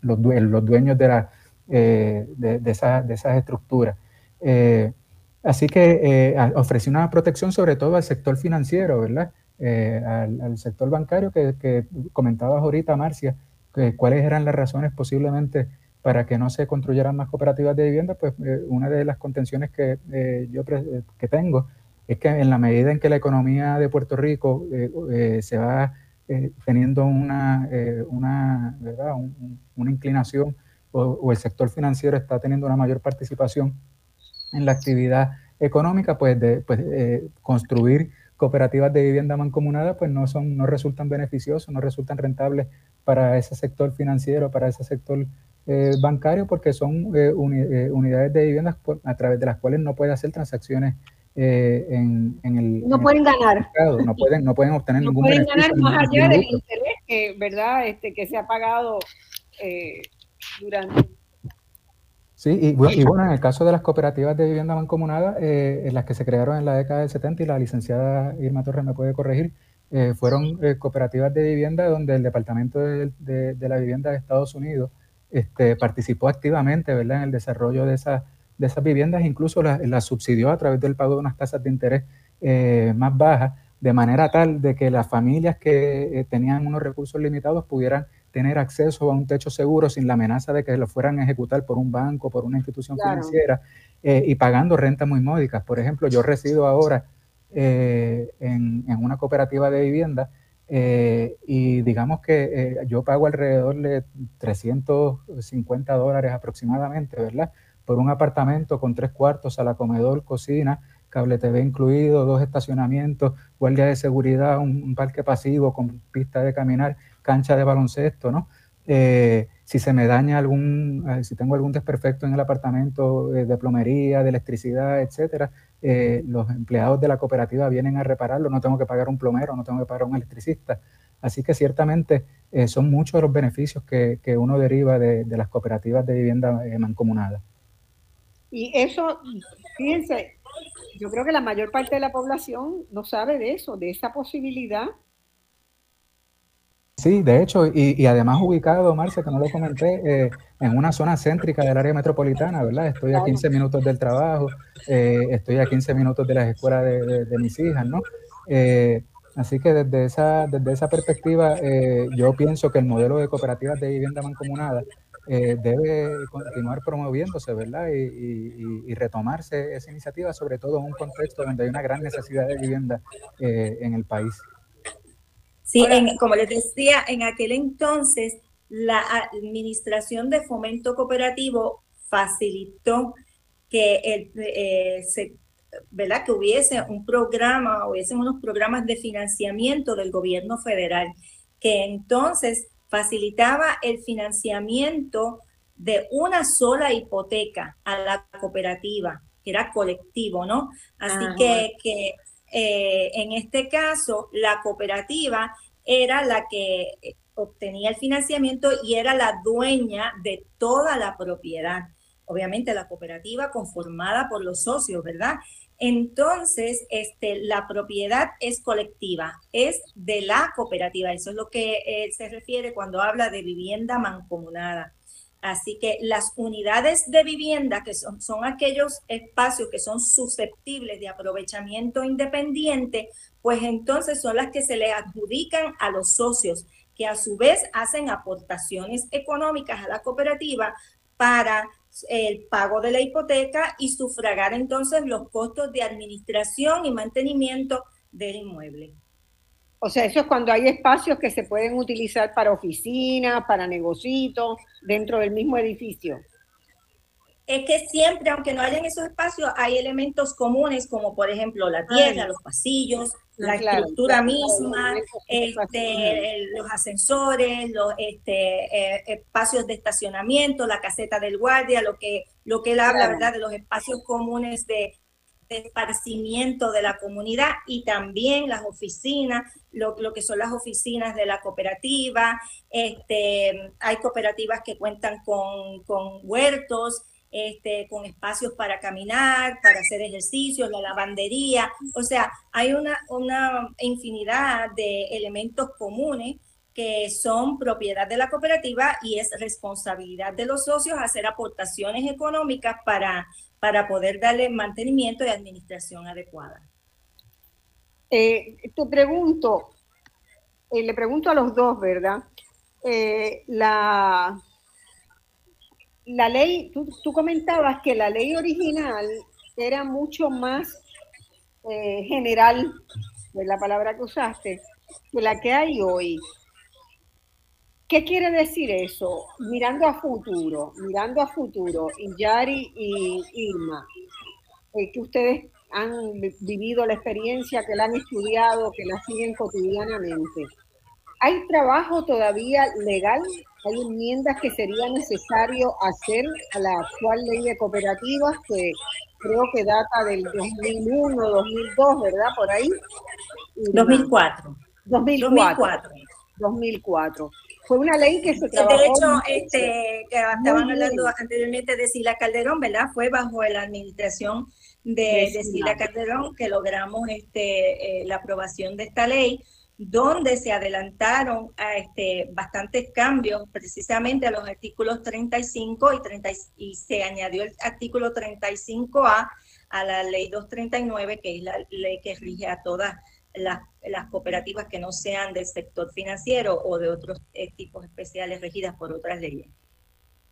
los, dueños de, la, eh, de, de, esas estructuras. Eh, así que ofreció una protección sobre todo al sector financiero, ¿verdad? Al, sector bancario que, que comentabas ahorita, Marcia, cuáles eran las razones posiblemente para que no se construyeran más cooperativas de vivienda, pues una de las contenciones que yo que tengo es que en la medida en que la economía de Puerto Rico eh, eh, se va eh, teniendo una, una, ¿verdad? una inclinación o, el sector financiero está teniendo una mayor participación en la actividad económica, pues, de, pues construir cooperativas de vivienda mancomunada pues no son no resultan beneficiosos, no resultan rentables para ese sector financiero, para ese sector bancario, porque son unidades de viviendas a través de las cuales no puede hacer transacciones eh, en, el... No pueden ganar. no, pueden, no pueden obtener no pueden ganar más allá del interés que, ¿verdad? Este, que se ha pagado eh, durante... Sí, y, bueno, en el caso de las cooperativas de vivienda mancomunada, eh, en las que se crearon en la década del 70, y la licenciada Irma Torres me puede corregir, fueron cooperativas de vivienda donde el Departamento de, de, la Vivienda de Estados Unidos este, participó activamente ¿verdad? en el desarrollo de esas de esas viviendas, incluso las subsidió a través del pago de unas tasas de interés eh, más bajas, de manera tal de que las familias que eh, tenían unos recursos limitados pudieran tener acceso a un techo seguro sin la amenaza de que lo fueran a ejecutar por un banco, por una institución financiera eh, y pagando rentas muy módicas. Por ejemplo, yo resido ahora en, una cooperativa de vivienda y digamos que yo pago alrededor de 350 dólares aproximadamente, ¿verdad? por un apartamento con tres cuartos, sala comedor, cocina, cable TV incluido, dos estacionamientos, guardia de seguridad, un, parque pasivo con pista de caminar, cancha de baloncesto, ¿no? Eh, si se me daña algún, eh, si tengo algún desperfecto en el apartamento eh, de plomería, de electricidad, etcétera, los empleados de la cooperativa vienen a repararlo, no tengo que pagar un plomero, no tengo que pagar un electricista. Así que ciertamente son muchos los beneficios que, uno deriva de, de, las cooperativas de vivienda mancomunada. Y eso, fíjense, yo creo que la mayor parte de la población no sabe de eso, de esa posibilidad. Sí, de hecho, y, además ubicado, Marcia, que no lo comenté, eh, en una zona céntrica del área metropolitana, ¿verdad? Estoy a 15 minutos del trabajo, eh, estoy a 15 minutos de las escuelas de, mis hijas, ¿no? Eh, así que desde esa, desde esa perspectiva, yo pienso que el modelo de cooperativas de vivienda mancomunada debe continuar promoviéndose, ¿verdad? Y, retomarse esa iniciativa, sobre todo en un contexto donde hay una gran necesidad de vivienda en el país. Sí, como les decía, en aquel entonces la Administración de Fomento Cooperativo facilitó que el, eh, se ¿verdad? Que hubiese un programa, hubiesen unos programas de financiamiento del gobierno federal, que entonces facilitaba el financiamiento de una sola hipoteca a la cooperativa, que era colectivo, ¿no? Así que, que eh, en este caso la cooperativa era la que obtenía el financiamiento y era la dueña de toda la propiedad. Obviamente la cooperativa conformada por los socios, ¿verdad? Entonces, este, la propiedad es colectiva, es de la cooperativa. Eso es lo que eh, se refiere cuando habla de vivienda mancomunada. Así que las unidades de vivienda, que son, son, aquellos espacios que son susceptibles de aprovechamiento independiente, pues entonces son las que se le adjudican a los socios, que a su vez hacen aportaciones económicas a la cooperativa para el pago de la hipoteca y sufragar entonces los costos de administración y mantenimiento del inmueble. O sea, eso es cuando hay espacios que se pueden utilizar para oficinas, para negocios, dentro del mismo edificio. Es que siempre, aunque no hayan esos espacios, hay elementos comunes como por ejemplo la tierra, los pasillos, la estructura misma, este, los ascensores, los este, eh, espacios de estacionamiento, la caseta del guardia, lo que, lo que él habla, ¿verdad? De los espacios comunes de, esparcimiento de la comunidad y también las oficinas, lo, lo, que son las oficinas de la cooperativa. Este, hay cooperativas que cuentan con, con huertos, este, con espacios para caminar, para hacer ejercicios, la lavandería. O sea, hay una, una infinidad de elementos comunes que son propiedad de la cooperativa y es responsabilidad de los socios hacer aportaciones económicas para, para poder darle mantenimiento y administración adecuada. Eh, te pregunto, eh, le pregunto a los dos, ¿verdad? Eh, la, la ley, tú, comentabas que la ley original era mucho más eh, general, de la palabra que usaste, que la que hay hoy. ¿Qué quiere decir eso? Mirando a futuro, mirando a futuro, y Yari y Irma, eh, que ustedes han vivido la experiencia, que la han estudiado, que la siguen cotidianamente. ¿Hay trabajo todavía legal hay enmiendas que sería necesario hacer a la actual ley de cooperativas que creo que data del 2001, 2002, ¿verdad? Por ahí. 2004. 2004. 2004. Fue una ley que se trabajó. De hecho, este, que estaban hablando anteriormente de Sila Calderón, ¿verdad? Fue bajo la administración de, de Sila Calderón que logramos este, eh, la aprobación de esta ley donde se adelantaron a este, bastantes cambios precisamente a los artículos 35 y, 30, y se añadió el artículo 35A a la ley 239, que es la ley que rige a todas las, cooperativas que no sean del sector financiero o de otros eh, tipos especiales regidas por otras leyes.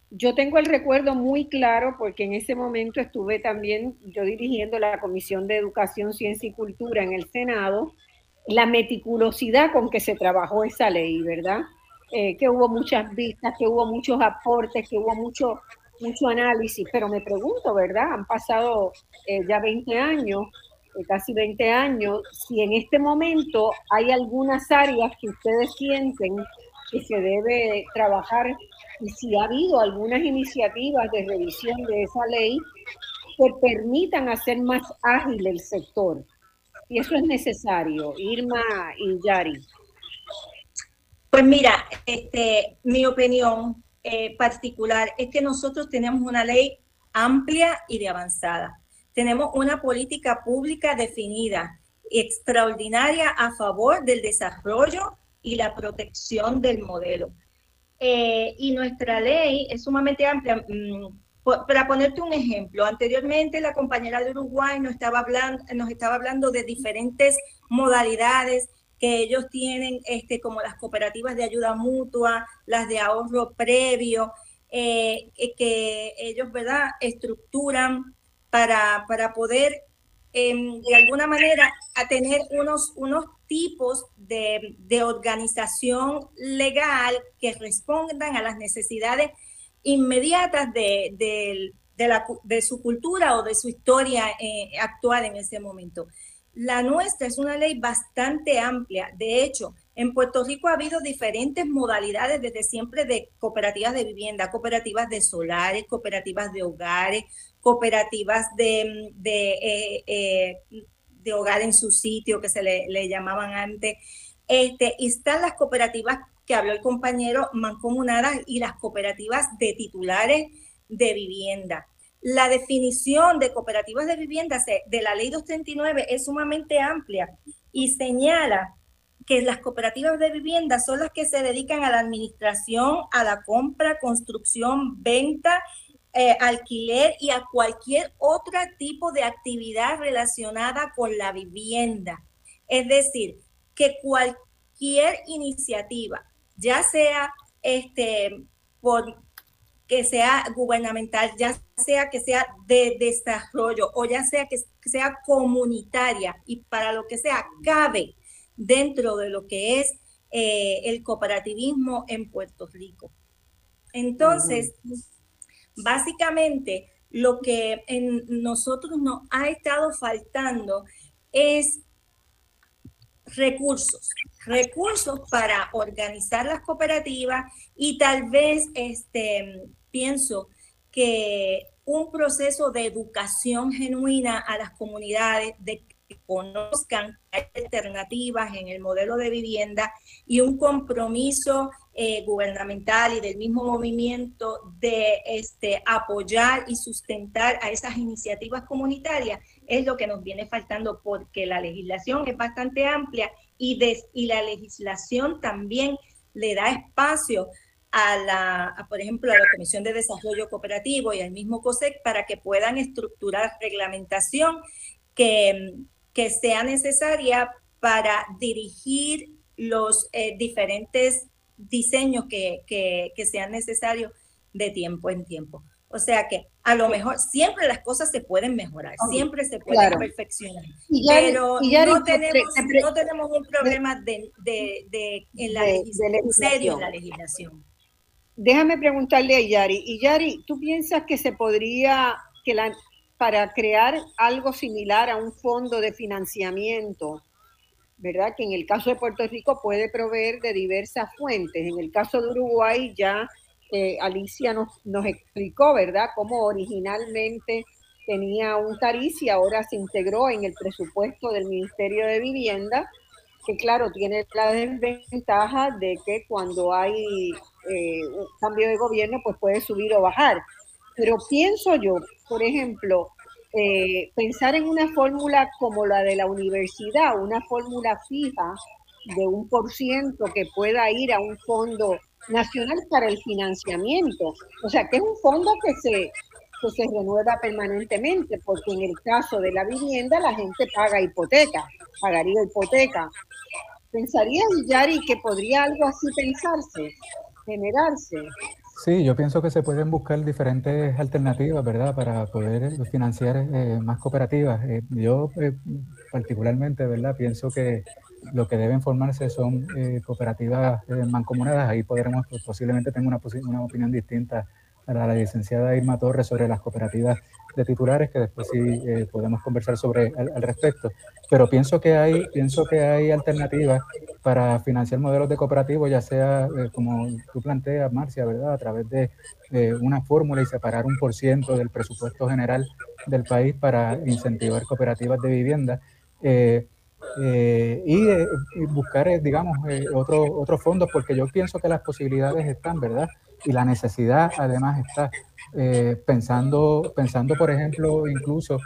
Yo tengo el recuerdo muy claro porque en ese momento estuve también yo dirigiendo la Comisión de Educación, Ciencia y Cultura en el Senado la meticulosidad con que se trabajó esa ley, ¿verdad? Eh, que hubo muchas vistas, que hubo muchos aportes, que hubo mucho, mucho análisis, pero me pregunto, ¿verdad? Han pasado eh, ya 20 años, eh, casi 20 años, si en este momento hay algunas áreas que ustedes sienten que se debe trabajar y si ha habido algunas iniciativas de revisión de esa ley que permitan hacer más ágil el sector y eso es necesario, Irma y Yari. Pues mira, este, mi opinión eh, particular es que nosotros tenemos una ley amplia y de avanzada. Tenemos una política pública definida, extraordinaria a favor del desarrollo y la protección del modelo. Eh, y nuestra ley es sumamente amplia. Mm, para ponerte un ejemplo, anteriormente la compañera de Uruguay nos estaba hablando, nos estaba hablando de diferentes modalidades que ellos tienen, este, como las cooperativas de ayuda mutua, las de ahorro previo, eh, que ellos, ¿verdad?, estructuran para, para poder, em, de alguna manera, a tener unos, unos tipos de, de organización legal que respondan a las necesidades inmediatas de, de, su cultura o de su historia eh, actual en ese momento. La nuestra es una ley bastante amplia. De hecho, en Puerto Rico ha habido diferentes modalidades desde siempre de cooperativas de vivienda, cooperativas de solares, cooperativas de hogares, cooperativas de, de, eh, eh, de hogar en su sitio, que se le, llamaban antes. Este, y están las cooperativas que habló el compañero mancomunadas y las cooperativas de titulares de vivienda. La definición de cooperativas de vivienda de la ley 239 es sumamente amplia y señala que las cooperativas de vivienda son las que se dedican a la administración, a la compra, construcción, venta, eh, alquiler y a cualquier otro tipo de actividad relacionada con la vivienda. Es decir, que cualquier iniciativa, ya sea este, por que sea gubernamental, ya sea que sea de desarrollo o ya sea que sea comunitaria y para lo que sea, cabe dentro de lo que es eh, el cooperativismo en Puerto Rico. Entonces, básicamente lo que en nosotros nos ha estado faltando es recursos, recursos para organizar las cooperativas y tal vez este, pienso que un proceso de educación genuina a las comunidades, de conozcan alternativas en el modelo de vivienda y un compromiso eh, gubernamental y del mismo movimiento de este, apoyar y sustentar a esas iniciativas comunitarias es lo que nos viene faltando porque la legislación es bastante amplia y, y la legislación también le da espacio a la, por ejemplo, a la Comisión de Desarrollo Cooperativo y al mismo COSEC para que puedan estructurar reglamentación que, que sea necesaria para dirigir los eh, diferentes diseños que, que, que, sean necesarios de tiempo en tiempo. O sea que a lo mejor siempre las cosas se pueden mejorar, siempre se pueden perfeccionar, pero no, tenemos, no tenemos un problema de, de, de en la, serio en la legislación. Déjame preguntarle a Yari. Y Yari, ¿tú piensas que se podría, que la, para crear algo similar a un fondo de financiamiento, ¿verdad? Que en el caso de Puerto Rico puede proveer de diversas fuentes. En el caso de Uruguay ya eh, Alicia nos, nos explicó, ¿verdad?, cómo originalmente tenía un tariz y ahora se integró en el presupuesto del Ministerio de Vivienda que claro, tiene la desventaja de que cuando hay eh, un cambio de gobierno, pues puede subir o bajar. Pero pienso yo, por ejemplo, eh, pensar en una fórmula como la de la universidad, una fórmula fija de un por ciento que pueda ir a un fondo nacional para el financiamiento. O sea, que es un fondo que se, que se renueva permanentemente, porque en el caso de la vivienda la gente paga hipoteca, pagaría hipoteca. ¿Pensaría Yari que podría algo así pensarse, generarse? Sí, yo pienso que se pueden buscar diferentes alternativas, ¿verdad?, para poder financiar eh, más cooperativas. Eh, yo eh, particularmente, ¿verdad?, pienso que lo que deben formarse son cooperativas mancomunadas. Ahí podremos, pues, posiblemente tenga una, una opinión distinta a la licenciada Irma Torres sobre las cooperativas de titulares, que después sí eh, podemos conversar sobre al, respecto. Pero pienso que hay, pienso que hay alternativas para financiar modelos de cooperativos, ya sea eh, como tú planteas, Marcia, ¿verdad? A través de una fórmula y separar un por ciento del presupuesto general del país para incentivar cooperativas de vivienda. Eh, y, buscar, digamos, otros otros fondos, porque yo pienso que las posibilidades están, ¿verdad? y la necesidad además está eh, pensando, pensando, por ejemplo, incluso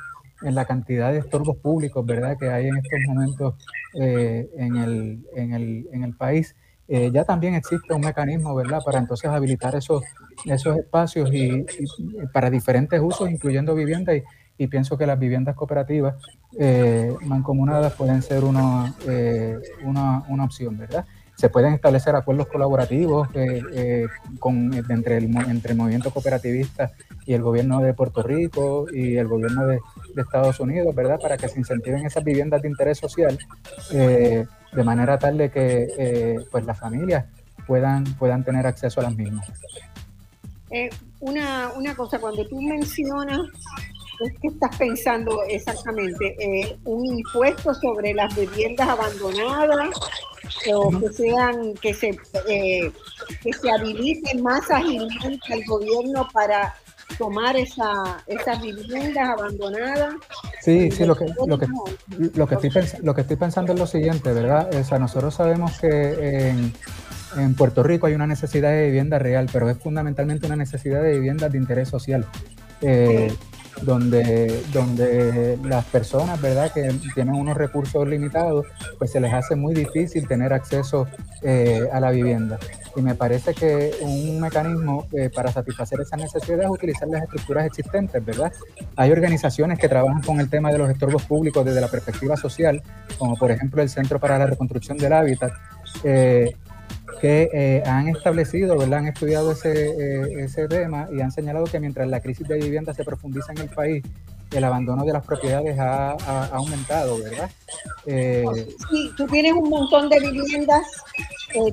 en la cantidad de estorbos públicos, ¿verdad?, que hay en estos momentos eh, en, el, en, el, en, el, país. Eh, ya también existe un mecanismo, ¿verdad?, para entonces habilitar esos, esos espacios y, para diferentes usos, incluyendo vivienda, y, y, pienso que las viviendas cooperativas mancomunadas pueden ser una, una, una opción, ¿verdad? Se pueden establecer acuerdos colaborativos eh, eh, con, entre, el, entre el movimiento cooperativista y el gobierno de Puerto Rico y el gobierno de, Estados Unidos, ¿verdad? Para que se incentiven esas viviendas de interés social eh, de manera tal de que pues las familias puedan, puedan tener acceso a las mismas. Eh, una, una cosa, cuando tú mencionas, ¿qué estás pensando exactamente? Eh, ¿Un impuesto sobre las viviendas abandonadas? o que sean que se eh, que se habilite más ágilmente el gobierno para tomar esa, esas viviendas abandonadas. Sí, sí, lo que, lo que, lo que, estoy, lo que estoy pensando es lo siguiente, ¿verdad? O sea, nosotros sabemos que en, en Puerto Rico hay una necesidad de vivienda real, pero es fundamentalmente una necesidad de vivienda de interés social. Eh, donde, donde las personas, ¿verdad?, que tienen unos recursos limitados, pues se les hace muy difícil tener acceso eh, a la vivienda. Y me parece que un mecanismo eh, para satisfacer esa necesidad es utilizar las estructuras existentes, ¿verdad? Hay organizaciones que trabajan con el tema de los estorbos públicos desde la perspectiva social, como por ejemplo el Centro para la Reconstrucción del Hábitat, que eh, han establecido, ¿verdad? han estudiado ese, eh, ese tema y han señalado que mientras la crisis de vivienda se profundiza en el país, el abandono de las propiedades ha, aumentado, ¿verdad? Eh, sí, tú tienes un montón de viviendas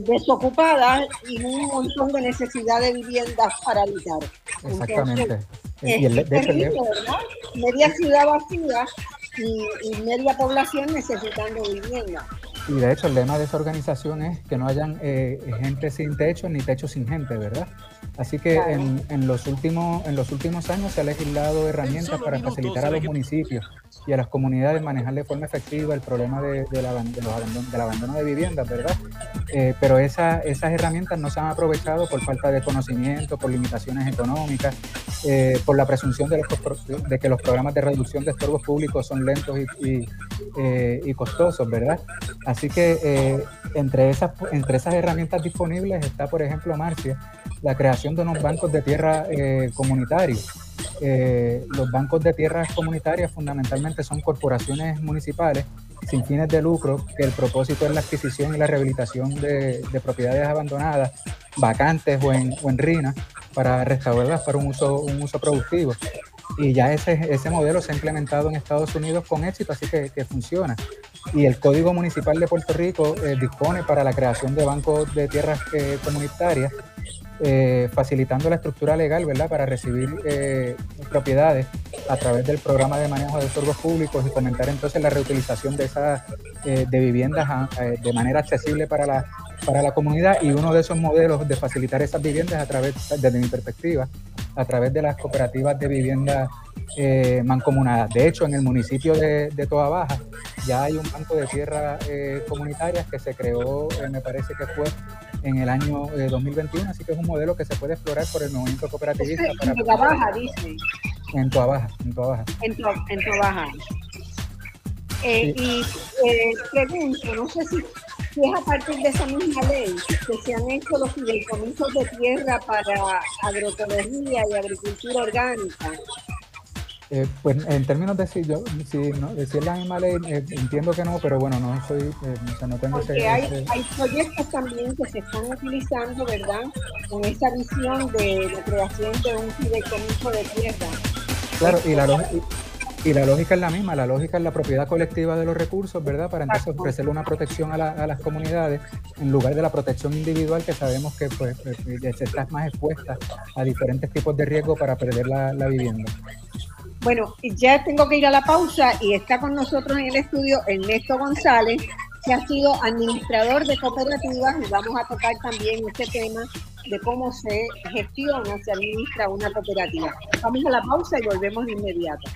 desocupadas y un montón de necesidad de viviendas para habitar. Exactamente. y el, de terrible, ¿verdad? Media ciudad vacía y, y media población necesitando vivienda. Y de hecho el lema de esa organización es que no hayan eh, gente sin techo ni techo sin gente, ¿verdad? Así que en, en, los últimos, en los últimos años se ha legislado herramientas para facilitar a los municipios y a las comunidades manejar de forma efectiva el problema de, de, la, de los abandono, del abandono de viviendas, ¿verdad? Eh, pero esa, esas herramientas no se han aprovechado por falta de conocimiento, por limitaciones económicas, eh, por la presunción de, los, de, que los programas de reducción de estorbos públicos son lentos y, y, eh, y costosos, ¿verdad? Así que entre, esas, entre esas herramientas disponibles está, por ejemplo, Marcia, la creación de unos bancos de tierra eh, comunitarios. Eh, los bancos de tierras comunitarias fundamentalmente son corporaciones municipales sin fines de lucro, que el propósito es la adquisición y la rehabilitación de, propiedades abandonadas, vacantes o en, o en RINA, para restaurarlas para un uso, un uso productivo. Y ya ese, ese modelo se ha implementado en Estados Unidos con éxito, así que, que funciona. Y el Código Municipal de Puerto Rico eh, dispone para la creación de bancos de tierras comunitarias eh, facilitando la estructura legal, ¿verdad?, para recibir eh, propiedades a través del programa de manejo de estorbos públicos y fomentar entonces la reutilización de esas eh, de viviendas ah, de manera accesible para la, para la comunidad y uno de esos modelos de facilitar esas viviendas a través, desde mi perspectiva, a través de las cooperativas de vivienda mancomunadas. De hecho, en el municipio de, de Toa Baja ya hay un banco de tierras comunitarias que se creó, me parece que fue en el año 2021, eh, así que es un modelo que se puede explorar por el movimiento cooperativista. En tu Baja, dice. En tu Baja, en tu Baja. En en Baja. Eh, Y eh, pregunto, no sé si, si, es a partir de esa misma ley que se han hecho los fideicomisos de tierra para agroecología y agricultura orgánica eh, pues en términos de si, yo, si, no, la misma ley, eh, entiendo que no, pero bueno, no soy, eh, o sea, no tengo Porque hay, hay proyectos también que se están utilizando, ¿verdad? Con esa visión de la creación de un fideicomiso de tierra. Claro, y la, y, la lógica es la misma, la lógica es la propiedad colectiva de los recursos, ¿verdad? Para entonces ofrecerle una protección a, a, las comunidades en lugar de la protección individual que sabemos que pues, está más expuesta a diferentes tipos de riesgo para perder la, la vivienda. Bueno, ya tengo que ir a la pausa y está con nosotros en el estudio Ernesto González, que ha sido administrador de cooperativas y vamos a tocar también este tema de cómo se gestiona, se administra una cooperativa. Vamos a la pausa y volvemos de inmediato.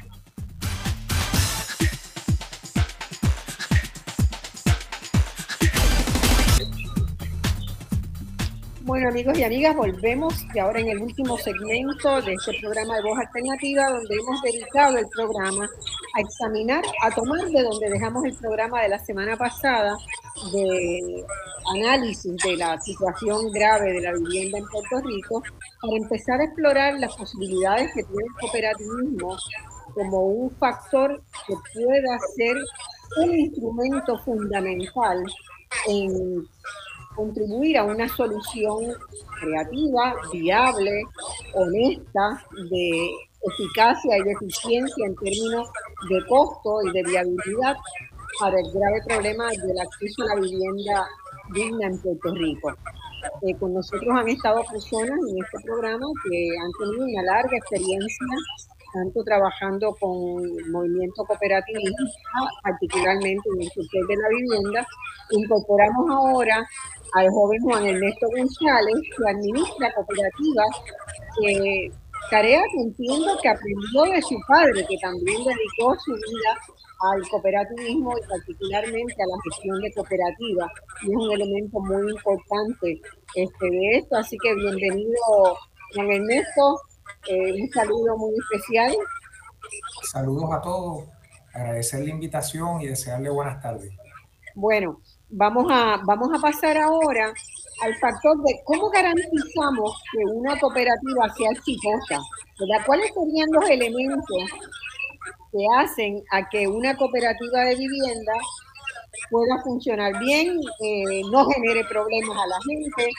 Bueno, amigos y amigas, volvemos y ahora en el último segmento de este programa de Voz Alternativa, donde hemos dedicado el programa a examinar, a tomar de donde dejamos el programa de la semana pasada de análisis de la situación grave de la vivienda en Puerto Rico, para empezar a explorar las posibilidades que tiene el cooperativismo como un factor que pueda ser un instrumento fundamental en contribuir a una solución creativa, viable, honesta, de eficacia y de eficiencia en términos de costo y de viabilidad para el grave problema del acceso a la vivienda digna en Puerto Rico. Eh, con nosotros han estado personas en este programa que han tenido una larga experiencia, tanto trabajando con movimiento cooperativista, particularmente en el sector de la vivienda. Incorporamos ahora al joven Juan Ernesto González, que administra cooperativas, eh, tarea que entiendo que aprendió de su padre, que también dedicó su vida al cooperativismo y particularmente a la gestión de cooperativas. Y es un elemento muy importante este, de esto. Así que bienvenido, Juan Ernesto. Eh, un saludo muy especial. Saludos a todos. Agradecer la invitación y desearle buenas tardes. Bueno, vamos a, vamos a pasar ahora al factor de cómo garantizamos que una cooperativa sea exitosa. ¿Cuáles serían los elementos que hacen a que una cooperativa de vivienda pueda funcionar bien, eh, no genere problemas a la gente,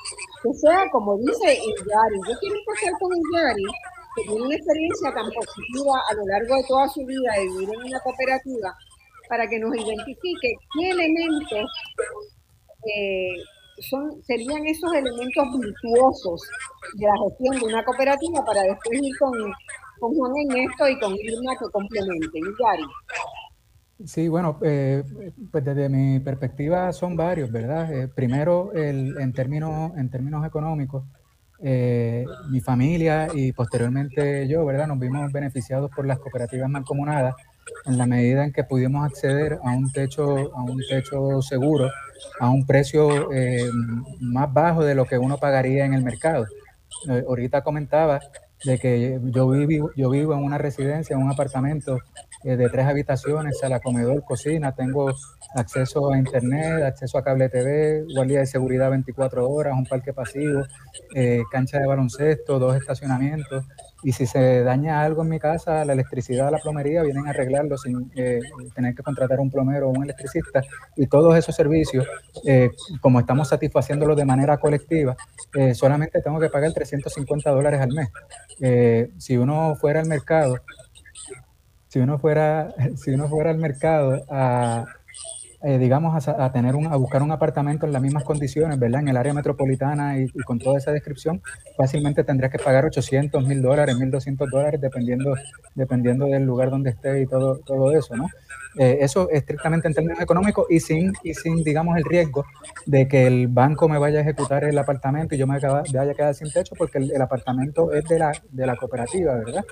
que sea como dice Yari. Yo quiero empezar con Yari, que tiene una experiencia tan positiva a lo largo de toda su vida de vivir en una cooperativa, para que nos identifique qué elementos eh, son, serían esos elementos virtuosos de la gestión de una cooperativa para después ir con, con Juan Ernesto y con Irma que complementen. Yari. Sí, bueno, eh, pues desde mi perspectiva son varios, ¿verdad? Eh, primero, el, en, términos, en términos económicos, eh, mi familia y posteriormente yo, ¿verdad? Nos vimos beneficiados por las cooperativas mancomunadas en la medida en que pudimos acceder a un techo, a un techo seguro, a un precio más bajo de lo que uno pagaría en el mercado. ahorita comentaba de que yo vivo, yo vivo en una residencia, en un apartamento eh, de tres habitaciones, sala, comedor, cocina, tengo acceso a internet, acceso a cable TV, guardia de seguridad 24 horas, un parque pasivo, eh, cancha de baloncesto, dos estacionamientos. Y si se daña algo en mi casa, la electricidad, la plomería, vienen a arreglarlo sin eh, tener que contratar un plomero o un electricista. Y todos esos servicios, como estamos satisfaciéndolos de manera colectiva, solamente tengo que pagar 350 dólares al mes. si uno fuera al mercado si uno fuera, si uno fuera al mercado a, eh, digamos, a, tener un, a buscar un apartamento en las mismas condiciones, ¿verdad? En el área metropolitana y, con toda esa descripción, fácilmente tendrías que pagar 800, 1000 dólares, 1200 dólares, dependiendo, dependiendo del lugar donde esté y todo, todo eso, ¿no? Eh, eso estrictamente en términos económicos y sin, y sin, digamos, el riesgo de que el banco me vaya a ejecutar el apartamento y yo me vaya a quedar sin techo porque el, el apartamento es de la, de la cooperativa, ¿verdad?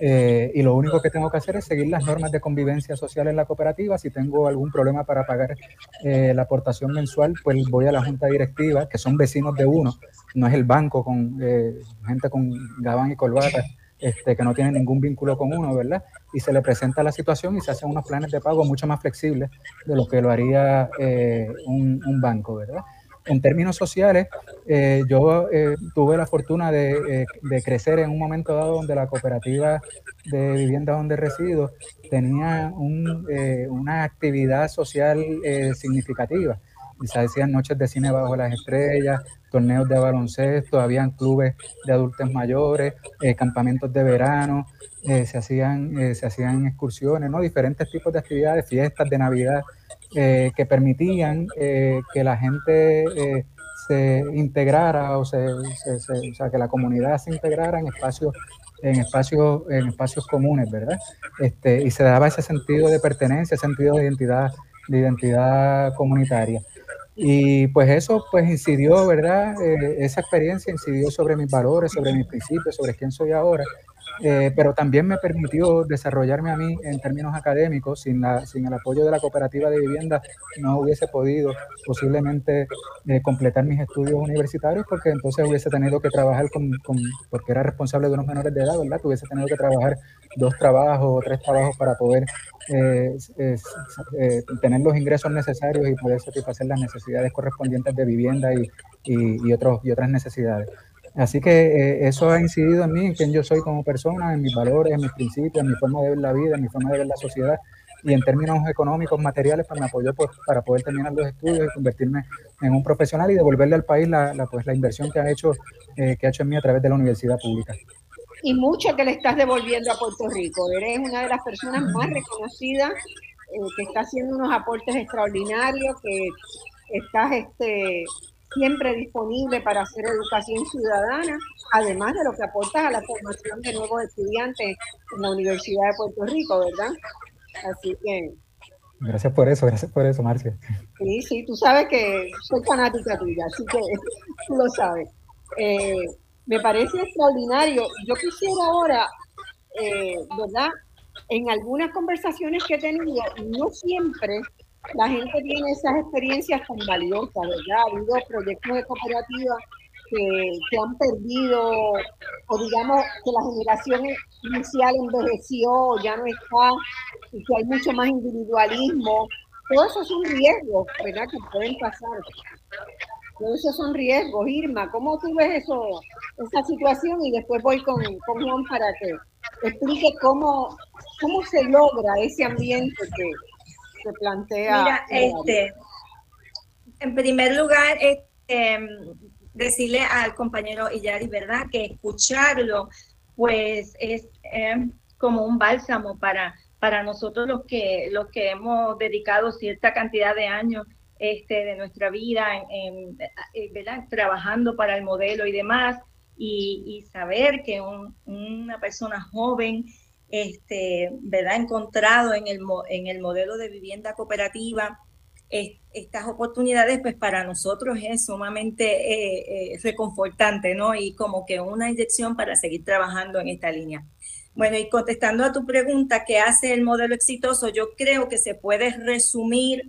Eh, y lo único que tengo que hacer es seguir las normas de convivencia social en la cooperativa. Si tengo algún problema para pagar eh, la aportación mensual, pues voy a la junta directiva, que son vecinos de uno, no es el banco con eh, gente con gabán y corbata. Este, que no tiene ningún vínculo con uno, ¿verdad? Y se le presenta la situación y se hacen unos planes de pago mucho más flexibles de lo que lo haría un, un banco, ¿verdad? En términos sociales, eh, yo eh, tuve la fortuna eh, de, crecer en un momento dado donde la cooperativa de vivienda donde resido tenía una actividad social significativa. Se hacían noches de cine bajo las estrellas, torneos de baloncesto, habían clubes de adultos mayores, campamentos de verano, se, hacían, se hacían excursiones, ¿no? diferentes tipos de actividades, fiestas de Navidad eh, que permitían eh, que la gente eh, se integrara o, se, o sea, que la comunidad se integrara en espacios en espacios en espacios comunes, ¿verdad? Este, y se daba ese sentido de pertenencia, ese sentido de identidad de identidad comunitaria. Y pues eso pues incidió, ¿verdad? esa experiencia incidió sobre mis valores, sobre mis principios, sobre quién soy ahora eh, pero también me permitió desarrollarme a mí en términos académicos. Sin, la, sin el apoyo de la cooperativa de vivienda no hubiese podido posiblemente eh, completar mis estudios universitarios porque entonces hubiese tenido que trabajar con, con, porque era responsable de unos menores de edad, ¿verdad? Hubiese tenido que trabajar dos trabajos o tres trabajos para poder eh, tener los ingresos necesarios y poder satisfacer las necesidades correspondientes de vivienda y, y, otros, y otras necesidades. Así que eh, eso ha incidido en mí, en quién yo soy como persona, en mis valores, en mis principios, en mi forma de ver la vida, en mi forma de ver la sociedad. Y en términos económicos, materiales, pues me apoyó para poder terminar los estudios y convertirme en un profesional y devolverle al país la, pues, la inversión que ha, hecho, eh, que ha hecho en mí a través de la universidad pública. Y mucho que le estás devolviendo a Puerto Rico. Eres una de las personas más reconocidas eh, que está haciendo unos aportes extraordinarios, que estás este, siempre disponible para hacer educación ciudadana, además de lo que aportas a la formación de nuevos estudiantes en la Universidad de Puerto Rico, ¿verdad? Así que... Gracias por eso, gracias por eso, Marcia. Sí, sí, tú sabes que soy fanática tuya, así que tú lo sabes. Eh, me parece extraordinario. Yo quisiera ahora, eh, ¿verdad? En algunas conversaciones que he tenido, no siempre la gente tiene esas experiencias tan valiosas, ¿verdad? Ha habido proyectos de cooperativa que, que, han perdido, o digamos que la generación inicial envejeció, ya no está, y que hay mucho más individualismo. Todo eso son riesgos, ¿verdad? Que pueden pasar. Todos esos son riesgos. Irma, ¿cómo tú ves eso, esa situación? Y después voy con, con Juan para que explique cómo, cómo se logra ese ambiente que, plantea. Mira, este, en primer lugar, este, decirle al compañero Iyari, ¿verdad? Que escucharlo, pues es em, como un bálsamo para, para nosotros los que, los que hemos dedicado cierta cantidad de años este, de nuestra vida en, eh, ¿verdad? trabajando para el modelo y demás, y, saber que una persona joven este, ¿verdad? encontrado en el, en el modelo de vivienda cooperativa estas oportunidades, pues para nosotros es sumamente eh, eh, reconfortante, ¿no? Y como que una inyección para seguir trabajando en esta línea. Bueno, y contestando a tu pregunta, ¿qué hace el modelo exitoso? Yo creo que se puede resumir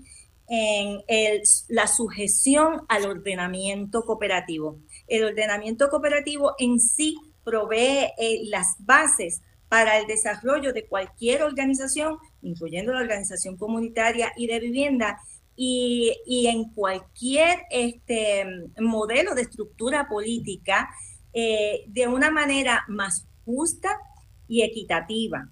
en el, la sujeción al ordenamiento cooperativo. El ordenamiento cooperativo en sí provee eh, las bases para el desarrollo de cualquier organización, incluyendo la organización comunitaria y de vivienda, y, en cualquier este, modelo de estructura política eh, de una manera más justa y equitativa,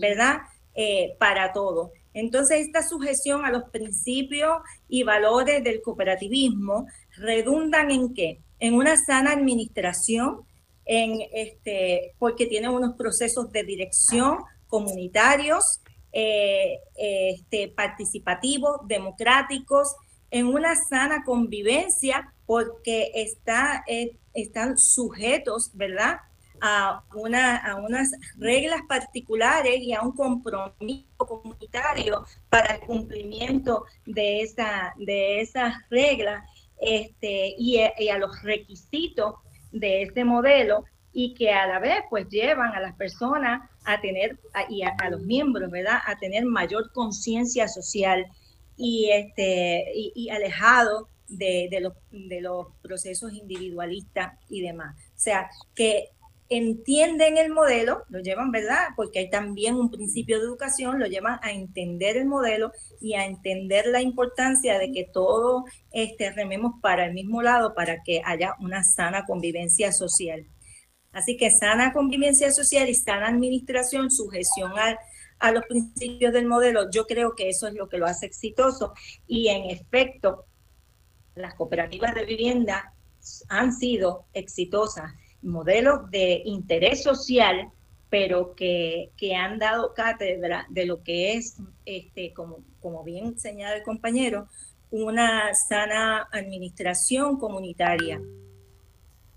¿verdad? Eh, para todos. Entonces, esta sujeción a los principios y valores del cooperativismo redundan en qué? En una sana administración, en este, porque tiene unos procesos de dirección comunitarios, eh, este, participativos, democráticos, en una sana convivencia, porque está, eh, están sujetos, ¿verdad? A, una, a unas reglas particulares y a un compromiso comunitario para el cumplimiento de, esa, de esas reglas este, y, y a los requisitos de ese modelo y que a la vez pues llevan a las personas a tener y a, los miembros, ¿verdad? A tener mayor conciencia social y este y, alejado de, de, los, de los procesos individualistas y demás. O sea, que entienden el modelo, lo llevan, ¿verdad? Porque hay también un principio de educación, lo llevan a entender el modelo y a entender la importancia de que todos este, rememos para el mismo lado para que haya una sana convivencia social. Así que sana convivencia social y sana administración, sujeción a los principios del modelo, yo creo que eso es lo que lo hace exitoso. Y en efecto, las cooperativas de vivienda han sido exitosas modelos de interés social, pero que, han dado cátedra de lo que es, este, como, como bien señala el compañero, una sana administración comunitaria.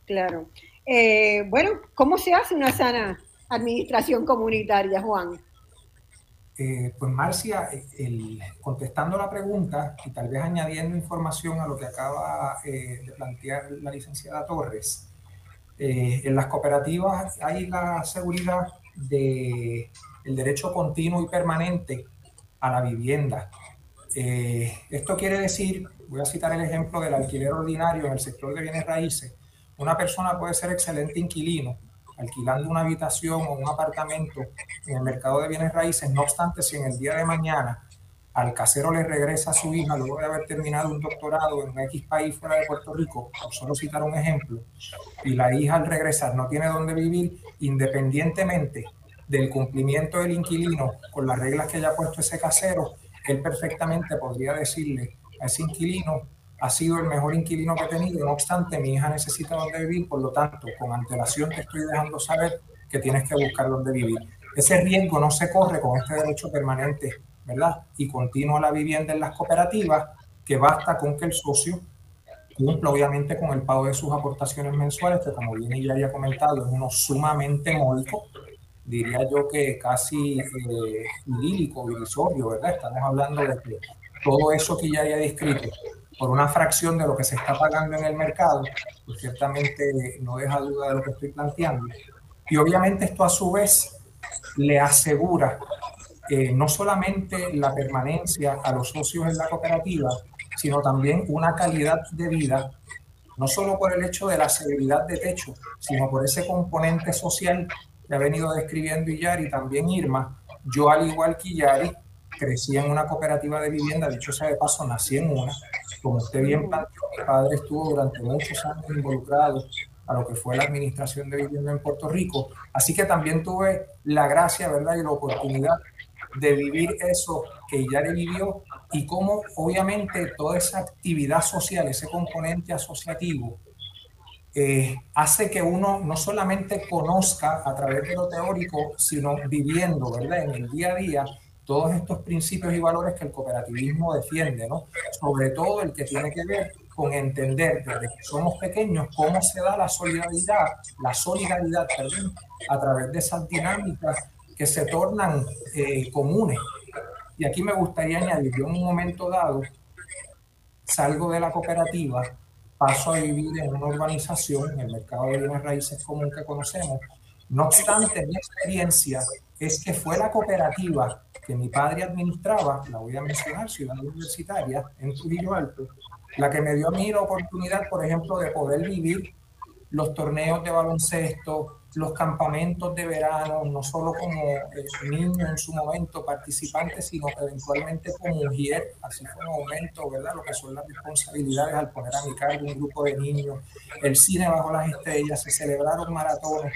Claro. Eh, bueno, ¿cómo se hace una sana administración comunitaria, Juan? Eh, pues Marcia, el, contestando la pregunta y tal vez añadiendo información a lo que acaba eh, de plantear la licenciada Torres, eh, en las cooperativas hay la seguridad de el derecho continuo y permanente a la vivienda. Eh, esto quiere decir, voy a citar el ejemplo del alquiler ordinario en el sector de bienes raíces. Una persona puede ser excelente inquilino, alquilando una habitación o un apartamento en el mercado de bienes raíces, no obstante, si en el día de mañana al casero le regresa a su hija luego de haber terminado un doctorado en un X país fuera de Puerto Rico, por solo citar un ejemplo, y la hija al regresar no tiene dónde vivir, independientemente del cumplimiento del inquilino con las reglas que haya puesto ese casero, él perfectamente podría decirle a ese inquilino, ha sido el mejor inquilino que he tenido, no obstante, mi hija necesita dónde vivir, por lo tanto, con antelación te estoy dejando saber que tienes que buscar dónde vivir. Ese riesgo no se corre con este derecho permanente ¿verdad? Y continúa la vivienda en las cooperativas, que basta con que el socio cumple obviamente con el pago de sus aportaciones mensuales, que como bien ya había comentado, es uno sumamente módico, diría yo que casi eh, idílico, irrisorio, ¿verdad? Estamos hablando de que todo eso que ya haya descrito, por una fracción de lo que se está pagando en el mercado, pues ciertamente no deja duda de lo que estoy planteando. Y obviamente esto a su vez le asegura eh, no solamente la permanencia a los socios en la cooperativa, sino también una calidad de vida, no solo por el hecho de la seguridad de techo, sino por ese componente social que ha venido describiendo Yari, también Irma. Yo, al igual que Yari, crecí en una cooperativa de vivienda, dicho sea de paso, nací en una. Como usted bien planteó, mi padre estuvo durante muchos años involucrado a lo que fue la administración de vivienda en Puerto Rico. Así que también tuve la gracia, ¿verdad? Y la oportunidad de vivir eso que Yari vivió y cómo obviamente toda esa actividad social, ese componente asociativo, eh, hace que uno no solamente conozca a través de lo teórico, sino viviendo, ¿verdad? En el día a día todos estos principios y valores que el cooperativismo defiende, ¿no? Sobre todo el que tiene que ver con entender desde que somos pequeños cómo se da la solidaridad, la solidaridad, perdón, a través de esas dinámicas que se tornan eh, comunes. Y aquí me gustaría añadir, yo en un momento dado salgo de la cooperativa paso a vivir en una urbanización, en el mercado de bienes raíces común que conocemos. No obstante, mi experiencia es que fue la cooperativa que mi padre administraba, la voy a mencionar, Ciudad Universitaria, en Trujillo Alto, la que me dio a mí la oportunidad, por ejemplo, de poder vivir los torneos de baloncesto, los campamentos de verano, no solo como eh, niño en su momento participante, sino eventualmente como mujer, así fue un aumento, ¿verdad? Lo que son las responsabilidades al poner a mi cargo un grupo de niños, el cine bajo las estrellas, se celebraron maratones.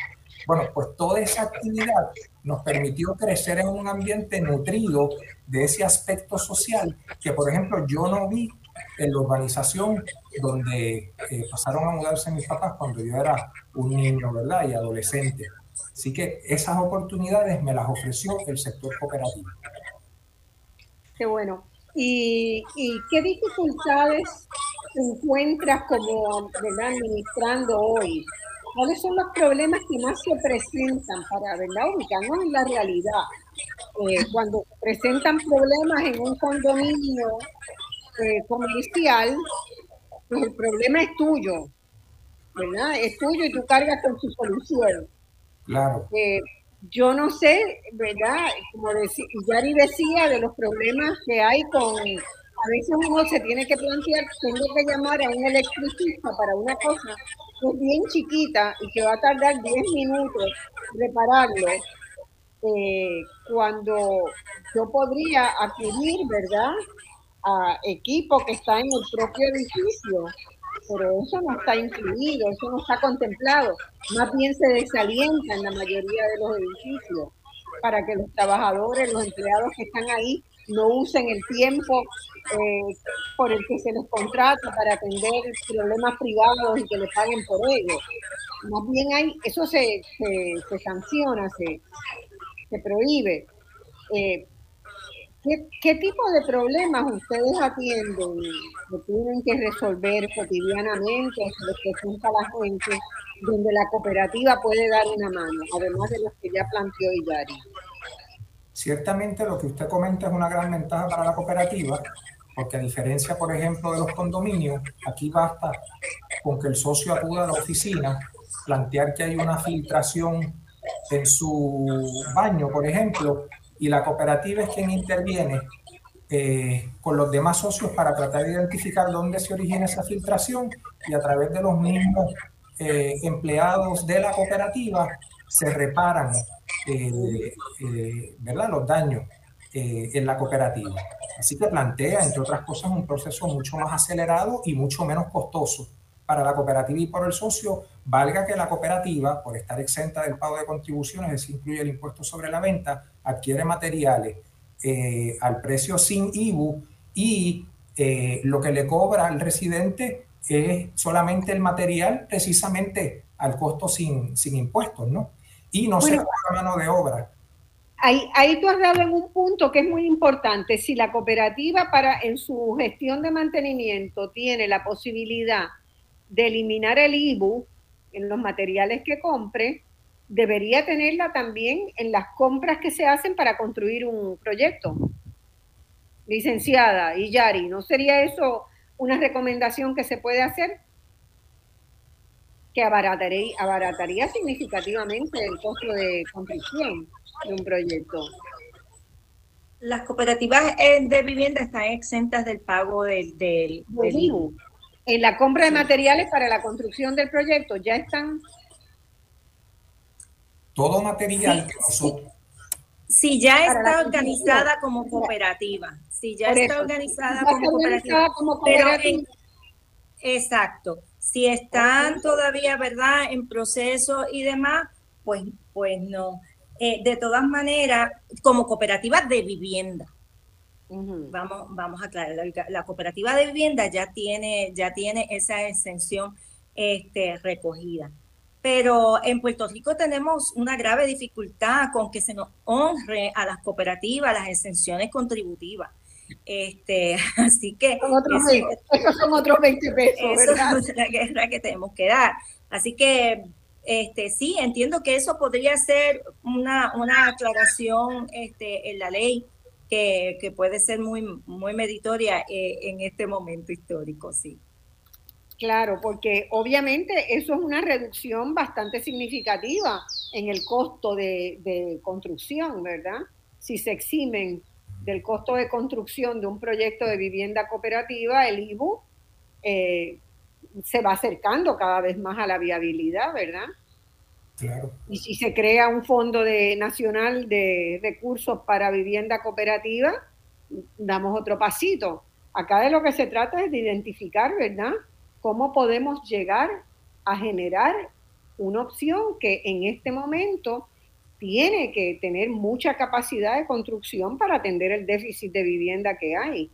Bueno, pues toda esa actividad nos permitió crecer en un ambiente nutrido de ese aspecto social que, por ejemplo, yo no vi en la urbanización donde eh, pasaron a mudarse mis papás cuando yo era un niño, ¿verdad? Y adolescente. Así que esas oportunidades me las ofreció el sector cooperativo. Qué bueno. ¿Y, qué dificultades encuentras como ¿verdad? administrando hoy? ¿Cuáles son los problemas que más se presentan para ¿verdad? ubicarnos en la realidad? Eh, cuando se presentan problemas en un condominio eh, comercial, pues el problema es tuyo, ¿verdad? Es tuyo y tú cargas con su solución. Claro. Eh, yo no sé, ¿verdad? Como decía, Yari decía de los problemas que hay con, a veces uno se tiene que plantear, tengo que llamar a un electricista para una cosa que es bien chiquita y que va a tardar 10 minutos repararlo, eh, cuando yo podría acudir, ¿verdad? A equipo que está en el propio edificio, pero eso no está incluido, eso no está contemplado. Más bien se desalienta en la mayoría de los edificios para que los trabajadores, los empleados que están ahí, no usen el tiempo eh, por el que se les contrata para atender problemas privados y que les paguen por ello. Más bien hay, eso se, se, sanciona, se, se prohíbe. Eh, ¿Qué, tipo de problemas ustedes atienden que tienen que resolver cotidianamente, que presenta la gente, donde la cooperativa puede dar una mano, además de los que ya planteó Iyari? Ciertamente lo que usted comenta es una gran ventaja para la cooperativa, porque a diferencia, por ejemplo, de los condominios, aquí basta con que el socio acuda a la oficina, plantear que hay una filtración en su baño, por ejemplo, y la cooperativa es quien interviene eh, con los demás socios para tratar de identificar dónde se origina esa filtración y a través de los mismos eh, empleados de la cooperativa se reparan eh, ¿verdad? los daños en la cooperativa. Así que plantea, entre otras cosas, un proceso mucho más acelerado y mucho menos costoso para la cooperativa y por el socio, valga que la cooperativa, por estar exenta del pago de contribuciones, eso incluye el impuesto sobre la venta, adquiere materiales eh, al precio sin IBU y eh, lo que le cobra al residente es solamente el material precisamente al costo sin, sin impuestos, ¿no? Y no se paga mano de obra. ahí, ahí tú has dado en un punto que es muy importante. Si la cooperativa para en su gestión de mantenimiento tiene la posibilidad de eliminar el IBU en los materiales que compre, debería tenerla también en las compras que se hacen para construir un proyecto. Licenciada y Yari, ¿no sería eso una recomendación que se puede hacer? Que abarataría, abarataría significativamente el costo de construcción de un proyecto. Las cooperativas de vivienda están exentas del pago del, del, IBU. En la compra de materiales para la construcción del proyecto ya están todo material que nosotros... Si ya está organizada como cooperativa, si ya está organizada como cooperativa, pero exacto, si están todavía, ¿verdad?, en proceso y demás, pues, pues no. Eh, de todas maneras, como cooperativa de vivienda, vamos, vamos a aclarar, la, la, cooperativa de vivienda ya tiene, ya tiene esa exención este, recogida pero en Puerto Rico tenemos una grave dificultad con que se nos honre a las cooperativas las exenciones contributivas. Este, así que esos son otros 20 pesos. Esa es la guerra que tenemos que dar. Así que este, sí, entiendo que eso podría ser una, una aclaración este, en la ley que, que puede ser muy, muy meditoria eh, en este momento histórico, sí. Claro, porque obviamente eso es una reducción bastante significativa en el costo de, construcción, ¿verdad? Si se eximen del costo de construcción de un proyecto de vivienda cooperativa, el IBU eh, se va acercando cada vez más a la viabilidad, ¿verdad? Y si se crea un fondo de, nacional de recursos para vivienda cooperativa, damos otro pasito. Acá de lo que se trata es de identificar, ¿verdad? cómo podemos llegar a generar una opción que en este momento tiene que tener mucha capacidad de construcción para atender el déficit de vivienda que hay,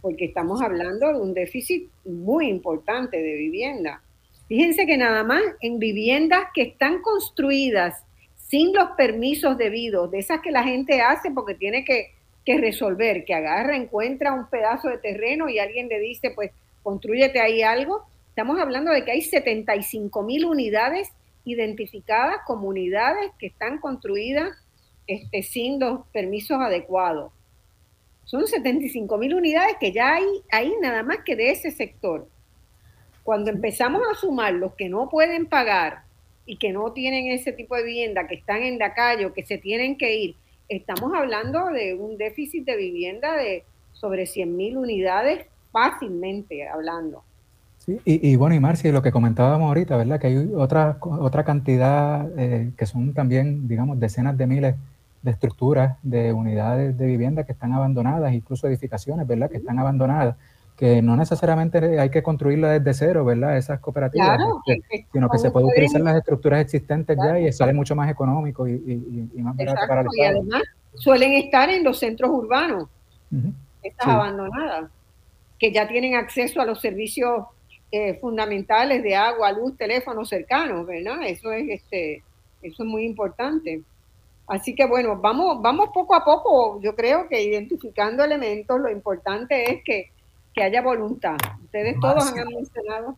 porque estamos hablando de un déficit muy importante de vivienda. Fíjense que nada más en viviendas que están construidas sin los permisos debidos, de esas que la gente hace porque tiene que, que resolver, que agarra, encuentra un pedazo de terreno y alguien le dice, pues construyete ahí algo. Estamos hablando de que hay 75 mil unidades identificadas como unidades que están construidas este, sin los permisos adecuados. Son 75 mil unidades que ya hay ahí nada más que de ese sector. Cuando empezamos a sumar los que no pueden pagar y que no tienen ese tipo de vivienda, que están en la calle o que se tienen que ir, estamos hablando de un déficit de vivienda de sobre 100 mil unidades fácilmente hablando. Sí, y, bueno, y Marcia, lo que comentábamos ahorita, ¿verdad? Que hay otra, otra cantidad eh, que son también, digamos, decenas de miles de estructuras, de unidades de vivienda que están abandonadas, incluso edificaciones, ¿verdad? Que están abandonadas, que no necesariamente hay que construirlas desde cero, ¿verdad? Esas cooperativas, este, sino que se puede utilizar las estructuras existentes ya y sale mucho más económico y, más barato para el Y además suelen estar en los centros urbanos, estas abandonadas que ya tienen acceso a los servicios eh, fundamentales de agua, luz, teléfono cercanos, ¿verdad? Eso es, este, eso es muy importante. Así que bueno, vamos, vamos poco a poco, yo creo que identificando elementos, lo importante es que, haya voluntad. Ustedes todos han mencionado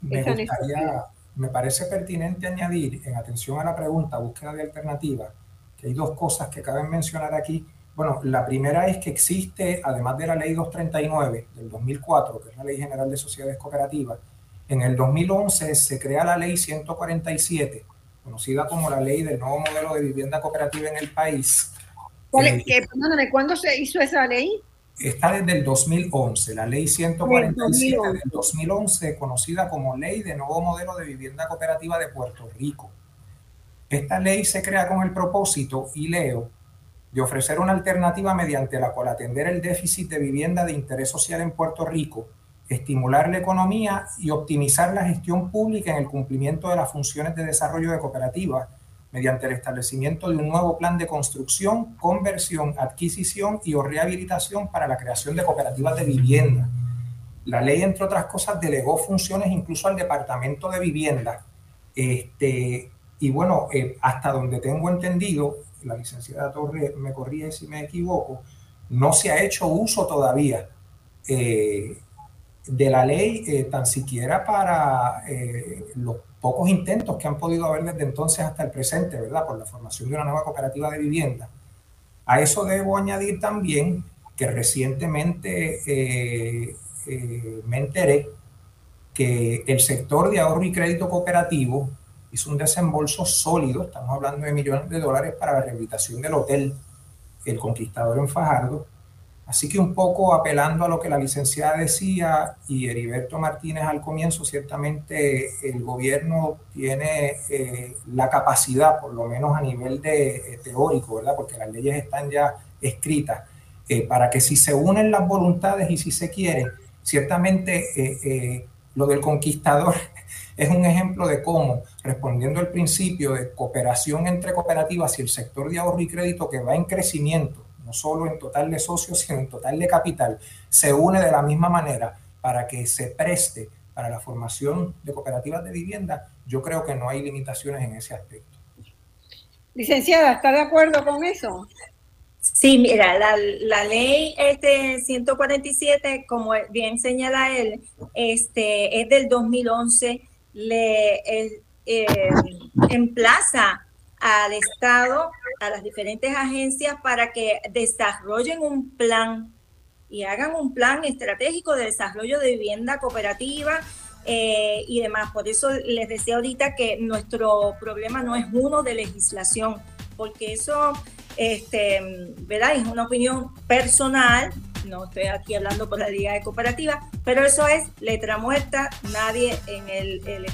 me esa necesidad. Me parece pertinente añadir, en atención a la pregunta, búsqueda de alternativas, que hay dos cosas que caben mencionar aquí bueno, la primera es que existe, además de la ley 239 del 2004, que es la ley general de sociedades cooperativas, en el 2011 se crea la ley 147, conocida como la ley del nuevo modelo de vivienda cooperativa en el país. Eh, perdóname, ¿cuándo se hizo esa ley? Está desde el 2011, la ley 147 del 2011, conocida como Ley de Nuevo Modelo de Vivienda Cooperativa de Puerto Rico. Esta ley se crea con el propósito, y leo, de ofrecer una alternativa mediante la cual atender el déficit de vivienda de interés social en Puerto Rico, estimular la economía y optimizar la gestión pública en el cumplimiento de las funciones de desarrollo de cooperativas mediante el establecimiento de un nuevo plan de construcción, conversión, adquisición y o rehabilitación para la creación de cooperativas de vivienda. La ley, entre otras cosas, delegó funciones incluso al Departamento de Vivienda. Este, y bueno, eh, hasta donde tengo entendido, la licenciada Torres me corrige si me equivoco, no se ha hecho uso todavía eh, de la ley, eh, tan siquiera para eh, los pocos intentos que han podido haber desde entonces hasta el presente, ¿verdad? Por la formación de una nueva cooperativa de vivienda. A eso debo añadir también que recientemente me enteré que el sector de ahorro y crédito cooperativo hizo un desembolso sólido, estamos hablando de millones de dólares para la rehabilitación del hotel El Conquistador en Fajardo. Así que un poco apelando a lo que la licenciada decía y Heriberto Martínez al comienzo, ciertamente el gobierno tiene eh, la capacidad, por lo menos a nivel de, eh, teórico, ¿verdad? porque las leyes están ya escritas, eh, para que si se unen las voluntades y si se quiere, ciertamente lo del conquistador es un ejemplo de cómo, respondiendo al principio de cooperación entre cooperativas y el sector de ahorro y crédito que va en crecimiento, no solo en total de socios, sino en total de capital, se une de la misma manera para que se preste para la formación de cooperativas de vivienda, yo creo que no hay limitaciones en ese aspecto. Licenciada, ¿está de acuerdo con eso? Sí, mira, la, ley este 147, como bien señala él, este, es del 2011, le eh, emplaza al Estado, a las diferentes agencias para que desarrollen un plan y hagan un plan estratégico de desarrollo de vivienda cooperativa eh, y demás. Por eso les decía ahorita que nuestro problema no es uno de legislación, porque eso este, ¿verdad? Es una opinión personal, no estoy aquí hablando por la Liga de Cooperativa, pero eso es letra muerta, nadie en el,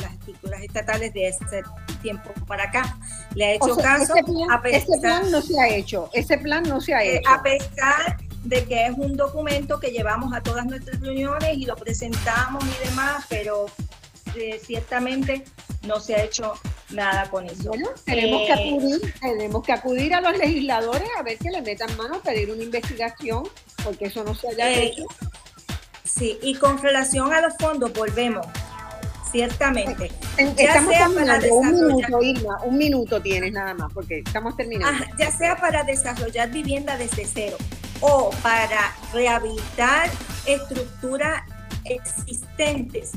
las estructuras estatales de ese tiempo para acá le ha hecho caso. Ese plan, a pesar, plan no se ha hecho, ese plan no se ha hecho. A pesar de que es un documento que llevamos a todas nuestras reuniones y lo presentamos y demás, pero eh, ciertamente no se ha hecho nada con eso. Bueno, tenemos, que eh, acudir, tenemos que acudir a los legisladores a ver que le metan mano a pedir una investigación, porque eso no se haya eh, hecho. Sí, y con relación a los fondos, volvemos, ciertamente. estamos terminando, un minuto, Irma, un minuto tienes nada más, porque estamos terminando. ya sea para desarrollar vivienda desde cero o para rehabilitar estructuras existentes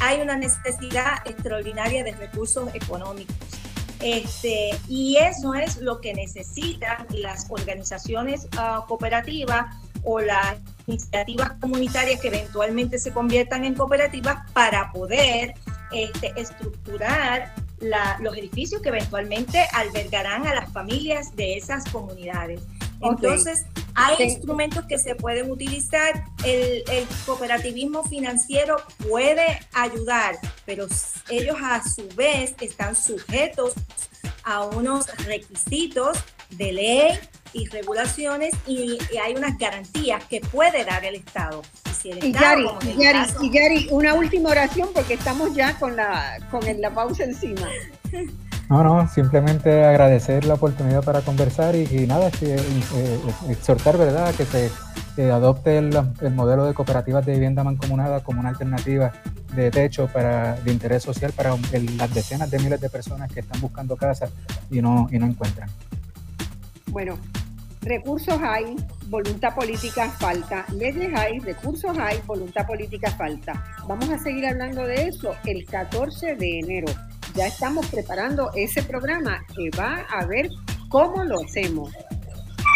hay una necesidad extraordinaria de recursos económicos. Este, y eso es lo que necesitan las organizaciones ah, cooperativas o las iniciativas comunitarias que eventualmente se conviertan en cooperativas para poder este, estructurar los edificios que eventualmente albergarán a las familias de esas comunidades. Entonces, hay instrumentos que se pueden utilizar. El, cooperativismo financiero puede ayudar, pero ellos a su vez están sujetos a unos requisitos de ley y regulaciones y, hay unas garantías que puede dar el Estado. Y, Yari, una última oración porque estamos ya con la, con la pausa encima. No, no, simplemente agradecer la oportunidad para conversar y, nada, eh, exhortar, ¿verdad?, que se adopte el, modelo de cooperativas de vivienda mancomunada como una alternativa de techo para, de interés social para las decenas de miles de personas que están buscando casa y no, y no encuentran. Bueno, recursos hay, voluntad política falta, leyes hay, recursos hay, voluntad política falta. Vamos a seguir hablando de eso el 14 de enero ya estamos preparando ese programa que va a ver cómo lo hacemos.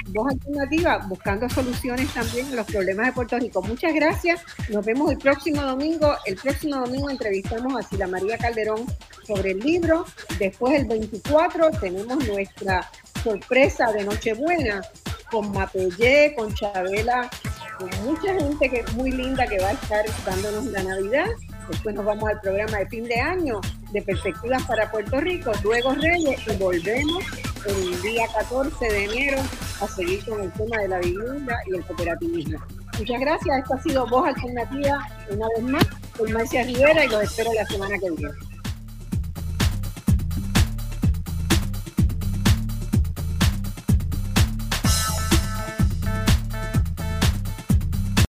Dos alternativas, buscando soluciones también a los problemas de Puerto Rico. Muchas gracias. Nos vemos el próximo domingo. El próximo domingo entrevistamos a Sila María Calderón sobre el libro. Después, el 24, tenemos nuestra sorpresa de Nochebuena con Mapellé, con Chabela, con mucha gente que es muy linda que va a estar dándonos la Navidad. Después nos vamos al programa de fin de año de perspectivas para Puerto Rico, luego Reyes y volvemos el día 14 de enero a seguir con el tema de la vivienda y el cooperativismo. Muchas gracias, esto ha sido Voz Alternativa una vez más con Marcia Rivera y los espero la semana que viene.